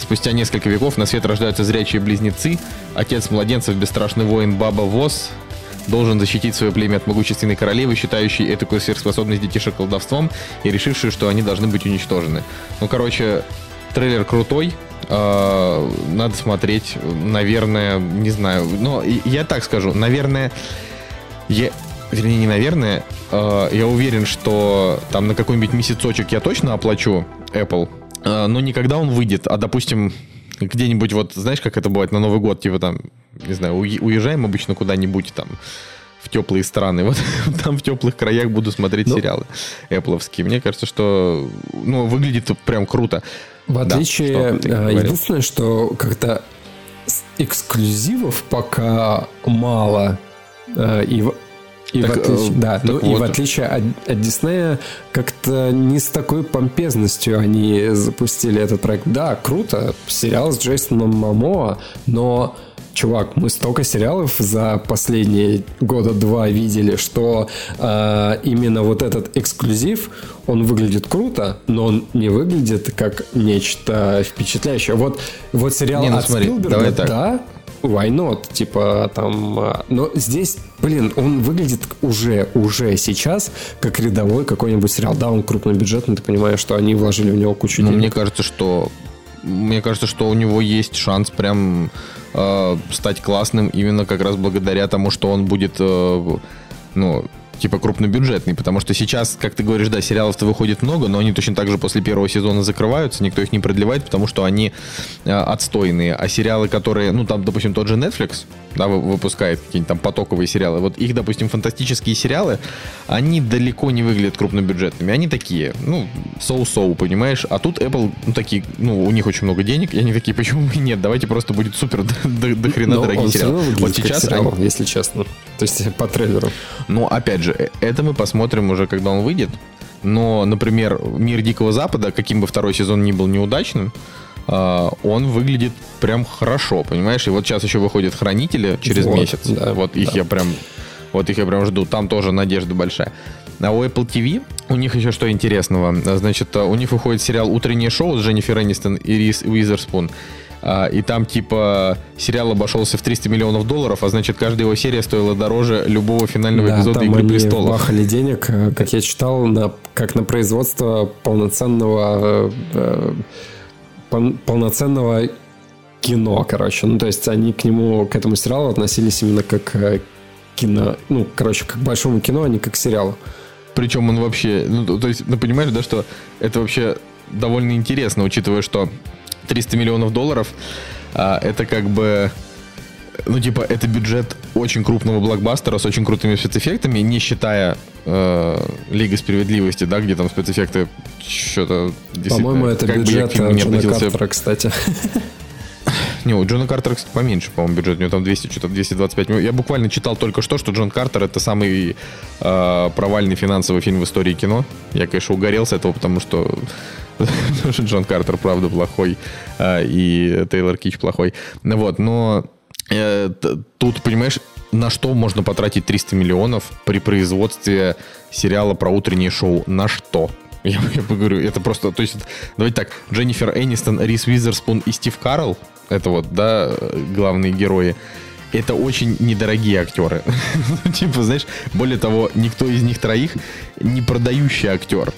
Спустя несколько веков на свет рождаются зрячие близнецы. Отец младенцев, бесстрашный воин Баба Восс, должен защитить свое племя от могущественной королевы, считающей эту сверхспособность детишек колдовством и решившей, что они должны быть уничтожены. Ну, короче, трейлер крутой, э, надо смотреть, наверное, не знаю, но я так скажу, наверное, я, вернее, не наверное, э, я уверен, что там на какой-нибудь месяцочек я точно оплачу Apple, э, но никогда он выйдет, а, допустим, где-нибудь вот, знаешь, как это бывает на Новый год, типа там, не знаю, уезжаем обычно куда-нибудь там, в теплые страны. Вот там в теплых краях буду смотреть ну, сериалы Apple. Мне кажется, что ну, выглядит прям круто. В отличие, да, что единственное, что как-то эксклюзивов пока мало. Э, и и, так, в отличие, э, да, ну, вот. и в отличие от, от Диснея, как-то не с такой помпезностью они запустили этот проект. Да, круто, сериал с Джейсоном Мамоа, но чувак, мы столько сериалов за последние года два видели, что э, именно вот этот эксклюзив, он выглядит круто, но он не выглядит как нечто впечатляющее. Вот, вот сериал не, ну, от смотри, Спилберга, да, why not? Типа там... А, но здесь, блин, он выглядит уже, уже сейчас как рядовой какой-нибудь сериал. Да, он крупнобюджетный, ты понимаешь, что они вложили в него кучу ну, денег. Мне кажется, что мне кажется, что у него есть шанс прям э, стать классным именно как раз благодаря тому, что он будет, э, ну, типа крупнобюджетный, потому что сейчас, как ты говоришь, да, сериалов-то выходит много, но они точно так же после первого сезона закрываются, никто их не продлевает, потому что они э, отстойные. А сериалы, которые, ну, там, допустим, тот же Netflix, да, выпускает какие-нибудь там потоковые сериалы, вот их, допустим, фантастические сериалы, они далеко не выглядят крупнобюджетными, они такие, ну, соу-соу, понимаешь? А тут Apple, ну, такие, ну, у них очень много денег, и они такие, почему бы нет, давайте просто будет супер до, до хрена дорогие сериалы. Вот сейчас сериал, они... если честно. То есть по трейлеру. Ну, опять же, э, это мы посмотрим уже, когда он выйдет. Но, например, «Мир Дикого Запада», каким бы второй сезон ни был неудачным, а, он выглядит прям хорошо, понимаешь? И вот сейчас еще выходят «Хранители» через вот, месяц. Да, вот их да. я прям... Вот их я прям жду. Там тоже надежда большая. А у Apple TV у них еще что интересного. Значит, у них выходит сериал «Утреннее шоу» с Дженнифер Энистон и Рис Уизерспун. А, и там типа сериал обошелся в 300 миллионов долларов, а значит каждая его серия стоила дороже любого финального Да, эпизода Игры престолов. бахали денег, э, как я читал, на, как на производство полноценного э, пол- полноценного кино, короче. Ну, то есть они к нему, к этому сериалу относились именно как э, кино, ну, короче, как к большому кино, а не как к сериалу. Причем он вообще, ну, то есть, ну, понимаешь, да, что это вообще довольно интересно, учитывая, что 300 миллионов долларов, а, это как бы, ну, типа, это бюджет очень крупного блокбастера с очень крутыми спецэффектами, не считая э, Лига Справедливости, да, где там спецэффекты что-то. По-моему, это как бы я бюджет э, Джона Картера, кстати. Не, у Джона Картера, кстати, поменьше, по-моему, бюджет. У него там 200, что-то 225 миллионов. Я буквально читал только что, что Джон Картер это самый э, провальный финансовый фильм в истории кино. Я, конечно, угорел с этого, потому что, потому что Джон Картер, правда, плохой, э, и Тейлор Кич плохой. Вот, но э, тут, понимаешь, на что можно потратить 300 миллионов при производстве сериала про утреннее шоу? На что? Я, я говорю, это просто, то есть, давайте так, Дженнифер Энистон, Рис Уизерспун и Стив Карл, это вот, да, главные герои, это очень недорогие актеры. Ну, Типа, знаешь, более того, никто из них троих не продающий актер.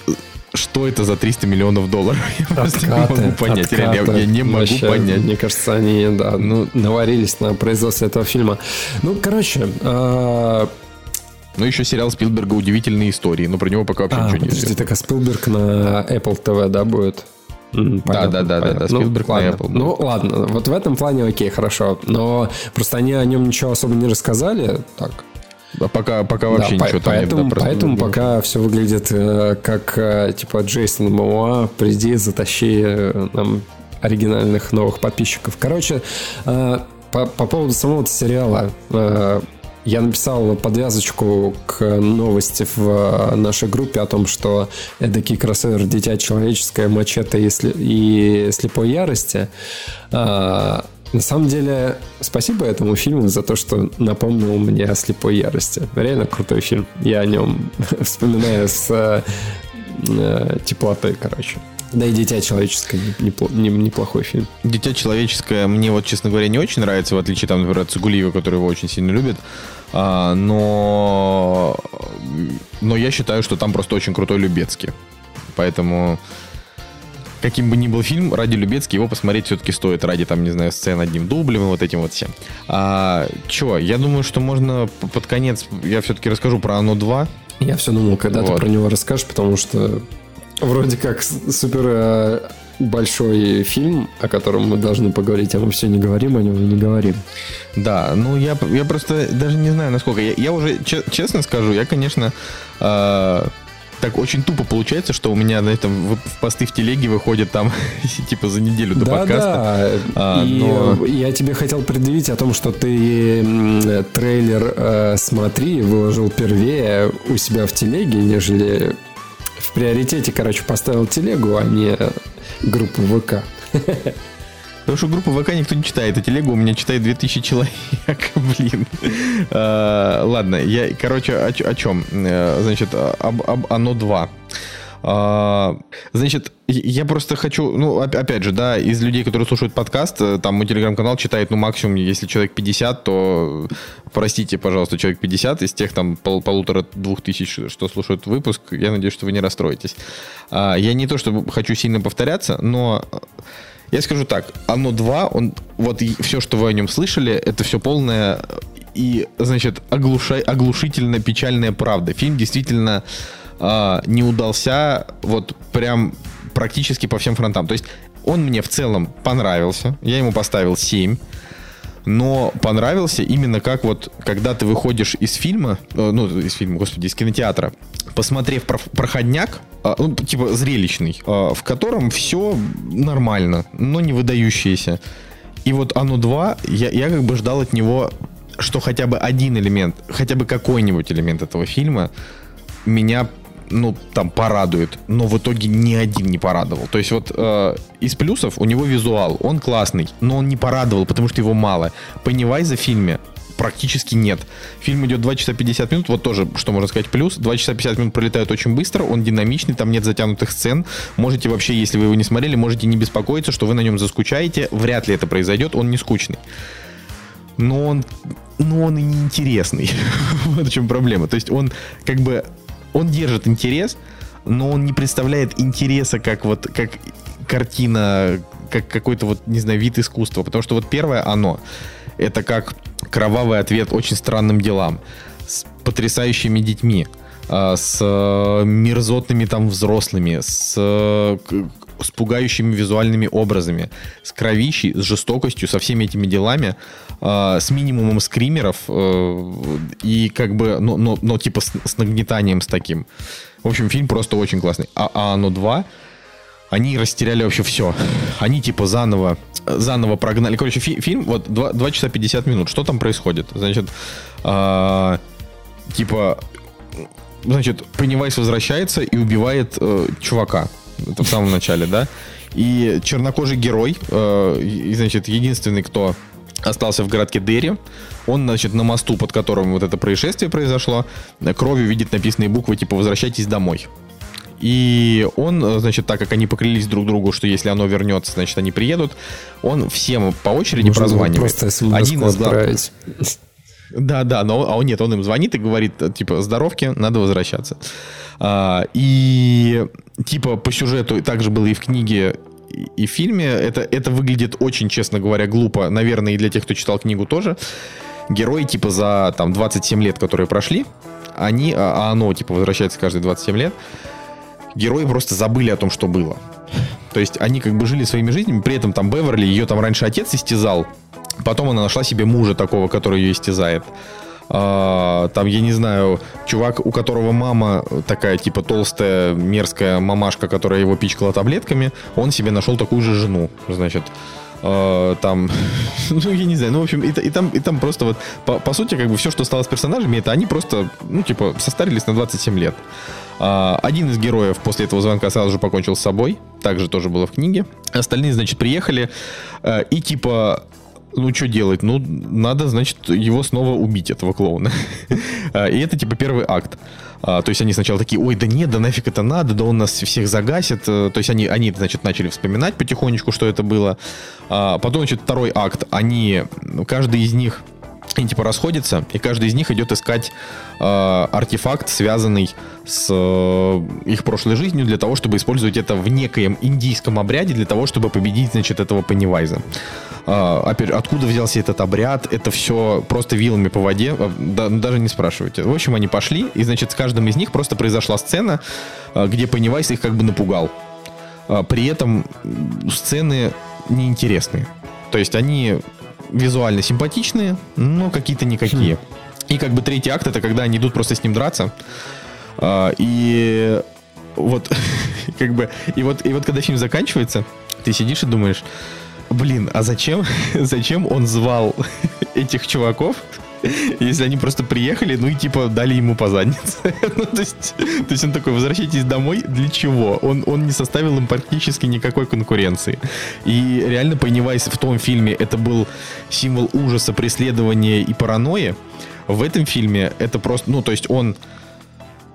Что это за 300 миллионов долларов? Я просто не Откаты, могу понять. Реально, я- откаты. я не могу Вообще, понять. Мне кажется, они, да, ну, наварились на производстве этого фильма. Ну, короче, э, Ну, еще сериал Спилберга «Удивительные истории», но про него пока вообще а, ничего не подожди, известно. так а Спилберг на Apple TV, да, будет? Понятно, да, да, да, понятно. да, Спилберг на ладно. Apple Ну, ладно, вот в этом плане окей, хорошо. Но просто они о нем ничего особо не рассказали. Так, А пока, пока вообще Да, ничего по- там нет. поэтому, да, просто- поэтому пока все выглядит э, как э, типа Джейсон Моуа, приди, затащи э, нам оригинальных новых подписчиков. Короче, э, по, по поводу самого сериала. э, я написал подвязочку к новости в э, нашей группе о том, что эдакий кроссовер «Дитя человеческое», «Мачете» и, «Слепой ярости». На самом деле, спасибо этому фильму за то, что напомнил мне о «Слепой ярости». Реально крутой фильм. Я о нем вспоминаю с э, э, теплотой, короче. Да и «Дитя человеческое» не- непло- не- неплохой фильм. Дитя человеческое мне вот, честно говоря, не очень нравится, в отличие, там, например, от Цугулиева, который его очень сильно любит. А, но... Но я считаю, что там просто очень крутой Любецкий. Поэтому... Каким бы ни был фильм, ради Любецки его посмотреть все-таки стоит. Ради, там, не знаю, сцен одним дублем и вот этим вот всем. А, чё, я думаю, что можно под конец... Я все-таки расскажу про «Оно 2». Я все думал, когда ты Вот. про него расскажешь, потому что вроде как супер э, большой фильм, о котором мы должны поговорить, а мы все не говорим о нем и не говорим. Да, ну я, я просто даже не знаю, насколько. Я, я уже че- честно скажу, я, конечно, э, так очень тупо получается, что у меня на этом в, посты в телеге выходят там типа за неделю до да, подкаста. да. А, и но- я тебе хотел предъявить о том, что ты трейлер э, «Смотри» выложил первее у себя в телеге, нежели в приоритете, короче, поставил телегу, а не группу ВК. Потому что группу ВК никто не читает, а телегу у меня читает 2000 человек, блин. А, Ладно, я, короче, о, чем? Э, Значит, об, Оно 2. А, Значит, я просто хочу, ну, оп- опять же, да, из людей, которые слушают подкаст, э, там мой телеграм-канал читает, ну, максимум, если человек 50, то, простите, пожалуйста, человек 50 из тех там пол- полутора-двух тысяч, что слушают выпуск, я надеюсь, что вы не расстроитесь. А, Я не то, чтобы хочу сильно повторяться, но я скажу так, оно 2, он, вот все, что вы о нем слышали, это все полная и, значит, оглуша- оглушительно печальная правда. Фильм действительно а, не удался вот прям практически по всем фронтам. То есть он мне в целом понравился, я ему поставил 7, но понравился именно как вот, когда ты выходишь из фильма, э, ну, из фильма, господи, из кинотеатра, посмотрев про- проходняк, а, ну, типа зрелищный, а, в котором все нормально, но не выдающееся. И вот оно 2, я, я как бы ждал от него, что хотя бы один элемент, хотя бы какой-нибудь элемент этого фильма меня ну, там, порадует, но в итоге ни один не порадовал. То есть вот э, из плюсов у него визуал, он классный, но он не порадовал, потому что его мало. Пеннивайза в фильме практически нет. Фильм идет 2 часа 50 минут, вот тоже, что можно сказать, плюс. 2 часа 50 минут пролетают очень быстро, он динамичный, там нет затянутых сцен. Можете вообще, если вы его не смотрели, можете не беспокоиться, что вы на нем заскучаете. Вряд ли это произойдет, он не скучный. Но он, но он и не интересный. вот в чем проблема. То есть он как бы, он держит интерес, но он не представляет интереса как вот, как картина, как какой-то вот, не знаю, вид искусства. Потому что вот первое оно, это как кровавый ответ очень странным делам с потрясающими детьми, а, с э, мерзотными там взрослыми, с, с пугающими визуальными образами, с кровищей, с жестокостью, со всеми этими делами, а, с минимумом скримеров э, и как бы, ну, но, но типа с, с нагнетанием с таким. В общем, фильм просто очень классный. А, а оно 2 они растеряли вообще все. Они типа заново, заново прогнали. Короче, фи- фильм, вот 2, 2 часа 50 минут. Что там происходит? Значит, э, типа, значит, Пеннивайс возвращается и убивает э, чувака. Это в самом начале, да? И чернокожий герой, э, и, значит, единственный, кто остался в городке Дерри. Он, значит, на мосту, под которым вот это происшествие произошло, кровью видит написанные буквы типа «Возвращайтесь домой». И он, значит, так как они поклялись друг другу, что если оно вернется, значит, они приедут, он всем по очереди Можно прозванивает. Просто Один из отправить. Да, да, но а он нет, он им звонит и говорит, типа, здоровки, надо возвращаться. А, и типа по сюжету также было и в книге, и в фильме. Это, это выглядит очень, честно говоря, глупо. Наверное, и для тех, кто читал книгу тоже. Герои, типа, за там 27 лет, которые прошли, они, а, а оно, типа, возвращается каждые 27 лет, герои просто забыли о том, что было. То есть они как бы жили своими жизнями, при этом там Беверли, ее там раньше отец истязал, потом она нашла себе мужа такого, который ее истязает. А, там, я не знаю, чувак, у которого мама такая, типа, толстая, мерзкая мамашка, которая его пичкала таблетками, он себе нашел такую же жену, значит. А, там, ну, я не знаю, ну, в общем, и, и, там, и там просто вот, по, по сути, как бы все, что стало с персонажами, это они просто, ну, типа, состарились на 27 лет. А, один из героев после этого звонка сразу же покончил с собой, также тоже было в книге. Остальные, значит, приехали э, и, типа, ну, что делать? Ну, надо, значит, его снова убить, этого клоуна. А, и это, типа, первый акт. А, то есть они сначала такие, ой, да нет, да нафиг это надо, да он нас всех загасит. Э, то есть они, они значит, начали вспоминать потихонечку, что это было. А, потом, значит, второй акт. Они, каждый из них они типа расходятся, и каждый из них идет искать э, артефакт, связанный с э, их прошлой жизнью, для того, чтобы использовать это в некоем индийском обряде, для того, чтобы победить, значит, этого Пеннивайза. Э, откуда взялся этот обряд? Это все просто вилами по воде, э, да, даже не спрашивайте. В общем, они пошли, и, значит, с каждым из них просто произошла сцена, э, где Пеннивайз их как бы напугал. Э, при этом сцены неинтересные. То есть они визуально симпатичные, но какие-то никакие. Хм. И как бы третий акт это когда они идут просто с ним драться. А, и вот как бы и вот и вот когда фильм заканчивается, ты сидишь и думаешь, блин, а зачем зачем он звал этих чуваков? Если они просто приехали, ну и типа дали ему по заднице. ну, то, есть, то есть он такой, возвращайтесь домой, для чего? Он, он не составил им практически никакой конкуренции. И реально Pennywise в том фильме это был символ ужаса, преследования и паранойи. В этом фильме это просто, ну то есть он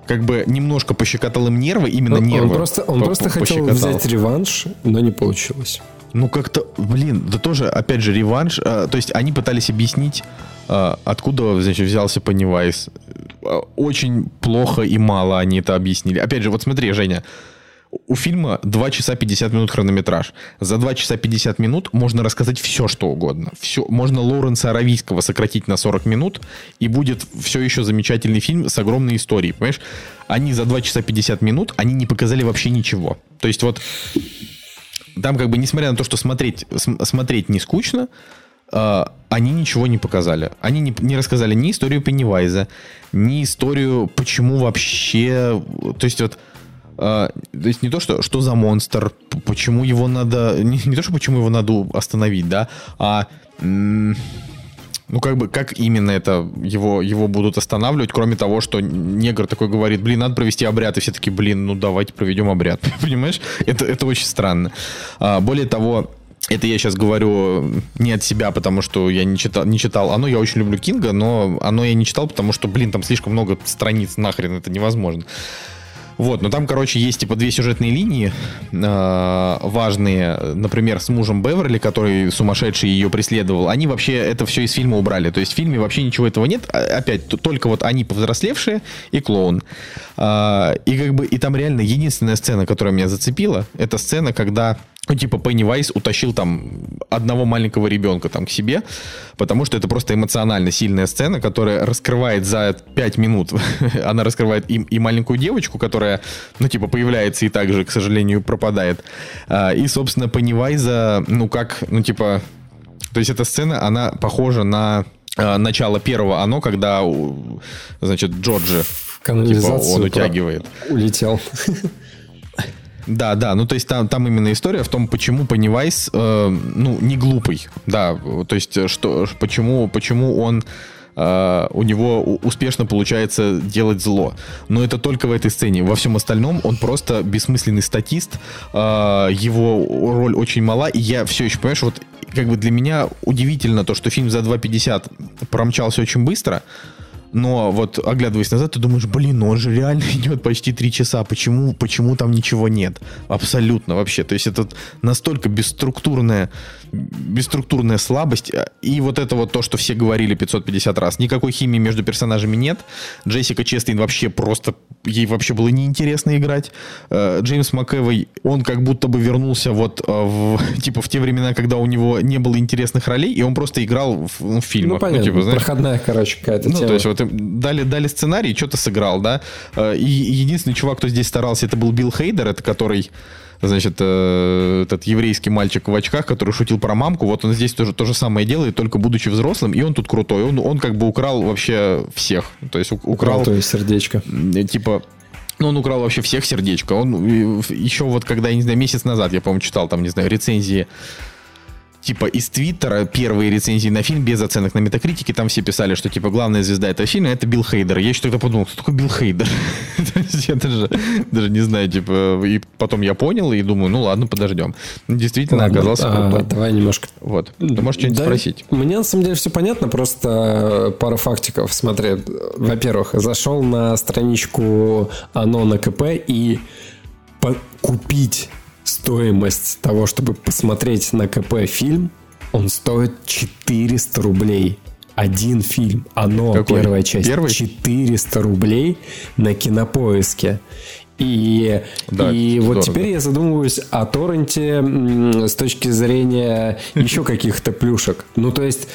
как бы немножко пощекотал им нервы, именно он, нервы. Он просто, он просто хотел взять реванш, но не получилось. Ну, как-то, блин, да тоже, опять же, реванш. А, то есть они пытались объяснить, а, откуда, значит, взялся Пеннивайз. А, очень плохо и мало они это объяснили. Опять же, вот смотри, Женя, у фильма 2 часа 50 минут хронометраж. За 2 часа 50 минут можно рассказать все, что угодно. Все, можно Лоуренса Аравийского сократить на 40 минут, и будет все еще замечательный фильм с огромной историей. Понимаешь? Они за 2 часа 50 минут, они не показали вообще ничего. То есть вот там как бы, несмотря на то, что смотреть, смотреть не скучно, Uh, они ничего не показали. Они не, не рассказали ни историю Пеннивайза, ни историю, почему вообще... То есть вот... Uh, то есть не то, что, что за монстр, почему его надо... Не, не то, что почему его надо остановить, да, а... М- ну, как бы, как именно это его, его будут останавливать, кроме того, что негр такой говорит, блин, надо провести обряд, и все таки блин, ну давайте проведем обряд, понимаешь? Это, это очень странно. А, более того, это я сейчас говорю не от себя, потому что я не читал, не читал оно. Я очень люблю Кинга, но оно я не читал, потому что, блин, там слишком много страниц, нахрен это невозможно. Вот, но там, короче, есть типа две сюжетные линии э, важные. Например, с мужем Беверли, который сумасшедший ее преследовал. Они вообще это все из фильма убрали. То есть в фильме вообще ничего этого нет. А, опять, только вот они повзрослевшие и клоун. Э, и как бы, и там реально единственная сцена, которая меня зацепила, это сцена, когда типа, Пеннивайз утащил там одного маленького ребенка там к себе, потому что это просто эмоционально сильная сцена, которая раскрывает за 5 минут, она раскрывает и, и маленькую девочку, которая, ну, типа, появляется и также, к сожалению, пропадает. А, и, собственно, Пеннивайза, ну, как, ну, типа, то есть эта сцена, она похожа на а, начало первого оно, когда, значит, Джорджи, типа, он утягивает. Улетел. Да, да, ну то есть там, там именно история в том, почему Пеннивайз, э, ну, не глупый, да, то есть э, что, почему, почему он Uh, у него успешно получается делать зло. Но это только в этой сцене. Во всем остальном он просто бессмысленный статист. Uh, его роль очень мала. И я все еще, понимаешь, вот как бы для меня удивительно то, что фильм за 2.50 промчался очень быстро но вот оглядываясь назад, ты думаешь, блин, ну он же реально идет почти три часа, почему, почему там ничего нет? Абсолютно вообще. То есть это настолько бесструктурная, бесструктурная слабость. И вот это вот то, что все говорили 550 раз. Никакой химии между персонажами нет. Джессика Честейн вообще просто, ей вообще было неинтересно играть. Э, Джеймс МакЭвой, он как будто бы вернулся вот э, в, типа в те времена, когда у него не было интересных ролей, и он просто играл в, ну, в фильмах. Ну, понятно, ну, типа, знаешь, проходная, короче, какая-то ну, тема. то есть вот дали, дали сценарий, что-то сыграл, да. Э, и единственный чувак, кто здесь старался, это был Билл Хейдер, это который значит, э, этот еврейский мальчик в очках, который шутил про мамку, вот он здесь тоже то же самое делает, только будучи взрослым, и он тут крутой. Он, он как бы украл вообще всех. То есть украл... Крутое сердечко. Типа, ну, он украл вообще всех сердечко. Он еще вот когда, я не знаю, месяц назад, я, по-моему, читал там, не знаю, рецензии типа из Твиттера первые рецензии на фильм без оценок на метакритике, там все писали, что типа главная звезда этого фильма это Билл Хейдер. Я еще тогда подумал, кто такой Билл Хейдер? я даже, даже не знаю, типа, и потом я понял и думаю, ну ладно, подождем. Действительно ладно, оказался а, крутой. Давай немножко. Вот. Ты можешь что-нибудь да, спросить? Мне на самом деле все понятно, просто пара фактиков. Смотри, во-первых, зашел на страничку Оно на КП и купить стоимость того, чтобы посмотреть на КП фильм, он стоит 400 рублей. Один фильм. Оно, Какой? первая часть. Первый? 400 рублей на кинопоиске. И, да, и вот теперь я задумываюсь о торренте с точки зрения еще каких-то плюшек. Ну, то есть,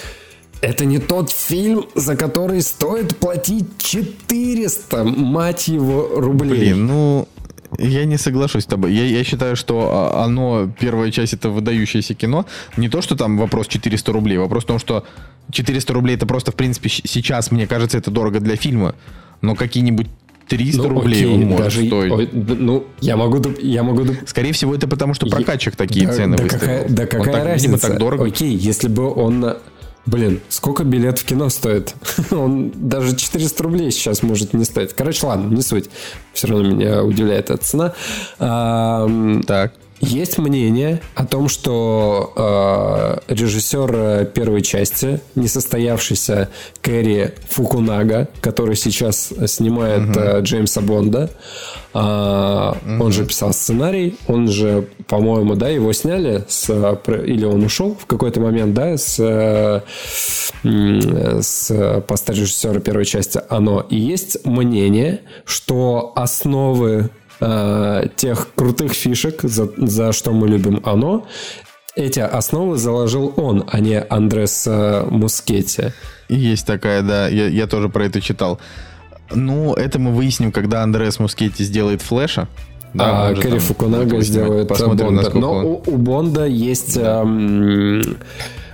это не тот фильм, за который стоит платить 400, мать его, рублей. Блин, ну, я не соглашусь с тобой. Я, я считаю, что а, оно, первая часть, это выдающееся кино. Не то, что там вопрос 400 рублей, вопрос в том, что 400 рублей это просто, в принципе, сейчас, мне кажется, это дорого для фильма. Но какие-нибудь 300 ну, рублей окей, он может даже, стоить. Ой, ну, я могу... Я могу... Скорее всего, это потому, что прокачек такие да, цены да выставил. Какая, да какая так, разница? Видимо, так дорого. Окей, если бы он Блин, сколько билет в кино стоит? Он даже 400 рублей сейчас может не стоить. Короче, ладно, не суть. Все равно меня удивляет эта цена. Так. Есть мнение о том, что э, режиссер первой части, несостоявшийся Кэрри Фукунага, который сейчас снимает угу. э, Джеймса Бонда, э, угу. он же писал сценарий, он же, по-моему, да, его сняли, с, или он ушел в какой-то момент, да, с, с поста режиссера первой части «Оно». И есть мнение, что основы э, тех крутых фишек, за, за что мы любим оно, эти основы заложил он, а не Андрес э, Мускетти. Есть такая, да, я, я тоже про это читал. Ну, это мы выясним, когда Андрес Мускетти сделает флеша. Да, а Кэрри Фукунага сделает Бонда. Но он... у, у Бонда есть... Да. Эм,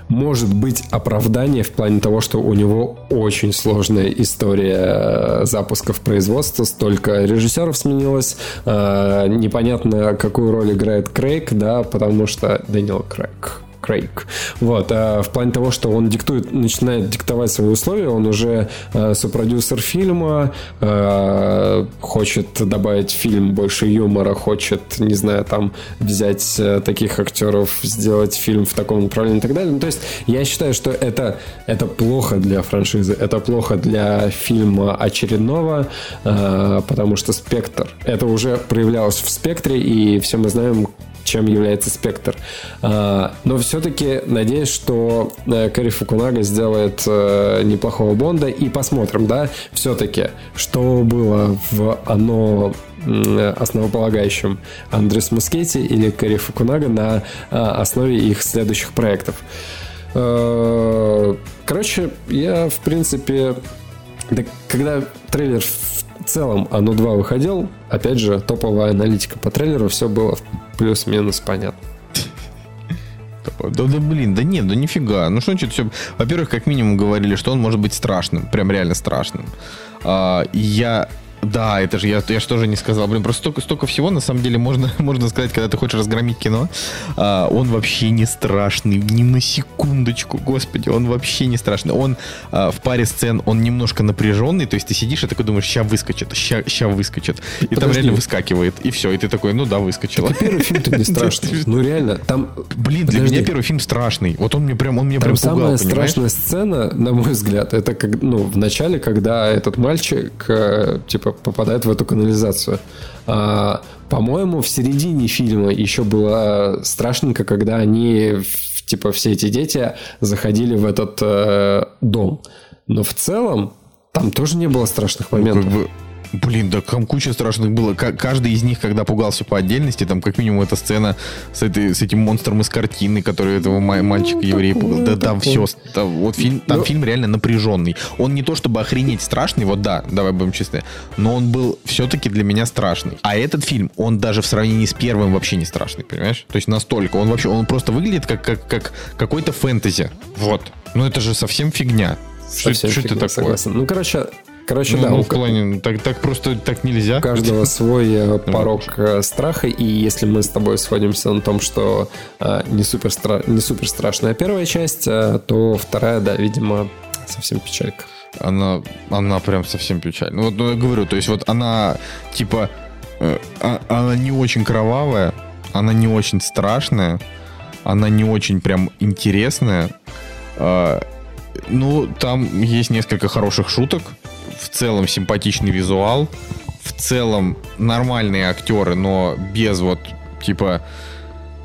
может быть оправдание в плане того, что у него очень сложная история э, запусков производства, столько режиссеров сменилось, э, непонятно, какую роль играет Крейг, да, потому что Дэниел Крейг Крейг. Вот. А в плане того, что он диктует, начинает диктовать свои условия, он уже э, сопродюсер фильма, э, хочет добавить фильм больше юмора, хочет, не знаю, там взять э, таких актеров, сделать фильм в таком направлении и так далее. Ну, то есть я считаю, что это, это плохо для франшизы, это плохо для фильма очередного, э, потому что «Спектр» это уже проявлялось в «Спектре», и все мы знаем, чем является спектр. А, но все-таки надеюсь, что э, Кэрри Фукунага сделает э, неплохого Бонда. И посмотрим, да, все-таки, что было в оно основополагающим Андрес Мускетти или Кэрри Фукунага на а, основе их следующих проектов. Э, короче, я, в принципе, да, когда трейлер в целом оно 2 выходил, опять же, топовая аналитика по трейлеру, все было плюс-минус понятно. Да, да блин, да нет, да нифига. Ну что значит все... Во-первых, как минимум говорили, что он может быть страшным. Прям реально страшным. А, я да, это же я, я же тоже не сказал. Блин, просто столько, столько всего, на самом деле, можно, можно сказать, когда ты хочешь разгромить кино. А, он вообще не страшный, ни на секундочку, господи, он вообще не страшный. Он а, в паре сцен, он немножко напряженный, то есть ты сидишь и такой думаешь, ща выскочит, ща, ща выскочит. И Подожди. там реально выскакивает, и все, и ты такой, ну да, выскочил. Так первый фильм-то не страшный. Ну реально, там... Блин, для меня первый фильм страшный. Вот он мне прям, он мне прям пугал, самая страшная сцена, на мой взгляд, это как, ну, в начале, когда этот мальчик, э, типа, попадает в эту канализацию. А, по-моему, в середине фильма еще было страшненько, когда они, типа, все эти дети заходили в этот э, дом. Но в целом там тоже не было страшных моментов. Ну, как бы Блин, да там куча страшных было. Каждый из них, когда пугался по отдельности, там как минимум эта сцена с, этой, с этим монстром из картины, который этого мальчика ну, еврея пугал. Да там все. Там, вот фильм, там но... фильм реально напряженный. Он не то чтобы охренеть страшный, вот да, давай будем честны, но он был все-таки для меня страшный. А этот фильм, он даже в сравнении с первым вообще не страшный, понимаешь? То есть настолько. Он вообще, он просто выглядит как, как, как какой-то фэнтези. Вот. Ну это же совсем фигня. Совсем что, фигня, это такое? Согласен. Ну, короче, Короче, ну, да. Ну, в плане, так, так просто так нельзя. У каждого свой э, порог э, страха, и если мы с тобой сходимся на том, что а, не, супер стра... не супер страшная первая часть, а, то вторая, да, видимо, совсем печалька. Она, она прям совсем печальная. Ну, вот ну, я говорю, то есть вот она, типа, э, а, она не очень кровавая, она не очень страшная, она не очень прям интересная. Э, ну, там есть несколько хороших шуток, в целом симпатичный визуал, в целом нормальные актеры, но без вот, типа,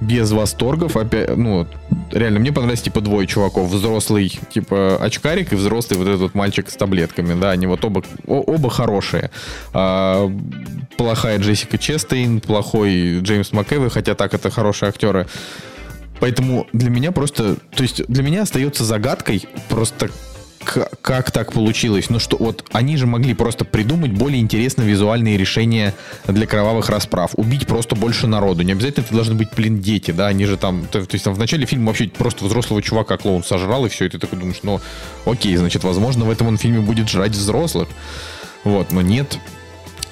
без восторгов, опять, ну, реально, мне понравилось, типа, двое чуваков, взрослый, типа, очкарик и взрослый вот этот мальчик с таблетками, да, они вот оба, оба хорошие. А, плохая Джессика Честейн, плохой Джеймс МакЭвой, хотя так, это хорошие актеры. Поэтому для меня просто, то есть для меня остается загадкой просто как, так получилось? Ну что, вот они же могли просто придумать более интересные визуальные решения для кровавых расправ. Убить просто больше народу. Не обязательно это должны быть, блин, дети, да, они же там... То, то есть там в начале фильма вообще просто взрослого чувака клоун сожрал, и все, и ты такой думаешь, ну, окей, значит, возможно, в этом он фильме будет жрать взрослых. Вот, но нет.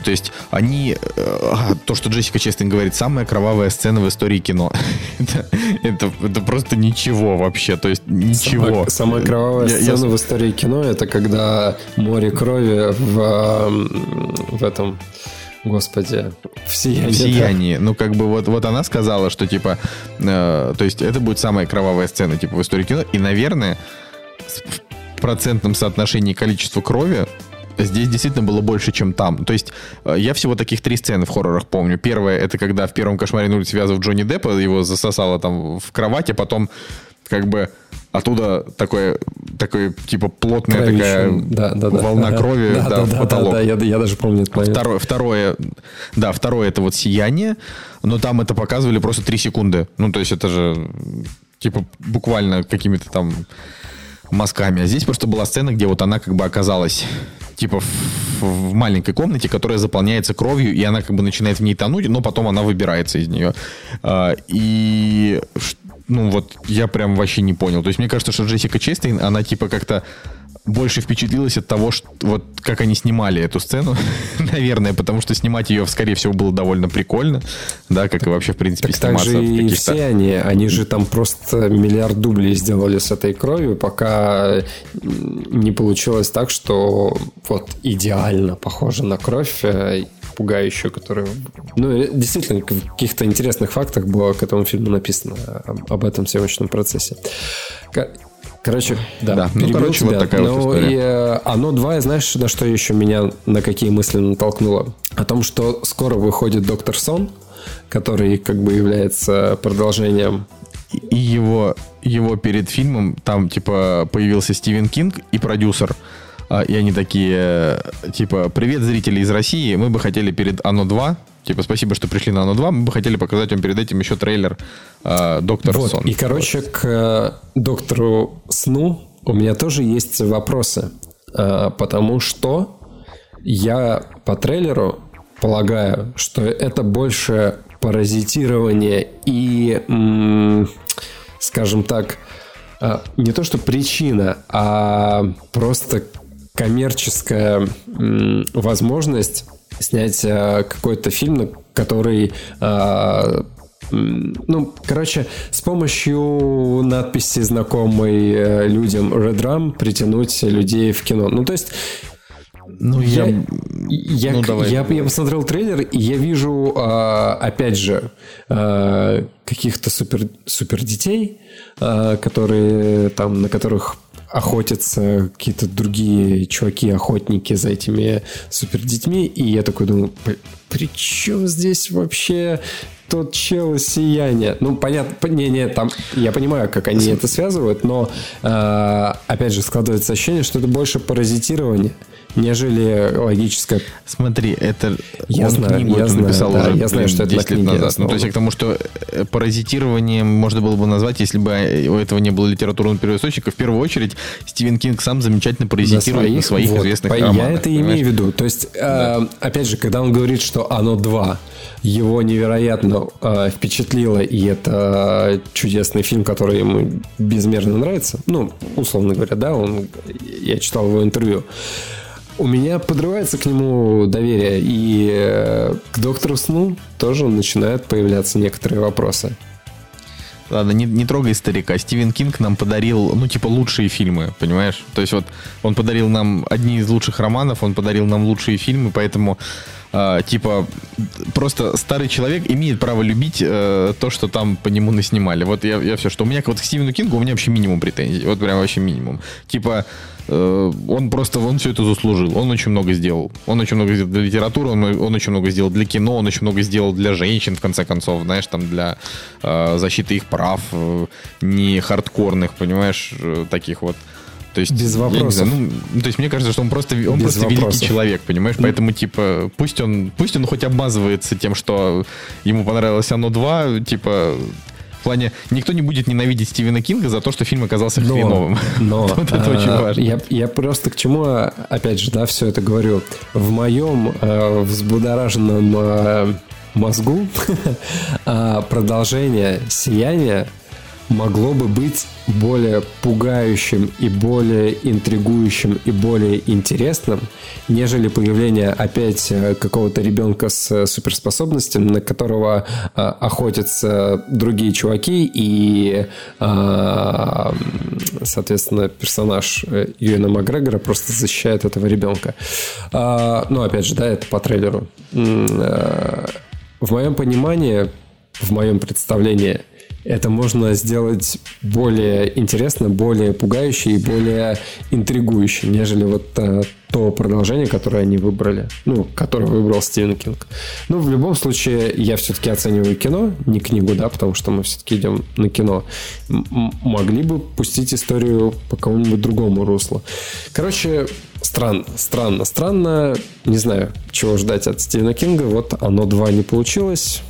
То есть они, э, то, что Джессика Честин говорит, самая кровавая сцена в истории кино. это, это, это просто ничего вообще, то есть ничего. Самая, самая кровавая я, сцена я... в истории кино это когда море крови в, в этом Господи, в сиянии. В сиянии. Ну, как бы вот, вот она сказала, что типа, э, то есть это будет самая кровавая сцена типа в истории кино. И, наверное, в процентном соотношении количества крови Здесь действительно было больше, чем там. То есть э, я всего таких три сцены в хоррорах помню. Первая это когда в первом кошмаре на улице Вязов Джонни Деппа его засосало там в кровати, а потом как бы оттуда такое, такое типа плотная Кровищу. такая да, да, да. волна ага. крови да, да, да, потолок. Да, да, я, я даже помню это. Второе, второе, да, второе это вот сияние, но там это показывали просто три секунды. Ну, то есть это же типа буквально какими-то там мазками. А здесь просто была сцена, где вот она как бы оказалась типа в, в маленькой комнате, которая заполняется кровью, и она как бы начинает в ней тонуть, но потом она выбирается из нее. А, и ну вот я прям вообще не понял. То есть мне кажется, что Джессика Честейн, она типа как-то больше впечатлилась от того, что, вот как они снимали эту сцену, наверное, потому что снимать ее, скорее всего, было довольно прикольно, да, как и вообще, в принципе, так сниматься так же и все они, они же там просто миллиард дублей сделали с этой кровью, пока не получилось так, что вот идеально похоже на кровь, э, пугающую, которую... Ну, действительно, в каких-то интересных фактах было к этому фильму написано об этом съемочном процессе. Короче, да, да. ну, короче, тебя. вот такая ну, вот история. И, э, оно 2, знаешь, на что еще меня, на какие мысли натолкнуло? О том, что скоро выходит Доктор Сон, который как бы является продолжением и его, его перед фильмом там, типа, появился Стивен Кинг и продюсер. А, и они такие, типа, привет, зрители из России, мы бы хотели перед Оно 2 Типа, спасибо, что пришли на Оно 2. Мы бы хотели показать вам перед этим еще трейлер э, Доктора вот, Сон. И, короче, вот. к э, Доктору Сну у меня тоже есть вопросы. Э, потому что я по трейлеру полагаю, что это больше паразитирование и, м- скажем так, э, не то что причина, а просто коммерческая м- возможность снять э, какой-то фильм, который э, ну, короче, с помощью надписи, знакомой э, людям Red Rum притянуть людей в кино. Ну, то есть... Ну, я, я, ну, давай, я, я посмотрел трейлер, и я вижу, опять же, каких-то супер, супер детей, которые там, на которых охотятся какие-то другие чуваки-охотники за этими супердетьми, и я такой думаю, при чем здесь вообще тот чел сияние. Ну, понятно, не, не, там, я понимаю, как они это связывают, но, э, опять же, складывается ощущение, что это больше паразитирование нежели логическое. Смотри, это я он знаю, книгу я знаю, написал да, уже я знаю, что это 10 лет назад. Ну, то есть я к тому, что э, паразитированием можно было бы назвать, если бы э, у этого не было литературного первоисточника. В первую очередь, Стивен Кинг сам замечательно паразитирует на своих, на своих вот, известных по, романах. Я это понимаешь? имею в виду. То есть, да. э, опять же, когда он говорит, что оно два, его невероятно э, впечатлило, и это чудесный фильм, который ему безмерно нравится. Ну, условно говоря, да, он, я читал его интервью у меня подрывается к нему доверие, и э, к доктору Сну тоже начинают появляться некоторые вопросы. Ладно, не, не трогай старика. Стивен Кинг нам подарил, ну, типа, лучшие фильмы, понимаешь? То есть вот он подарил нам одни из лучших романов, он подарил нам лучшие фильмы, поэтому, э, типа, просто старый человек имеет право любить э, то, что там по нему наснимали. Вот я, я все, что у меня вот к Стивену Кингу у меня вообще минимум претензий. Вот прям вообще минимум. Типа, Э, он просто, он все это заслужил. Он очень много сделал. Он очень много сделал для литературы, он, он очень много сделал для кино, он очень много сделал для женщин, в конце концов, знаешь, там для э, защиты их прав, э, не хардкорных, понимаешь, э, таких вот. То есть, Без вопросов. Знаю, ну, то есть мне кажется, что он просто, он просто великий человек, понимаешь? Поэтому, типа, пусть он, пусть он хоть обмазывается тем, что ему понравилось оно 2, типа, плане, никто не будет ненавидеть Стивена Кинга за то, что фильм оказался но, хреновым. Но вот это очень а, важно. Я, я просто к чему, опять же, да, все это говорю. В моем э, взбудораженном э, мозгу а, продолжение «Сияния» могло бы быть более пугающим и более интригующим и более интересным, нежели появление опять э, какого-то ребенка с э, суперспособностями, на которого э, охотятся другие чуваки и, соответственно, персонаж Юэна Макгрегора просто защищает этого ребенка. Э, ну, опять же, да, это по трейлеру. В моем понимании, в моем представлении – это можно сделать более интересно, более пугающе и более интригующе, нежели вот а, то продолжение, которое они выбрали, ну, которое выбрал Стивен Кинг. Ну, в любом случае, я все-таки оцениваю кино, не книгу, да, потому что мы все-таки идем на кино. М- могли бы пустить историю по какому-нибудь другому руслу. Короче, странно, странно, странно. Не знаю, чего ждать от Стивена Кинга. Вот оно два не получилось.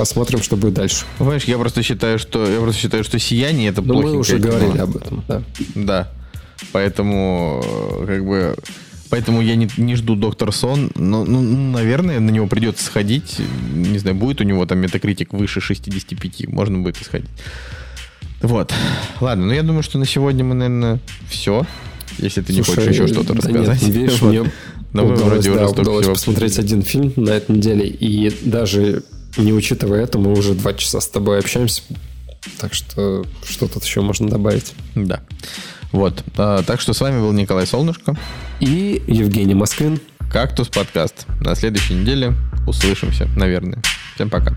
Посмотрим, что будет дальше. Понимаешь, я просто считаю, что я просто считаю, что сияние это плохо. мы уже говорили об этом, да. Да. Поэтому, как бы, Поэтому я не, не жду Доктор Сон. Но, ну, наверное, на него придется сходить. Не знаю, будет у него там метакритик выше 65. Можно будет исходить. Вот. Ладно, ну я думаю, что на сегодня мы, наверное, все. Если ты не Слушай, хочешь еще что-то да рассказать. Нет, видишь, вот. мне Но удалось, вроде да, удалось посмотреть один фильм на этой неделе, и даже не учитывая это, мы уже два часа с тобой общаемся, так что что тут еще можно добавить? Да. Вот. А, так что с вами был Николай Солнышко. И Евгений Москвин. Кактус подкаст. На следующей неделе услышимся, наверное. Всем пока.